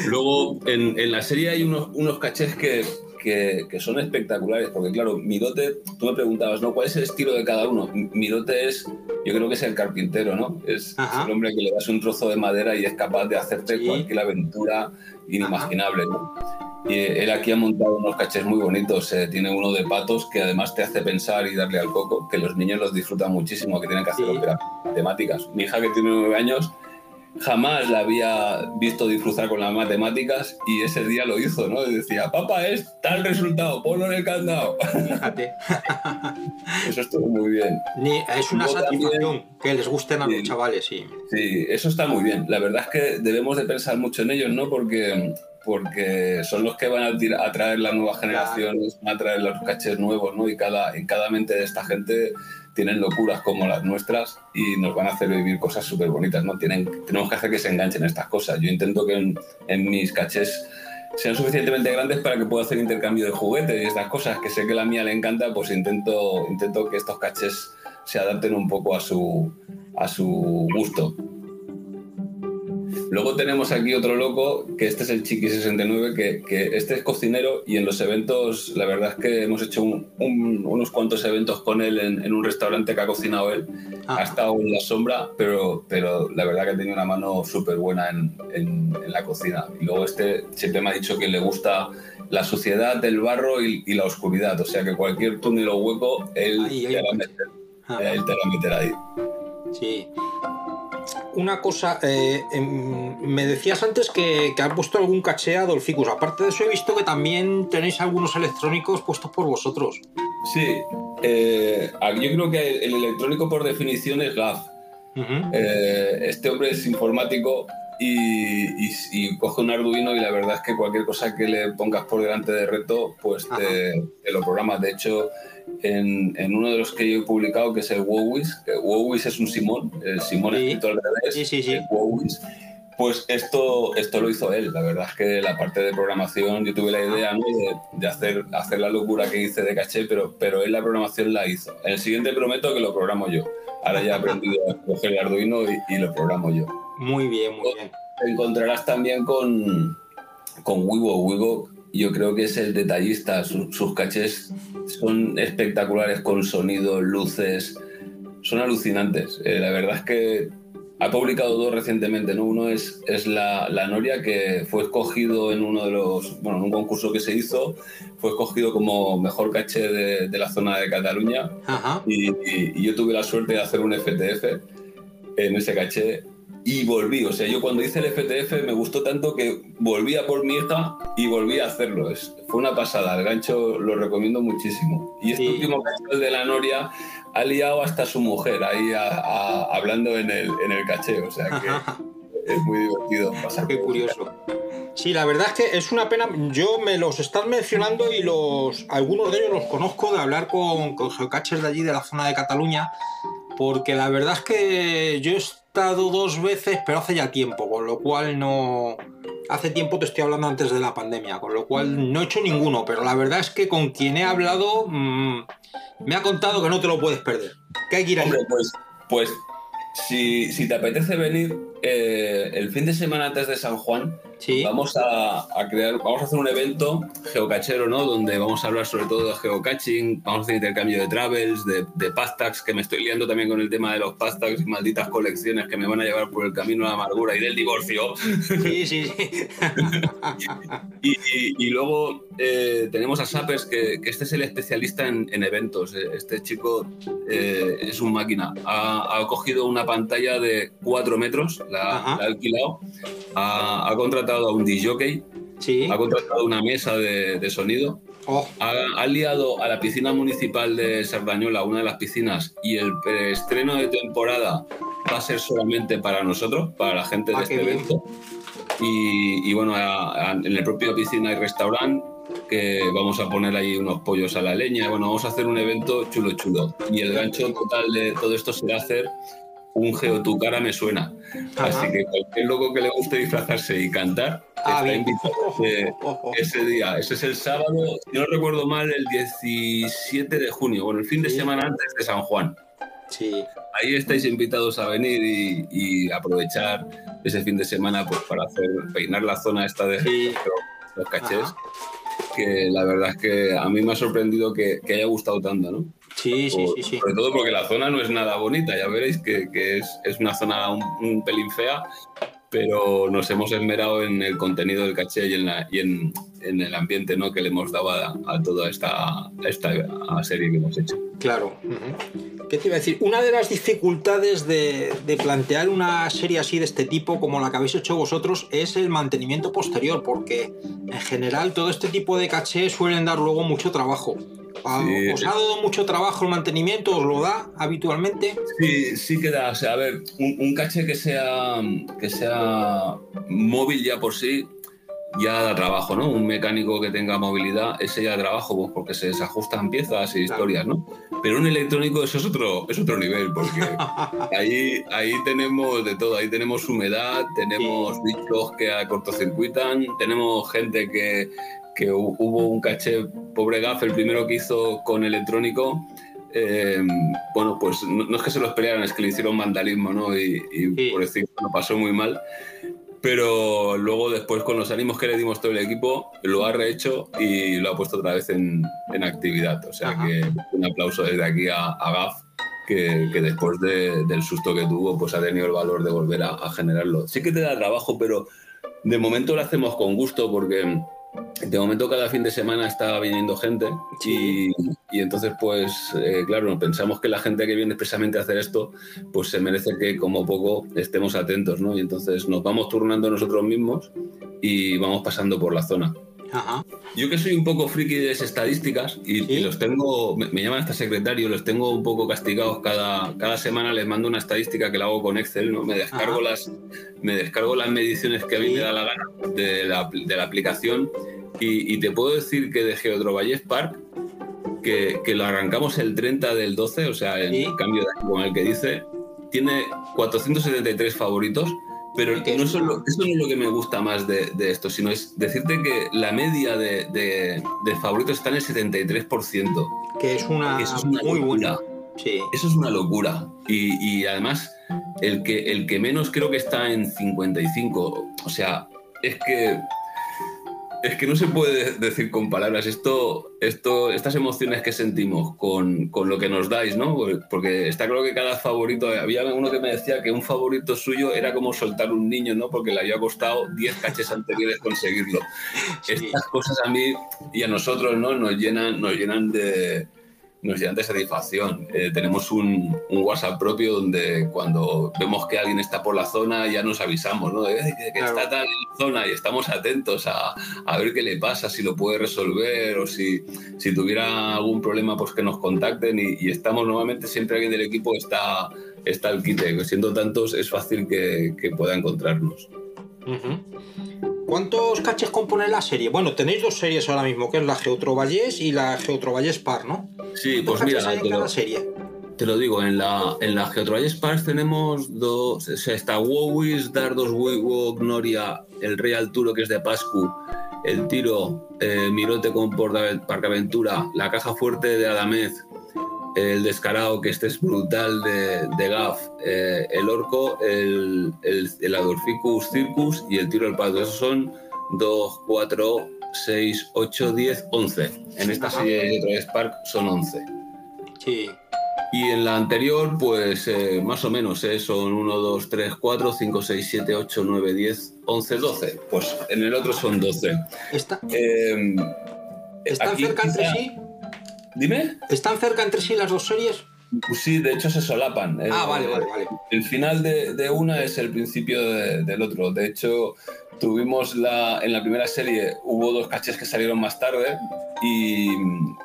Luego, en, en la serie hay unos, unos cachés que, que, que son espectaculares, porque claro, Mirote, tú me preguntabas, ¿no? ¿Cuál es el estilo de cada uno? Mirote es, yo creo que es el carpintero, ¿no? Es, es el hombre que le das un trozo de madera y es capaz de hacerte cualquier aventura inimaginable, ¿no? Y él aquí ha montado unos cachés muy bonitos. eh, tiene uno de patos que además te hace pensar y darle al coco, que los niños los disfrutan muchísimo, que tienen que hacer operaciones matemáticas. Mi hija, que tiene nueve años, jamás la había visto disfrutar con las matemáticas y ese día lo hizo, ¿no? Y decía, papá, es tal resultado, ponlo en el candado. Fíjate. Eso estuvo muy bien. Ni- es una Luego también- satisfacción que les gusten a los chavales, sí. Sí, eso está muy bien. La verdad es que debemos de pensar mucho en ellos, ¿no? Porque, porque son los que van a, tira- a traer las nuevas generaciones, van a traer los cachés nuevos, ¿no? Y cada, en cada mente de esta gente tienen locuras como las nuestras y nos van a hacer vivir cosas súper bonitas, ¿no? Tienen, tenemos que hacer que se enganchen estas cosas. Yo intento que en, en mis cachés sean suficientemente grandes para que pueda hacer intercambio de juguetes y estas cosas que sé que la mía le encanta, pues intento, intento que estos cachés se adapten un poco a su, a su gusto. Luego tenemos aquí otro loco, que este es el Chiqui69, que, que este es cocinero y en los eventos, la verdad es que hemos hecho un- un- unos cuantos eventos con él en, en un restaurante que ha cocinado él. Ha estado en la sombra, pero, pero la verdad que ha tenido una mano súper buena en, en- en la cocina. Y luego este siempre me ha dicho que le gusta la suciedad, el barro y, y la oscuridad. O sea que cualquier túnel o hueco, él, te, va a meter, él te va a meter ahí. Sí. Una cosa, eh, em, me decías antes que, que has puesto algún caché a Dolficus. Aparte de eso, he visto que también tenéis algunos electrónicos puestos por vosotros. Sí, eh, yo creo que el electrónico por definición es GAF. Eh, este hombre es informático y, y- y coge un Arduino y la verdad es que cualquier cosa que le pongas por delante de reto, pues te, te lo programa. De hecho, en, en uno de los que yo he publicado, que es el Wowis, que Wowis es un Simón, el Simón escrito al revés, el Wowis, pues esto, esto lo hizo él. La verdad es que la parte de programación, yo tuve la idea ¿no? de, de hacer, hacer la locura que hice de caché, pero, pero él la programación la hizo. El siguiente prometo que lo programo yo. Ahora ya he aprendido a coger el Arduino y, y lo programo yo. Muy bien, muy bien. Te encontrarás también con, con yo creo que es el detallista. Su- sus cachés son espectaculares con sonido, luces. Son alucinantes. Eh, la verdad es que ha publicado dos recientemente. ¿no? Uno es, es la, la Noria, que fue escogido en uno de los. Bueno, en un concurso que se hizo, fue escogido como mejor caché de, de la zona de Cataluña. Y, y- y yo tuve la suerte de hacer un FTF en ese caché y volví. O sea, yo cuando hice el FTF me gustó tanto que volví a por mi hija y volví a hacerlo. Es, fue una pasada. El gancho lo recomiendo muchísimo. Y este último cacho, el de la Noria, ha liado hasta su mujer ahí a- a- hablando en el, en el caché. O sea que es muy divertido pasar. Qué curioso. Sí, la verdad es que es una pena. Yo me los estás mencionando y los algunos de ellos los conozco de hablar con, con geocaches de allí, de la zona de Cataluña, porque la verdad es que yo estado dos veces, pero hace ya tiempo, con lo cual no. Hace tiempo te estoy hablando antes de la pandemia, con lo cual no he hecho ninguno, pero la verdad es que con quien he hablado mm, me ha contado que no te lo puedes perder. Que hay que ir allí. Hombre, pues, pues si, si te apetece venir eh, el fin de semana antes de San Juan, vamos a, a crear, vamos a hacer un evento geocachero, ¿no? Donde vamos a hablar sobre todo de geocaching, vamos a hacer intercambio de travels, de, de pastags, que me estoy liando también con el tema de los pastags malditas colecciones que me van a llevar por el camino de la amargura y del divorcio. Sí, sí, sí. Y, y- y luego eh, tenemos a Sappers, que, que este es el especialista en, en eventos. Eh, Este chico eh, es un máquina. Ha, ha cogido una pantalla de 4 metros, la, la ha alquilado, ha, ha contratado a un DJ, ha contratado una mesa de, de sonido, ha, ha liado a la piscina municipal de Sardañola, una de las piscinas, y el estreno de temporada va a ser solamente para nosotros, para la gente de Ah, este evento. Y, y bueno, a- a- en el propio piscina y restaurante que vamos a poner ahí unos pollos a la leña. Bueno, vamos a hacer un evento chulo chulo. Y el gancho total de todo esto será hacer un Geotucara me suena. Así que cualquier loco que le guste disfrazarse y cantar, Ah, está invitado ese, ese día. Ese es el sábado, si no recuerdo mal, el 17 de junio, bueno, el fin de semana antes de San Juan. Sí. Ahí estáis invitados a venir y, y aprovechar ese fin de semana pues, para hacer peinar la zona esta de los cachés. Que la verdad es que a mí me ha sorprendido que, que haya gustado tanto, ¿no? Sí, sí, Por- sí, sí. Sobre todo porque la zona no es nada bonita, ya veréis que, que es, es una zona un, un pelín fea, pero nos hemos esmerado en el contenido del caché y en, la- y en, en el ambiente ¿no? que le hemos dado a, a toda esta, a esta serie que hemos hecho. Claro. ¿Qué te iba a decir? Una de las dificultades de, de plantear una serie así de este tipo, como la que habéis hecho vosotros, es el mantenimiento posterior, porque en general todo este tipo de caché suelen dar luego mucho trabajo. ¿A- Sí. ¿Os ha dado mucho trabajo el mantenimiento? ¿Os lo da habitualmente? Sí, sí que da. O sea, a ver, un, un caché que sea, que sea móvil ya por sí, ya da trabajo, ¿no? Un mecánico que tenga movilidad, ese ya da trabajo, pues porque se desajustan piezas y historias, ¿no? Pero un electrónico eso es otro, es otro nivel, porque ahí, ahí tenemos de todo. Ahí tenemos humedad, tenemos bichos que cortocircuitan, tenemos gente que, que hu- hubo un caché, pobre Gaff, el primero que hizo con electrónico, eh, bueno, pues no, no es que se los pelearan, es que le hicieron vandalismo, ¿no? Y, y por decir, lo pasó muy mal. Pero luego después con los ánimos que le dimos todo el equipo, lo ha rehecho y lo ha puesto otra vez en, en actividad. O sea que un aplauso desde aquí a, a Gaf, que, que después de- del susto que tuvo, pues ha tenido el valor de volver a, a generarlo. Sí que te da trabajo, pero de momento lo hacemos con gusto porque de momento cada fin de semana está viniendo gente y, y entonces pues eh, claro, pensamos que la gente que viene expresamente a hacer esto pues se merece que como poco estemos atentos, ¿no? Y entonces nos vamos turnando nosotros mismos y vamos pasando por la zona. Yo que soy un poco friki de las estadísticas y, y los tengo, me, me llaman hasta secretario, los tengo un poco castigados cada, cada semana, les mando una estadística que la hago con Excel, ¿no? Me descargo, Ajá. las, me descargo las mediciones que a mí me da la gana de la, de la aplicación y, y te puedo decir que de Geodrovallés Park, que, que lo arrancamos el 30 del 12, o sea, el cambio de año con el que dice, tiene 473 favoritos, pero no solo, eso no es lo que me gusta más de, de esto, sino es decirte que la media de, de- de favoritos está en el 73%. Que es una, Eso es una muy locura. buena. Sí. Eso es una locura. Y, y además, el que, el que menos creo que está en 55. O sea, es que. Es que no se puede decir con palabras esto, esto, estas emociones que sentimos con, con lo que nos dais, ¿no? Porque está claro que cada favorito, había uno que me decía que un favorito suyo era como soltar un niño, ¿no? Porque le había costado 10 caches anteriores conseguirlo. Estas cosas a mí y a nosotros, ¿no? Nos llenan, nos llenan de, nos llenan de satisfacción. Eh, tenemos un, un WhatsApp propio donde cuando vemos que alguien está por la zona ya nos avisamos, ¿no? De, "Eh, que, que está tal en la zona y estamos atentos a, a ver qué le pasa, si lo puede resolver o si, si tuviera algún problema, pues que nos contacten y, y estamos normalmente siempre alguien del equipo está, está al quite. Siendo tantos es fácil que, que pueda encontrarnos. ¿Cuántos caches compone la serie? Bueno, tenéis dos series ahora mismo, que es la Geotrovallés y la Geotrovallés Par, ¿no? Sí, ¿Cuántos pues mira, hay en cada lo, serie? te lo digo, en la, en la Geotroyes Parks tenemos dos, o sea, está Wowis, Dardos, Wigwog, Noria, el Rey Arturo que es de Pascu, el Tiro, eh, Mirote con Parcaventura, la Caja Fuerte de Adamez, el Descarado, que este es brutal de, de Gaff, eh, el Orco, el, el, el Adolficus Circus y el Tiro del Pato. Esos son 2, 4, 6, 8, 10, 11. En esta Ajá. serie de Troyes Park son 11. Sí. Y en la anterior, pues eh, más o menos, ¿eh? son 1, 2, 3, 4, 5, 6, 7, 8, 9, 10, 11, 12. Pues en el otro son 12. Está- Eh, ¿Están aquí cerca entre sí? Dime. ¿Están cerca entre sí las dos series? Pues sí, de hecho se solapan. Ah, vale, vale, vale. El final de, de una es el principio de- del otro. De hecho, tuvimos la, en la primera serie, hubo dos caches que salieron más tarde y,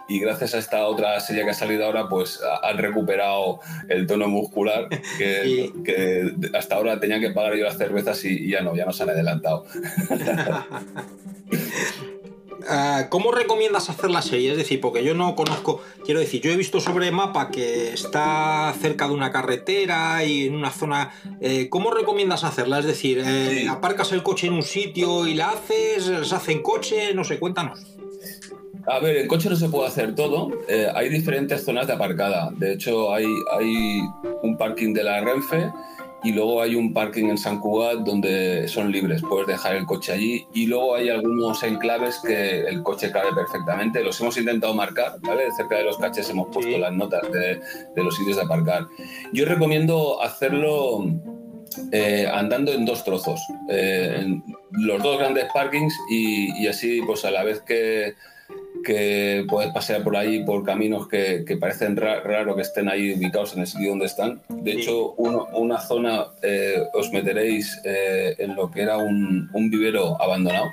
y gracias a esta otra serie que ha salido ahora, pues ha- han recuperado el tono muscular que, que hasta ahora tenía que pagar yo las cervezas y, y ya no, ya nos han adelantado. ah, ¿cómo recomiendas hacer la serie? Es decir, porque yo no conozco, quiero decir, yo he visto sobre mapa que está cerca de una carretera y en una zona. eh, ¿Cómo recomiendas hacerla? Es decir, eh, aparcas el coche en un sitio y la haces, se hace en coche, no sé, cuéntanos. A ver, en coche no se puede hacer todo. Eh, hay diferentes zonas de aparcada. De hecho, hay, hay un parking de la Renfe y luego hay un parking en San Cugat donde son libres. Puedes dejar el coche allí y luego hay algunos enclaves que el coche cabe perfectamente. Los hemos intentado marcar, ¿vale? Cerca de los caches hemos puesto las notas de, de los sitios de aparcar. Yo recomiendo hacerlo eh, andando en dos trozos, eh, en los dos grandes parkings y, y así, pues a la vez que, que puedes pasear por ahí por caminos que, que parecen ra- raro que estén ahí ubicados en el sitio donde están. De hecho, uno- una zona eh, os meteréis eh, en lo que era un, un vivero abandonado.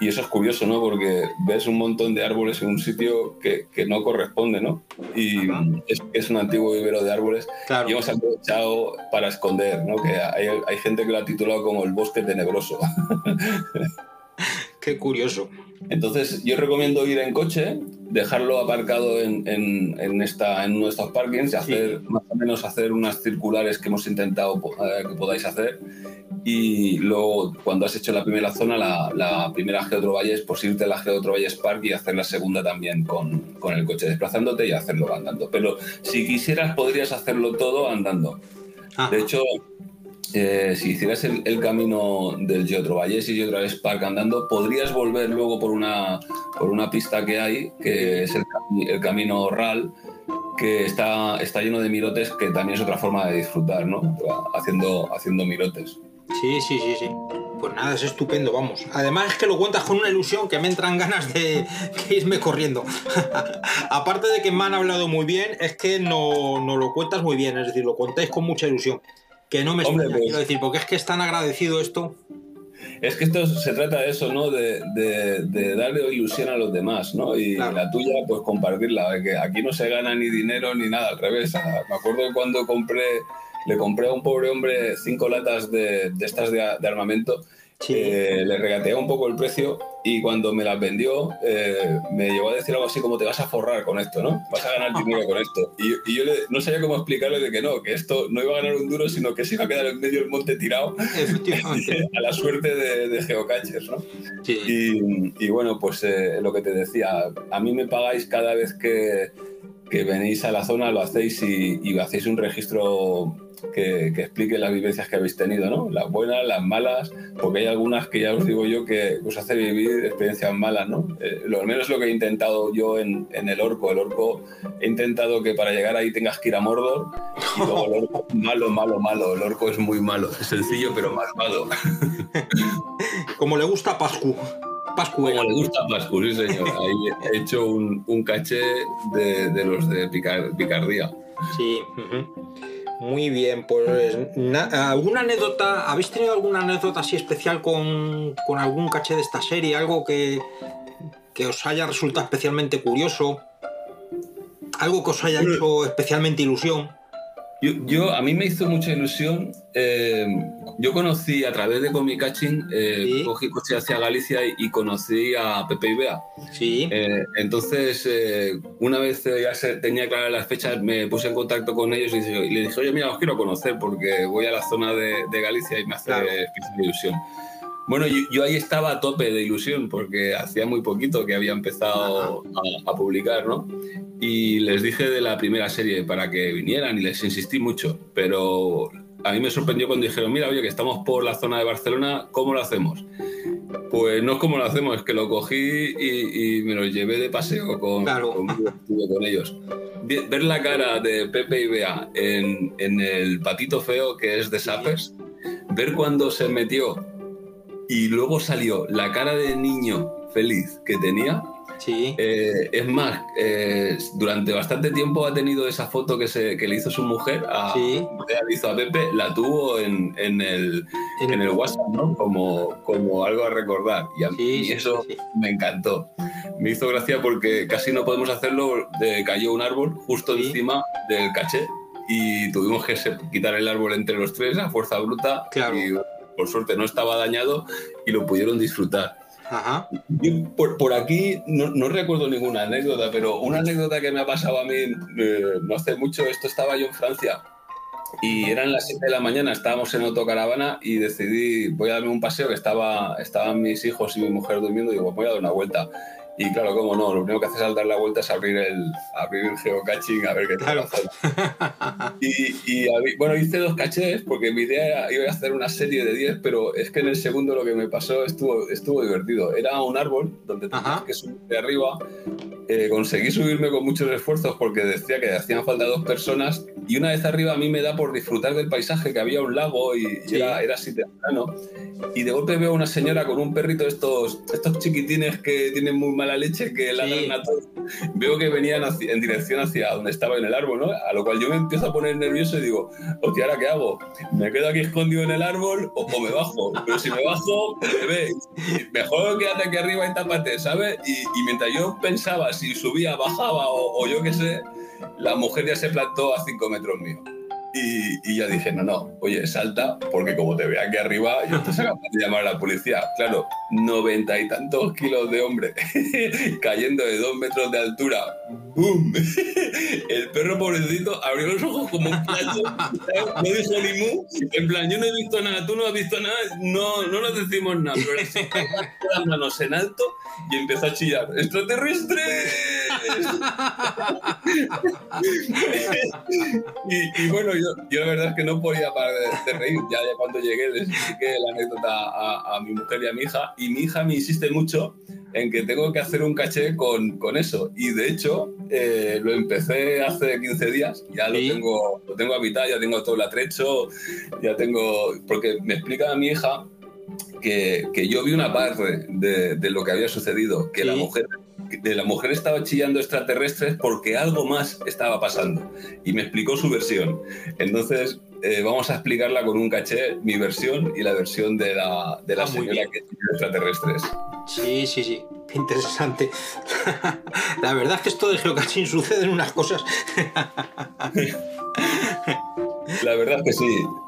Y eso es curioso, ¿no? Porque ves un montón de árboles en un sitio que, que no corresponde, ¿no? Y es, es un antiguo vivero de árboles y hemos aprovechado para esconder, ¿no? Que hay, hay gente que lo ha titulado como el bosque tenebroso. Qué curioso. Entonces, yo recomiendo ir en coche, dejarlo aparcado en, en- en esta, en uno de estos parkings y hacer más o menos hacer unas circulares que hemos intentado eh, que podáis hacer. Y luego, cuando has hecho la primera zona, la, la primera Geotro Valles, pues irte a la Geotro Valles Park y hacer la segunda también con, con el coche desplazándote y hacerlo andando. Pero si quisieras, podrías hacerlo todo andando. De hecho, eh, si hicieras el, el camino del Geotro Valles y Geotro Valles Park andando, podrías volver luego por una, por una pista que hay, que es el, el camino RAL, que está, está lleno de mirotes, que también es otra forma de disfrutar, ¿no? Haciendo, haciendo mirotes. Sí, sí, sí, sí. Pues nada, es estupendo, vamos. Además es que lo cuentas con una ilusión que me entran ganas de de irme corriendo. Aparte de que me han hablado muy bien, es que no, no lo cuentas muy bien, es decir, lo contáis con mucha ilusión. Que no me Hombre, extraña, pues- quiero decir, porque es que es tan agradecido esto. Es que esto se trata de eso, ¿no? De, de- de darle ilusión a los demás, ¿no? Y la tuya, pues compartirla. Que aquí no se gana ni dinero ni nada, al revés. Me acuerdo cuando compré, le compré a un pobre hombre cinco latas de, de estas de, de armamento. eh, le regateé un poco el precio y cuando me las vendió eh, me llegó a decir algo así como te vas a forrar con esto, ¿no? Vas a ganar dinero con esto. Y, y yo le- no sabía cómo explicarle de que no, que esto no iba a ganar un duro, sino que se iba a quedar en medio del monte tirado a la suerte de, de geocachers, ¿no? Y, y bueno, pues eh, lo que te decía, a mí me pagáis cada vez que, que venís a la zona, lo hacéis y, y hacéis un registro que, que explique las vivencias que habéis tenido, ¿no? Las buenas, las malas, porque hay algunas que ya os digo yo que os hace vivir experiencias malas, ¿no? Eh, lo menos lo que he intentado yo en, en el orco. El orco he intentado que para llegar ahí tengas que ir a Mordor y luego el orco, malo, malo, malo. El orco es muy malo, es sencillo pero malvado. Como le gusta a Pascu. Pascu Como le gusta a Pascu, sí señor. Ahí he hecho un, un caché de, de los de picar- picardía. Sí. ujú. Muy bien, pues na- ¿alguna anécdota? ¿Habéis tenido alguna anécdota así especial con, con algún caché de esta serie? ¿Algo que, que os haya resultado especialmente curioso? ¿Algo que os haya hecho especialmente ilusión? Yo, yo- a mí me hizo mucha ilusión. eh, yo conocí a través de Comic Catching, eh, cogí coche hacia Galicia y, y conocí a Pepe y Bea. Sí. entonces, eh, una vez eh, ya se- tenía claras las fechas, me puse en contacto con ellos y, y le dije, oye, mira, os quiero conocer porque voy a la zona de, de Galicia y me hace especial ilusión. Bueno, yo, yo ahí estaba a tope de ilusión porque hacía muy poquito que había empezado a, a publicar, ¿no? Y les dije de la primera serie para que vinieran y les insistí mucho, pero a mí me sorprendió cuando dijeron, mira, oye, que estamos por la zona de Barcelona, ¿cómo lo hacemos? Pues no es como lo hacemos, es que lo cogí y, y me lo llevé de paseo con, con ellos. Ver la cara de Pepe y Bea en, en el patito feo que es de Sappers, ver cuando se metió y luego salió la cara de niño feliz que tenía. Eh, es más, eh, durante bastante tiempo ha tenido esa foto que, se, que le hizo su mujer, a, Bea le hizo a Pepe, la tuvo en, en el, en el WhatsApp, ¿no? Como, como algo a recordar. Y a mí eso me encantó. Me hizo gracia porque casi no podemos hacerlo, de- cayó un árbol justo encima del caché y tuvimos que quitar el árbol entre los tres a fuerza bruta y por suerte no estaba dañado y lo pudieron disfrutar. Yo por, por aquí no, no recuerdo ninguna anécdota, pero una anécdota que me ha pasado a mí eh, no hace mucho, esto estaba yo en Francia y eran las 7 de la mañana, estábamos en autocaravana y decidí, voy a darme un paseo, que estaba, estaban mis hijos y mi mujer durmiendo, y digo, voy a dar una vuelta. Y claro, cómo no, lo primero que haces al dar la vuelta es abrir el, abrir el geocaching a ver qué tal. Y, y abrí- bueno, hice dos cachés porque mi idea era iba a hacer una serie de 10, pero es que en el segundo lo que me pasó estuvo, estuvo divertido. Era un árbol donde tenías que subir de arriba. Eh, conseguí subirme con muchos esfuerzos porque decía que hacían falta dos personas y una vez arriba a mí me da por disfrutar del paisaje, que había un lago y, y era, era así temprano. Y de golpe veo a una señora con un perrito, estos, estos chiquitines que tienen muy mala leche, que ladran a todos. Veo que venían hacia- en dirección hacia donde estaba en el árbol, ¿no? A lo cual yo me empiezo a poner nervioso y digo, hostia, ¿ahora qué hago? ¿Me quedo aquí escondido en el árbol o, o me bajo? Pero si me bajo, me ve. Mejor quédate aquí arriba y tápate, ¿sabes? Y, y mientras yo pensaba si subía, bajaba o, yo qué sé, la mujer ya se plantó a cinco metros mío. Y, ya dije, no, no, oye, salta, porque como te vea aquí arriba, yo te capaz de llamar a la policía. Claro, noventa y tantos kilos de hombre cayendo de dos metros de altura. ¡Bum! El perro pobrecito abrió los ojos como un plato. No dijo ni mu. En plan, yo no he visto nada, tú no has visto nada, no, no nos decimos nada. Pero las manos en alto y empezó a chillar. ¡Extraterrestres! y, y bueno, yo, yo la verdad es que no podía parar de, de reír. Ya, ya cuando llegué les expliqué la anécdota a, a mi mujer y a mi hija. Y mi hija me insiste mucho en que tengo que hacer un caché con, con eso. Y de hecho, eh, lo empecé hace 15 días. Ya lo, tengo, lo tengo habitado, ya tengo todo el atrecho, ya tengo... Porque me explica mi hija que, que yo vi una parte de, de lo que había sucedido, que la mujer de la mujer estaba chillando extraterrestres porque algo más estaba pasando y me explicó su versión. Entonces eh, vamos a explicarla con un caché, mi versión y la versión de la, de la Ah, señora que chilló extraterrestres. Sí, sí, sí. Qué interesante. La verdad es que esto de geocaching sucede en unas cosas. La verdad es que sí.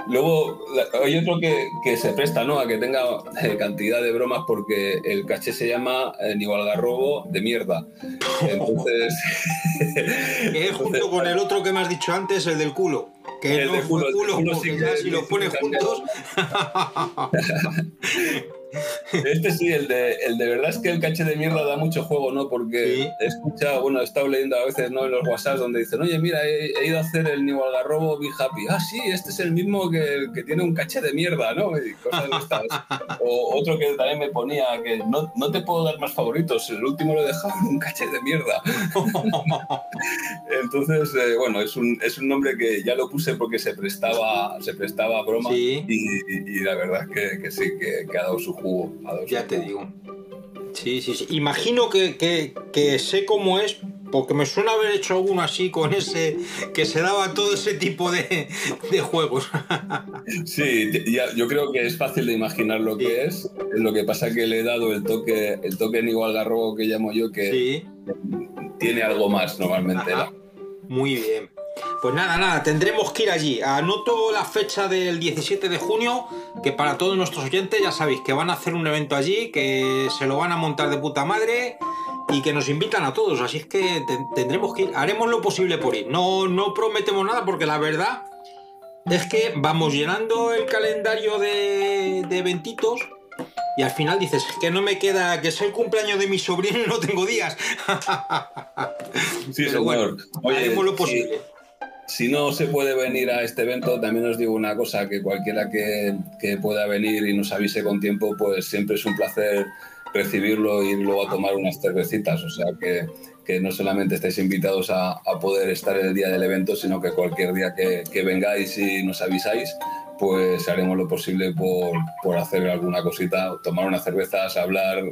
Luego hay otro que, que se presta ¿no? a que tenga eh, cantidad de bromas porque el caché se llama eh, Nivalgarrobo de mierda. Entonces, Que es junto con el otro que me has dicho antes, el del culo. Que El no del fue culo, culo, el culo porque sí ya que- si los pones juntos. Este sí, el de, el de verdad es que el caché de mierda da mucho juego, ¿no? Porque he escuchado, bueno, he estado leyendo a veces ¿no? en los WhatsApp donde dicen, oye, mira, he, he ido a hacer el New Algarrobo Be Happy. Ah, sí, este es el mismo que, que tiene un caché de mierda, ¿no? Y cosas de estas. O otro que también me ponía que no, no te puedo dar más favoritos, el último lo he dejado en un caché de mierda. Entonces, eh, bueno, es un, es un nombre que ya lo puse porque se prestaba, se prestaba a broma y, y la verdad es que, que sí, que, que ha dado su jugo. su Ya te digo. Sí, sí, sí. Imagino que, que- que sé cómo es, porque me suena haber hecho alguno así con ese, que se daba todo ese tipo de, de juegos. Sí, ya- yo creo que es fácil de imaginar lo que es. Lo que pasa que le he dado el toque, el toque en igual garrobo que llamo yo, que tiene algo más normalmente. Muy bien. Pues nada, nada, tendremos que ir allí. Anoto la fecha del 17 de junio, que para todos nuestros oyentes ya sabéis que van a hacer un evento allí, que se lo van a montar de puta madre y que nos invitan a todos. Así es que te- tendremos que ir. Haremos lo posible por ir. No, no prometemos nada porque la verdad es que vamos llenando el calendario de, de eventitos y al final dices "Es que no me queda, que es el cumpleaños de mi sobrino y no tengo días. Sí, Pero señor. bueno, haremos lo posible. Si, si no se puede venir a este evento, también os digo una cosa, que cualquiera que, que pueda venir y nos avise con tiempo, pues siempre es un placer recibirlo y luego a tomar unas cervecitas. O sea que, que no solamente estáis invitados a, a poder estar el día del evento, sino que cualquier día que, que vengáis y nos avisáis, pues haremos lo posible por, por hacer alguna cosita, tomar unas cervezas, hablar,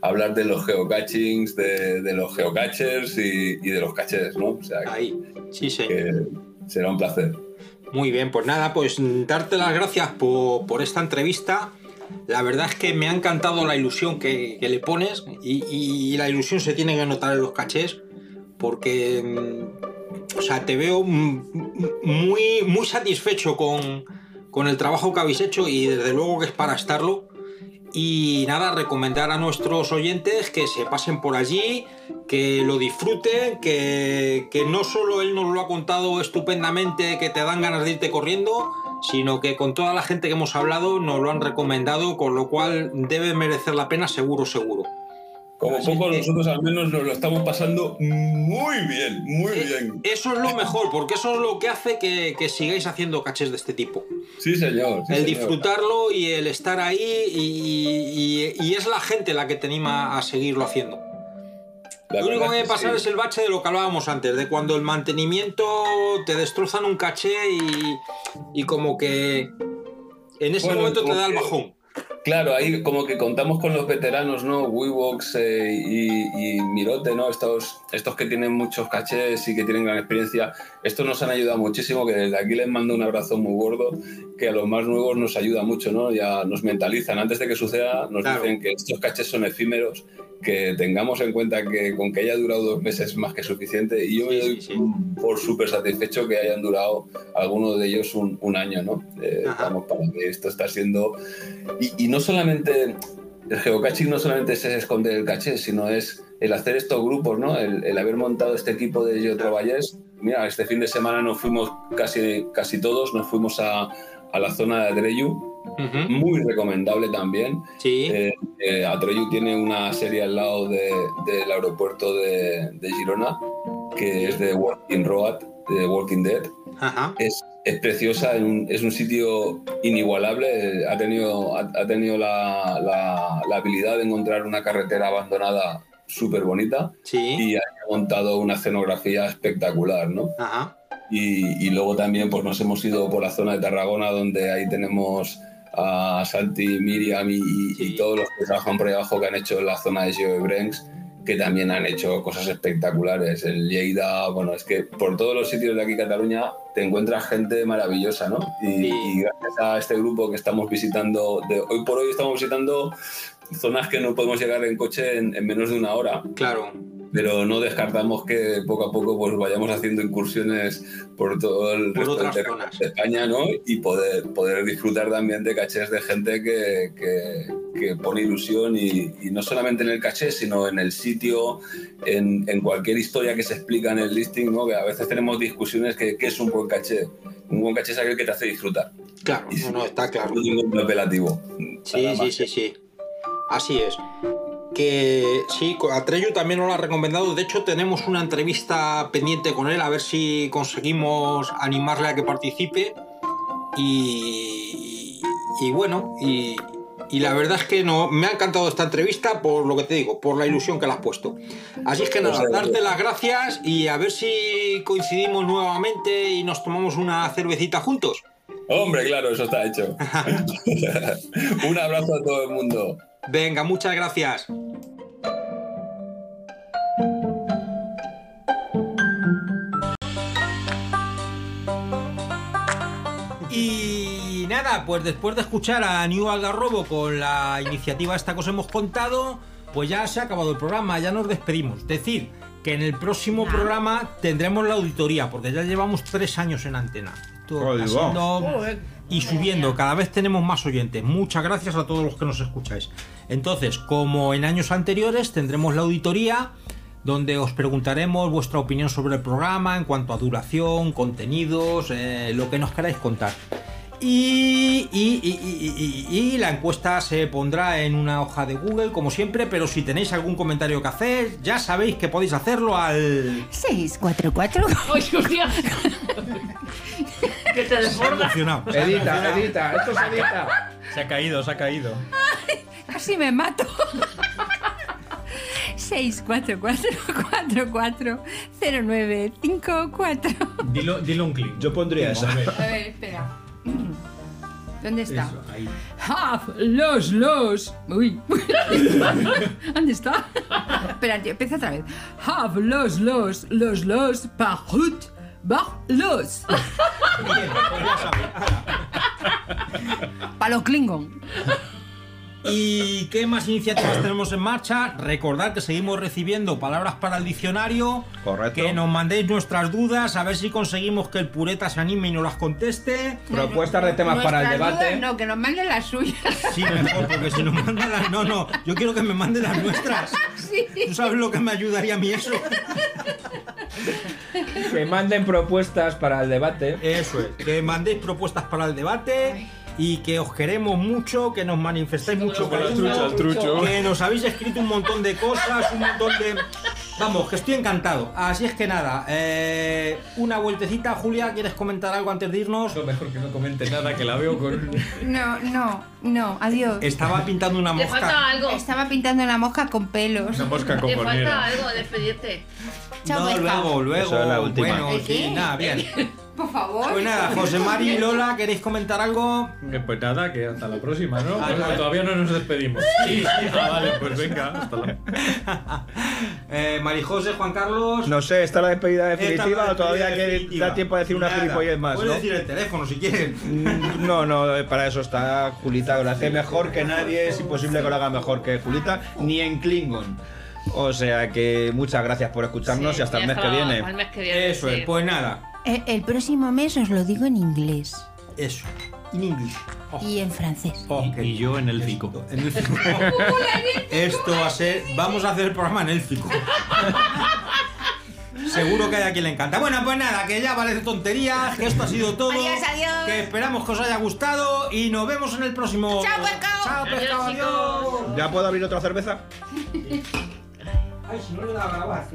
hablar de los geocachings, de, de los geocachers y, y de los caches, ¿no? O sea, Ahí, sí, sí. que será un placer. Muy bien, pues nada, pues mm, darte las gracias por, por esta entrevista. La verdad es que me ha encantado la ilusión que, que le pones y, y la ilusión se tiene que notar en los cachés porque, mm, o sea, te veo mm, muy, muy satisfecho con, con el trabajo que habéis hecho y desde luego que es para estarlo. Y nada, recomendar a nuestros oyentes que se pasen por allí, que lo disfruten, que, que no solo él nos lo ha contado estupendamente, que te dan ganas de irte corriendo, sino que con toda la gente que hemos hablado nos lo han recomendado, con lo cual debe merecer la pena seguro, seguro. Como poco nosotros al menos nos lo estamos pasando muy bien, muy bien. Eso es lo mejor, porque eso es lo que hace que, que sigáis haciendo cachés de este tipo. Sí, señor. sí, el señor. disfrutarlo y el estar ahí y, y- y es la gente la que te anima a seguirlo haciendo. La lo único que debe pasar sí. es el bache de lo que hablábamos antes, de cuando el mantenimiento te destrozan un caché y, y como que en ese Bueno, momento te da el bajón. Claro, ahí como que contamos con los veteranos, ¿no? Wevox eh, y, y Mirote, ¿no? Estos, estos que tienen muchos cachés y que tienen gran experiencia. Estos nos han ayudado muchísimo, que desde aquí les mando un abrazo muy gordo, que a los más nuevos nos ayuda mucho, ¿no? Ya nos mentalizan. Antes de que suceda, nos Claro. dicen que estos cachés son efímeros, que tengamos en cuenta que con que haya durado dos meses es más que suficiente. Y yo me doy por súper satisfecho que hayan durado algunos de ellos un, un año, ¿no? Eh, vamos, para que esto está siendo... Y, y no solamente... El geocaching no solamente es esconder el caché, sino es el hacer estos grupos, ¿no? El, el haber montado este equipo de Geotrovalles. Mira, este fin de semana nos fuimos casi, casi todos, nos fuimos a, a la zona de Adreyu, muy recomendable también. Eh, eh, Atreyu tiene una serie al lado de- del aeropuerto de, de Girona, que es de Walking Road, de Walking Dead. Es, es preciosa, es un, sitio inigualable. Ha tenido, ha, tenido la, la- la habilidad de encontrar una carretera abandonada súper bonita y ha montado una escenografía espectacular, ¿no? Y, y luego también pues nos hemos ido por la zona de Tarragona donde ahí tenemos a Santi, Miriam y, y todos los que trabajan por ahí abajo que han hecho la zona de Geobrenx que también han hecho cosas espectaculares. El Lleida, bueno, es que por todos los sitios de aquí Cataluña te encuentras gente maravillosa, ¿no? Y, y gracias a este grupo que estamos visitando, de, hoy por hoy estamos visitando zonas que no podemos llegar en coche en, en menos de una hora. Claro. Pero no descartamos que poco a poco pues vayamos haciendo incursiones por todo el Por resto del territorio de España, ¿no? Y poder, poder disfrutar también de cachés de gente que, que, que pone ilusión y, y no solamente en el caché, sino en el sitio, en, en cualquier historia que se explica en el listing, ¿no? Que a veces tenemos discusiones que qué es un buen caché. Un buen caché es aquel que te hace disfrutar. Claro, no, no, está claro. No ningún apelativo. Sí, sí, sí, sí. Así es. Que sí, a Treyu también nos lo ha recomendado. De hecho, tenemos una entrevista pendiente con él, a ver si conseguimos animarle a que participe. Y, y bueno, y, y la verdad es que no, me ha encantado esta entrevista por lo que te digo, por la ilusión que le has puesto. Así es que nada, darte las gracias y a ver si coincidimos nuevamente y nos tomamos una cervecita juntos. Hombre, claro, eso está hecho. Un abrazo a todo el mundo. Venga, muchas gracias. Pues después de escuchar a New Algarrobo con la iniciativa esta que os hemos contado, pues ya se ha acabado el programa, ya nos despedimos. Decir que en el próximo programa tendremos la auditoría, porque ya llevamos tres años en antena. Esto Ahí ha va. sido- y subiendo, cada vez tenemos más oyentes. Muchas gracias a todos los que nos escucháis. Entonces, como en años anteriores, tendremos la auditoría donde os preguntaremos vuestra opinión sobre el programa en cuanto a duración, contenidos, eh, lo que nos queráis contar. Y, y- y- y- y- y la encuesta se pondrá en una hoja de Google, como siempre, pero si tenéis algún comentario que hacer, ya sabéis que podéis hacerlo al... 644. ¡Ay, hostia! que te desborda. Edita, edita, esto se edita. Se ha caído, se ha caído. Casi me mato. 644-440954. Dilo, dilo un clic. Yo pondría esa. A ver, espera. ¿Dónde está? Eso, ahí. Have los los. Uy. ¿Dónde está? Espera, empieza otra vez. Have los los los los parut bar los. Para los Klingon. ¿Y qué más iniciativas tenemos en marcha? Recordad que seguimos recibiendo palabras para el diccionario. Correcto. Que nos mandéis nuestras dudas, a ver si conseguimos que el pureta se anime y nos las conteste. Propuestas de temas para el Nuestras debate. dudas, no, que nos manden las suyas. Sí, mejor, porque si nos mandan las. No, no, yo quiero que me manden las nuestras. ¿Tú sabes lo que me ayudaría a mí eso? Que manden propuestas para el debate. Eso es, que mandéis propuestas para el debate y que os queremos mucho, que nos manifestéis mucho con la cariño, trucha, el trucho. que nos habéis escrito un montón de cosas, un montón de... Vamos, que estoy encantado. Así es que nada, eh, una vueltecita, Julia, ¿quieres comentar algo antes de irnos? mejor que no comente nada, que la veo con... No, no, no, adiós. Estaba pintando una Le mosca. falta algo. Estaba pintando una mosca con pelos. mosca Le falta algo, despedirte. Chao, No, luego, luego. Eso es la última. Bueno, ¿El sí, qué? nada, bien. Por favor. Pues nada, José Mari y Lola, ¿queréis comentar algo? Pues nada, que hasta la próxima, ¿no? Ah, Pues todavía no nos despedimos. Sí, sí, ah, vale, pues venga, hasta la... Eh, Marijose, Juan Carlos. No sé, ¿está la despedida definitiva la o todavía que definitiva. da tiempo a decir una gilipollez más, Puedes ¿no? decir el teléfono si quieres. Mm, No, no, eh, para eso está Julita, lo hace mejor que nadie, es imposible que lo haga mejor que Julita, ni en Klingon. O sea que muchas gracias por escucharnos y hasta el mes que viene. Al mes que viene. Eso es, pues nada. El próximo mes os lo digo en inglés Eso. In English. Oh, y en francés. oh, Y yo en el fico. En el fico. Esto va a ser. Vamos a hacer el programa en el fico. Seguro que hay a quien le encanta. Bueno, pues nada, que ya vale de tonterías, que esto ha sido todo. Adiós, adiós. Que esperamos que os haya gustado y nos vemos en el próximo. Chao, pescado. Chao, pescado, Adiós, adiós. ¿Ya puedo abrir otra cerveza? Ay, si no le da a grabar.